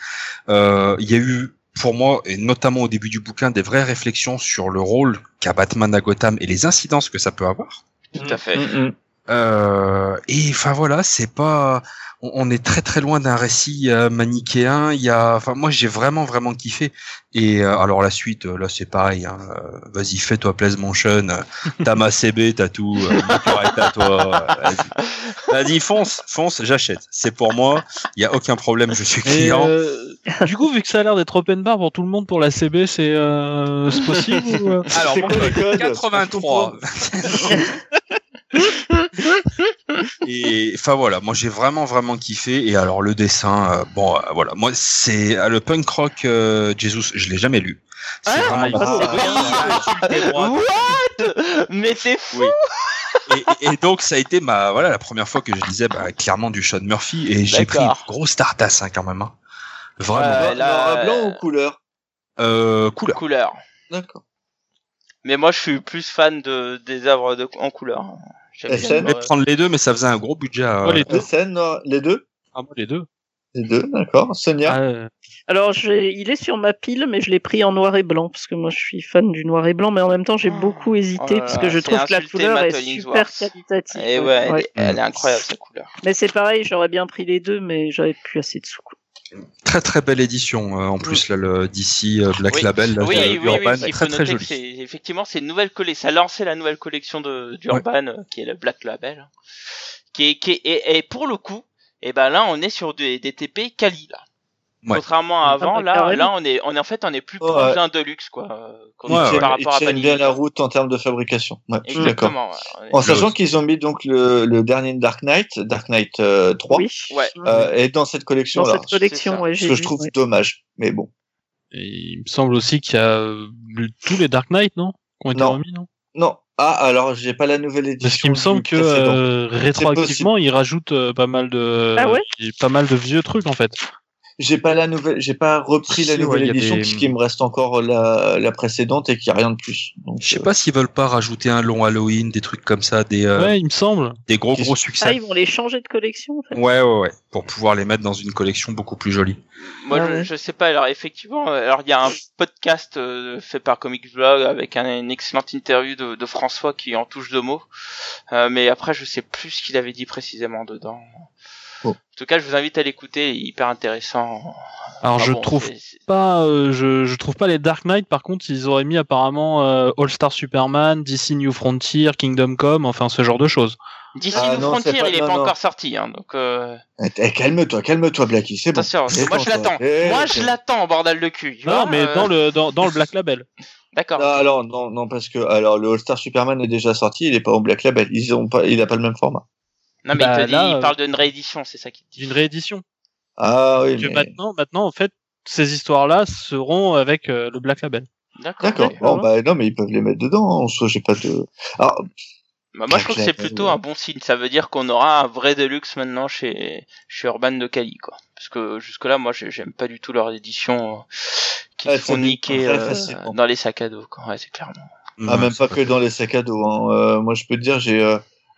Euh, il y a eu pour moi, et notamment au début du bouquin, des vraies réflexions sur le rôle qu'a Batman à Gotham et les incidences que ça peut avoir. Tout à fait. Mm, mm. Euh, et enfin voilà, c'est pas, on, est très très loin d'un récit euh, manichéen. Il y a, enfin moi j'ai vraiment vraiment kiffé. Et euh, alors la suite, euh, là c'est pareil. Hein, vas-y, fais-toi plaisir mon chien. *laughs* T'as ma CB, t'as tout. Euh, à toi. Vas-y, fonce, fonce, j'achète. C'est pour moi. Il y a aucun problème, je suis client. du coup, vu que ça a l'air d'être open bar pour tout le monde pour la CB, c'est possible ou, Alors, 83. *laughs* et enfin voilà, moi j'ai vraiment vraiment kiffé. Et alors le dessin, euh, bon euh, voilà, moi c'est euh, le punk rock Jesus, je l'ai jamais lu. C'est ah, vraiment. *laughs* What? Mais c'est fou. Et, et, donc ça a été ma voilà la première fois que je lisais bah, clairement du Sean Murphy et j'ai pris une grosse tartasse hein, quand même. Hein. Vraiment. blanc ou couleur? Euh, Couleur. Couleur. D'accord. Mais moi, je suis plus fan de des œuvres de, en couleur. J'aime bien, SN? Prendre les deux, mais ça faisait un gros budget. à- Ouais, les deux. Euh, les deux Ah, moi, les deux. Les deux, d'accord. Sonia Ah, euh, Alors, il est sur ma pile, mais je l'ai pris en noir et blanc, parce que moi, je suis fan du noir et blanc, mais en même temps, j'ai Oh. beaucoup hésité, Oh là parce que je trouve que la couleur est super qualitative. Et ouais, elle, est- elle est incroyable sa couleur. Mais c'est pareil, j'aurais bien pris les deux, mais j'avais plus assez de sous. Très très belle édition. euh, en plus, là, le DC euh, Black Oui. Label, là, oui, Urban, il faut très très noter joli. effectivement c'est une nouvelle collection. Ça a lancé la nouvelle collection de d'Urban, euh, qui est le Black Label, hein, qui est qui est et, et pour le coup, et ben là on est sur des, des TP quali là. Ouais. Contrairement à avant, bah, là, là on est on est en fait on est plus Ouais. proche d'un deluxe quoi, euh, Ouais, ouais. par Ils rapport à tiennent Panini. bien la route en termes de fabrication. Ouais, je suis d'accord. Exactement. est- En sachant qu'ils ont mis donc le, le dernier Dark Knight, Dark Knight euh, 3, Oui. Ouais. euh, est dans cette collection Dans là. cette collection, ouais, Ce que je trouve ouais. dommage. Mais bon. et il me semble aussi qu'il y a euh, le- tous les Dark Knight, non? Qui ont été Non. remis, non? Non. Ah, alors j'ai pas la nouvelle édition. Parce qu'il me semble que euh, rétroactivement, ils rajoutent euh, pas mal de Ah ouais? pas mal de vieux trucs en fait. J'ai pas la nouvelle, j'ai pas repris la nouvelle ouais, édition des- puisqu'il me reste encore la, la précédente et qu'il y a rien de plus. Donc, Je sais euh, pas s'ils veulent pas rajouter un long Halloween, des trucs comme ça, des, euh, Ouais, il me semble. des gros gros Ah, succès. ils vont les changer de collection, en fait. Ouais, ouais, ouais. Pour pouvoir les mettre dans une collection beaucoup plus jolie. Moi, Ah je, ouais. je sais pas. Alors, effectivement, alors il y a un podcast euh, fait par Comics Blog avec un- une excellente interview de, de François qui en touche deux mots. Euh, mais après, je sais plus ce qu'il avait dit précisément dedans. Bon. En tout cas, je vous invite à l'écouter. Hyper intéressant. Alors Ah je bon, trouve pas, euh, je, je trouve pas les Dark Knight. Par contre, ils auraient mis apparemment euh, All Star Superman, DC New Frontier, Kingdom Come, enfin ce genre de choses. DC Ah, New non, Frontier, pas- il est non, pas non. encore sorti. Hein, donc, euh, eh, calme-toi, calme-toi, Blacky, c'est bon. moi, je l'attends. Eh, moi, eh, je l'attends, bordel de cul. Non, vois, mais euh, dans le dans, dans le Black Label. *laughs* D'accord. Non, alors non, non, parce que alors le All Star Superman est déjà sorti, il est pas au Black Label, ils ont pas, il a pas le même format. Non, mais il, Bah, te dit, là, il euh, parle d'une réédition, c'est ça qu'il dit. D'une réédition. Ah oui, Que mais... maintenant, maintenant en fait, ces histoires-là seront avec euh, le Black Label. D'accord. Bon bah non, mais ils peuvent les mettre dedans. hein, En soi, j'ai pas de. Alors, Bah, moi, je trouve que c'est plutôt un bon signe. Ça veut dire qu'on aura un vrai Deluxe maintenant chez, chez Urban de Cali, quoi. Parce que jusque-là, moi, j'ai- j'aime pas du tout leur édition euh, qui se font niquer euh, facilement. dans les sacs à dos, quoi. Ouais, c'est clairement. ah, même pas que dans les sacs à dos. Hein. Euh, moi, je peux te dire, j'ai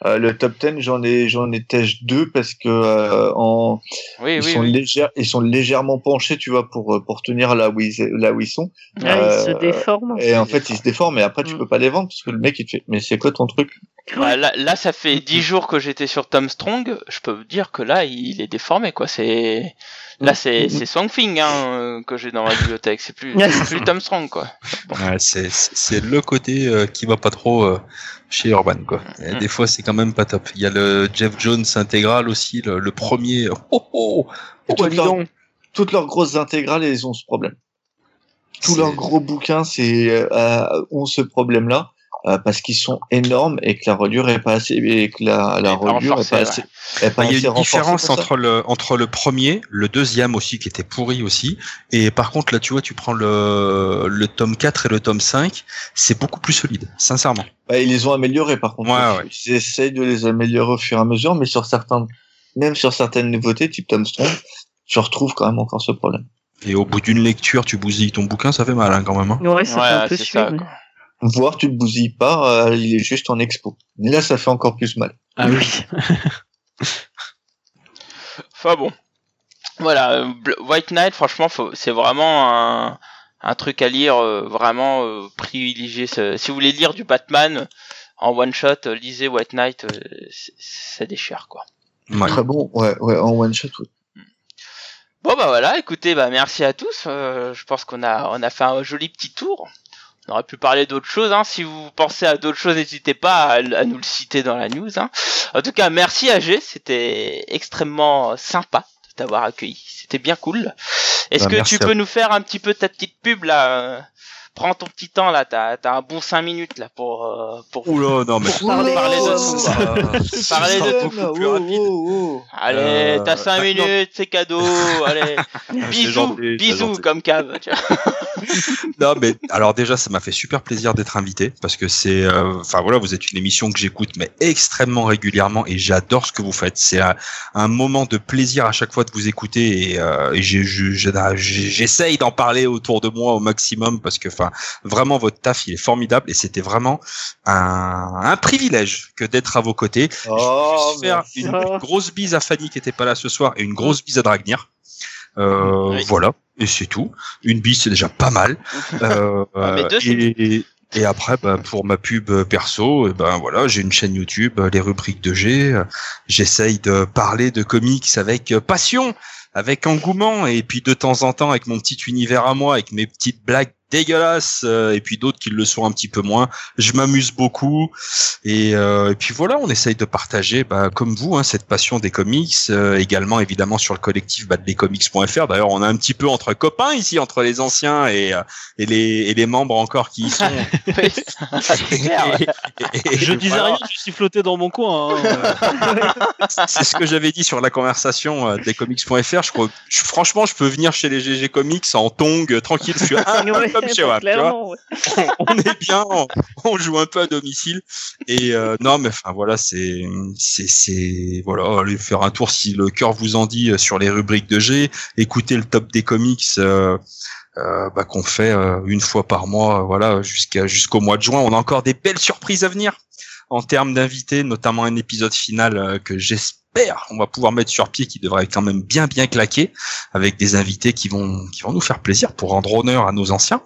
euh, le top 10, j'en ai, j'en ai têche deux parce que euh, en, Oui, ils oui, sont oui. légers, ils sont légèrement penchés, tu vois, pour euh, pour tenir là où ils là où ils sont. Ah, ils se Euh, déforment. Et en fait, ils se déforment. Et après, tu Mm. peux pas les vendre parce que le mec il te fait. Mais c'est quoi ton truc? Bah, là, là, ça fait dix jours que j'étais sur Tom Strong. Je peux vous dire que là, il est déformé, quoi. C'est là, c'est Mm. c'est Songfing hein, euh, que j'ai dans ma bibliothèque. C'est plus, Tom Strong, quoi. Ouais, c'est le côté euh, qui va pas trop euh, chez Urban quoi. Et Mm. des fois c'est quand même pas top. Il y a le Jeff Jones intégral aussi, le, le premier. Oh oh. Et oh toutes, leurs, toutes leurs grosses intégrales, elles ont ce problème. Tous leurs gros bouquins, c'est euh, ont ce problème-là euh, parce qu'ils sont énormes et que la reliure est pas assez et que la, la reliure est pas ouais. assez. est pas Bah, Il y a une différence entre le entre le premier, le deuxième aussi qui était pourri aussi, et par contre là tu vois tu prends le le tome 4 et le tome 5, c'est beaucoup plus solide, sincèrement. Bah, ils les ont améliorés par contre. Ouais, ouais. Ils essayent de les améliorer au fur et à mesure, mais sur certains, même sur certaines nouveautés, type Tom Strong, tu retrouves quand même encore ce problème. Et au bout d'une lecture, tu bousilles ton bouquin, ça fait mal hein, quand même. Hein. Ouais, ça fait un peu c'est mais-. Voire tu ne bousilles pas, euh, il est juste en expo. Et là, ça fait encore plus mal. Ah oui. *laughs* Enfin bon. Voilà, euh, White Knight, franchement, c'est vraiment un, un truc à lire, euh, vraiment euh, privilégié. Si vous voulez lire du Batman en one shot, euh, lisez White Knight, euh, c'est- ça déchire quoi. Ouais. Très bon, ouais, ouais, en one shot, oui. Bon bah voilà, écoutez, bah merci à tous. Euh, je pense qu'on a on a fait un joli petit tour. On aurait pu parler d'autres choses. Hein. Si vous pensez à d'autres choses, n'hésitez pas à, à nous le citer dans la news. Hein. En tout cas, merci à G. C'était extrêmement sympa de t'avoir accueilli. C'était bien cool. Est-ce Bah, que tu à peux nous faire un petit peu ta petite pub là euh, Prends ton petit temps là. T'as as un bon 5 minutes là pour euh, pour. Oula, non mais Pour parler, *laughs* parler de euh, tout. Parler de tout. plus rapide. Allez, Euh, t'as 5 maintenant- minutes, c'est cadeau. Allez, *laughs* bisous, gentil, bisous comme cave. *laughs* *laughs* non, mais alors déjà, ça m'a fait super plaisir d'être invité parce que c'est, euh, enfin voilà, vous êtes une émission que j'écoute mais extrêmement régulièrement et j'adore ce que vous faites. C'est un, un, moment de plaisir à chaque fois de vous écouter et, euh, et j'essaye d'en parler autour de moi au maximum parce que, enfin, vraiment votre taf il est formidable et c'était vraiment un, un, privilège que d'être à vos côtés. Oh, je faire une, une, grosse bise à Fanny qui était pas là ce soir et une grosse bise à Dragnir. Euh, oui. Voilà, et c'est tout. Une bise, c'est déjà pas mal. *laughs* euh, deux, et, et, après, bah, pour ma pub perso, et ben voilà, j'ai une chaîne YouTube, les rubriques de G. J'essaye de parler de comics avec passion, avec engouement, et puis de temps en temps avec mon petit univers à moi, avec mes petites blagues dégueulasses euh, et puis d'autres qui le sont un petit peu moins. Je m'amuse beaucoup et, euh, et, puis voilà, on essaye de partager, bah, comme vous, hein, cette passion des comics. Euh, également évidemment sur le collectif bah, lescomics.fr. D'ailleurs, on a un petit peu entre copains ici, entre les anciens et, et, les, et les membres encore qui y sont. *laughs* et, je disais voilà. rien, je suis flotté dans mon coin. Hein. *laughs* C'est ce que j'avais dit sur la conversation des comics.fr. Je crois, je, franchement, je peux venir chez les GG Comics en tong, tranquille. Je suis un, comme chez Wap, on est bien, on, on, joue un peu à domicile. Et euh, non, mais enfin voilà, c'est c'est c'est voilà, allez faire un tour si le cœur vous en dit sur les rubriques de G, écoutez le top des comics. Euh, euh, bah, qu'on fait une fois par mois, voilà, jusqu'à jusqu'au mois de juin. On a encore des belles surprises à venir en termes d'invités, notamment un épisode final que j'espère on va pouvoir mettre sur pied qui devrait quand même bien bien claquer avec des invités qui vont qui vont nous faire plaisir pour rendre honneur à nos anciens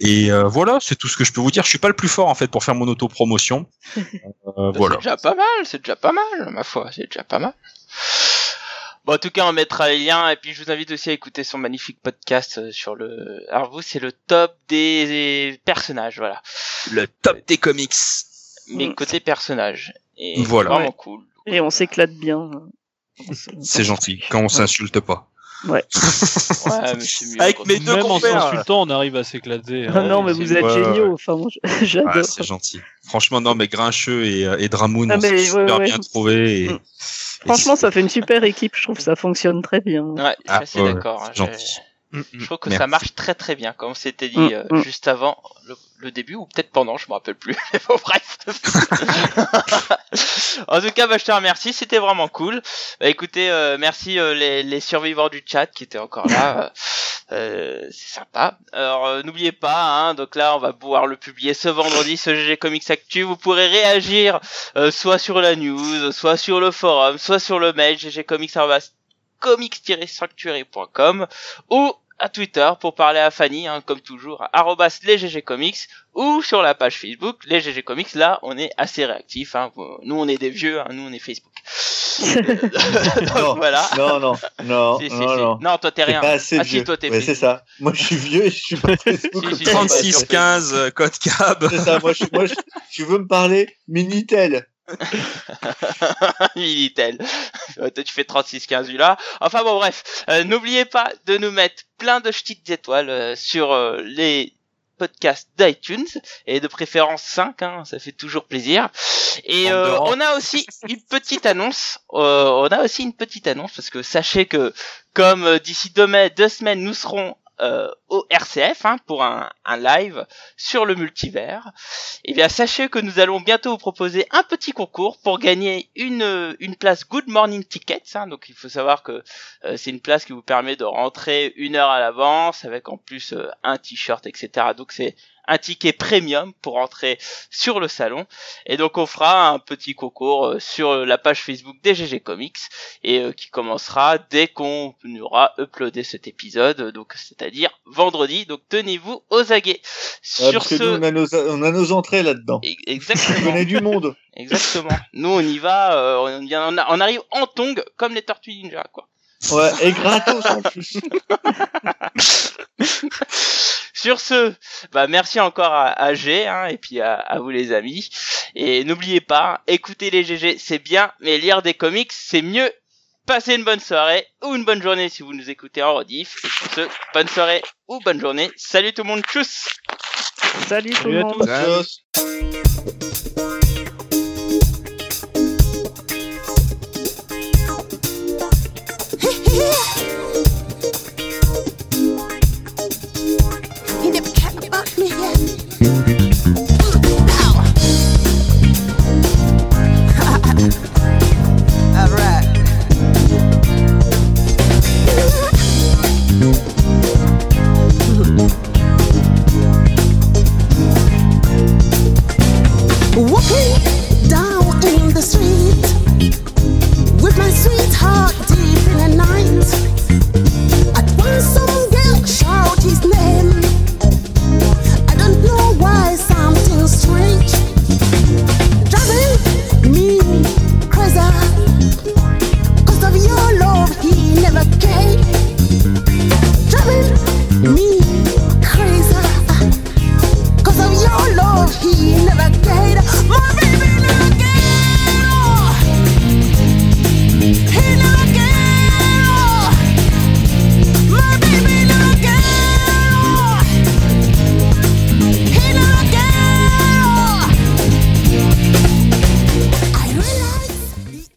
et euh, voilà c'est tout ce que je peux vous dire je suis pas le plus fort en fait pour faire mon autopromotion *laughs* euh, voilà c'est déjà pas mal c'est déjà pas mal ma foi c'est déjà pas mal Bon, en tout cas, on mettra les liens et puis je vous invite aussi à écouter son magnifique podcast sur le. Alors vous, c'est le top des personnages, voilà. Le top des comics. Mais mmh. côté personnages. Et voilà. Vraiment ouais. cool. Et on s'éclate bien. C'est gentil, quand on s'insulte pas. Ouais. ouais mieux, Avec mes deux Même compères. en s'insultant, on arrive à s'éclater. Ah non, mais vous êtes ouais, géniaux. ouais. Enfin, moi, *laughs* j'adore. Ouais, c'est gentil. Franchement, non, mais Grincheux et, et Dramoun, Ah, on s'est mais, super ouais, bien ouais. trouvés. Et, Mm. Franchement, ça fait une super équipe. Je trouve que ça fonctionne très bien. Ouais, je suis Ah, assez ouais, d'accord. hein, gentil. Je- Mm, Je trouve que Merci. ça marche très très bien, comme on s'était dit Mm, euh, mm. juste avant le, le début, ou peut-être pendant, je me rappelle plus. *laughs* Mais bon, bref. *laughs* en tout cas, bah, je te remercie, c'était vraiment cool. Bah, écoutez, euh, merci euh, les, les survivants du chat qui étaient encore là. *laughs* Euh, c'est sympa. Alors euh, n'oubliez pas, hein, donc là on va pouvoir le publier ce vendredi, ce GG Comics Actu. Vous pourrez réagir euh, soit sur la news, soit sur le forum, soit sur le mail ggcomics comics-sanctuary.com ou à Twitter pour parler à Fanny, hein, comme toujours, à arrobas les GG Comics ou sur la page Facebook les GG Comics. Là, on est assez réactifs. Hein. Nous, on est des vieux, hein, nous, on est Facebook. *laughs* Donc Non, voilà. Non, non, non, Si, si, non, si. non. Non, toi, t'es rien. pas assez Ah, si, vieux. toi, t'es Ouais, c'est ça. Moi, je suis vieux et je suis pas *laughs* Facebook. Si, si, comme ça. si. 36 15 euh, code cab. C'est ça. Moi, je, moi, je- tu veux me parler? Minitel. *laughs* Minitel. Toi, tu fais 36-15 là. Enfin bon, bref. Euh, N'oubliez pas de nous mettre plein de petites étoiles euh, sur euh, les podcasts d'iTunes et de préférence 5, hein, ça fait toujours plaisir. Et euh, on a aussi une petite annonce. euh, on a aussi une petite annonce parce que sachez que comme euh, d'ici deux, deux semaines nous serons euh, au RCF hein, pour un, un live sur le multivers. Eh bien, sachez que nous allons bientôt vous proposer un petit concours pour gagner une, une place Good Morning Tickets. Hein. Donc, il faut savoir que euh, c'est une place qui vous permet de rentrer une heure à l'avance avec en plus euh, un t-shirt, etc. Donc, c'est un ticket premium pour entrer sur le salon. Et donc, on fera un petit concours euh, sur la page Facebook des GG Comics et euh, qui commencera dès qu'on aura uploadé cet épisode, donc c'est-à-dire vendredi. Donc, tenez-vous aux aguets. Ouais, sur ce, nous, on a nos, on a nos entrées là-dedans. Exactement. du monde. Exactement. Nous, on y va, euh, on, on, arrive en tong comme les Tortues Ninja, quoi. Ouais, et gratos en plus. *laughs* Sur ce, bah merci encore à, à G, hein, et puis à, à vous les amis. Et n'oubliez pas, écouter les GG, c'est bien, mais lire des comics, c'est mieux. Passez une bonne soirée ou une bonne journée si vous nous écoutez en rediff. Et sur ce, bonne soirée ou bonne journée. Salut tout le monde, tchuss Salut tout le à monde.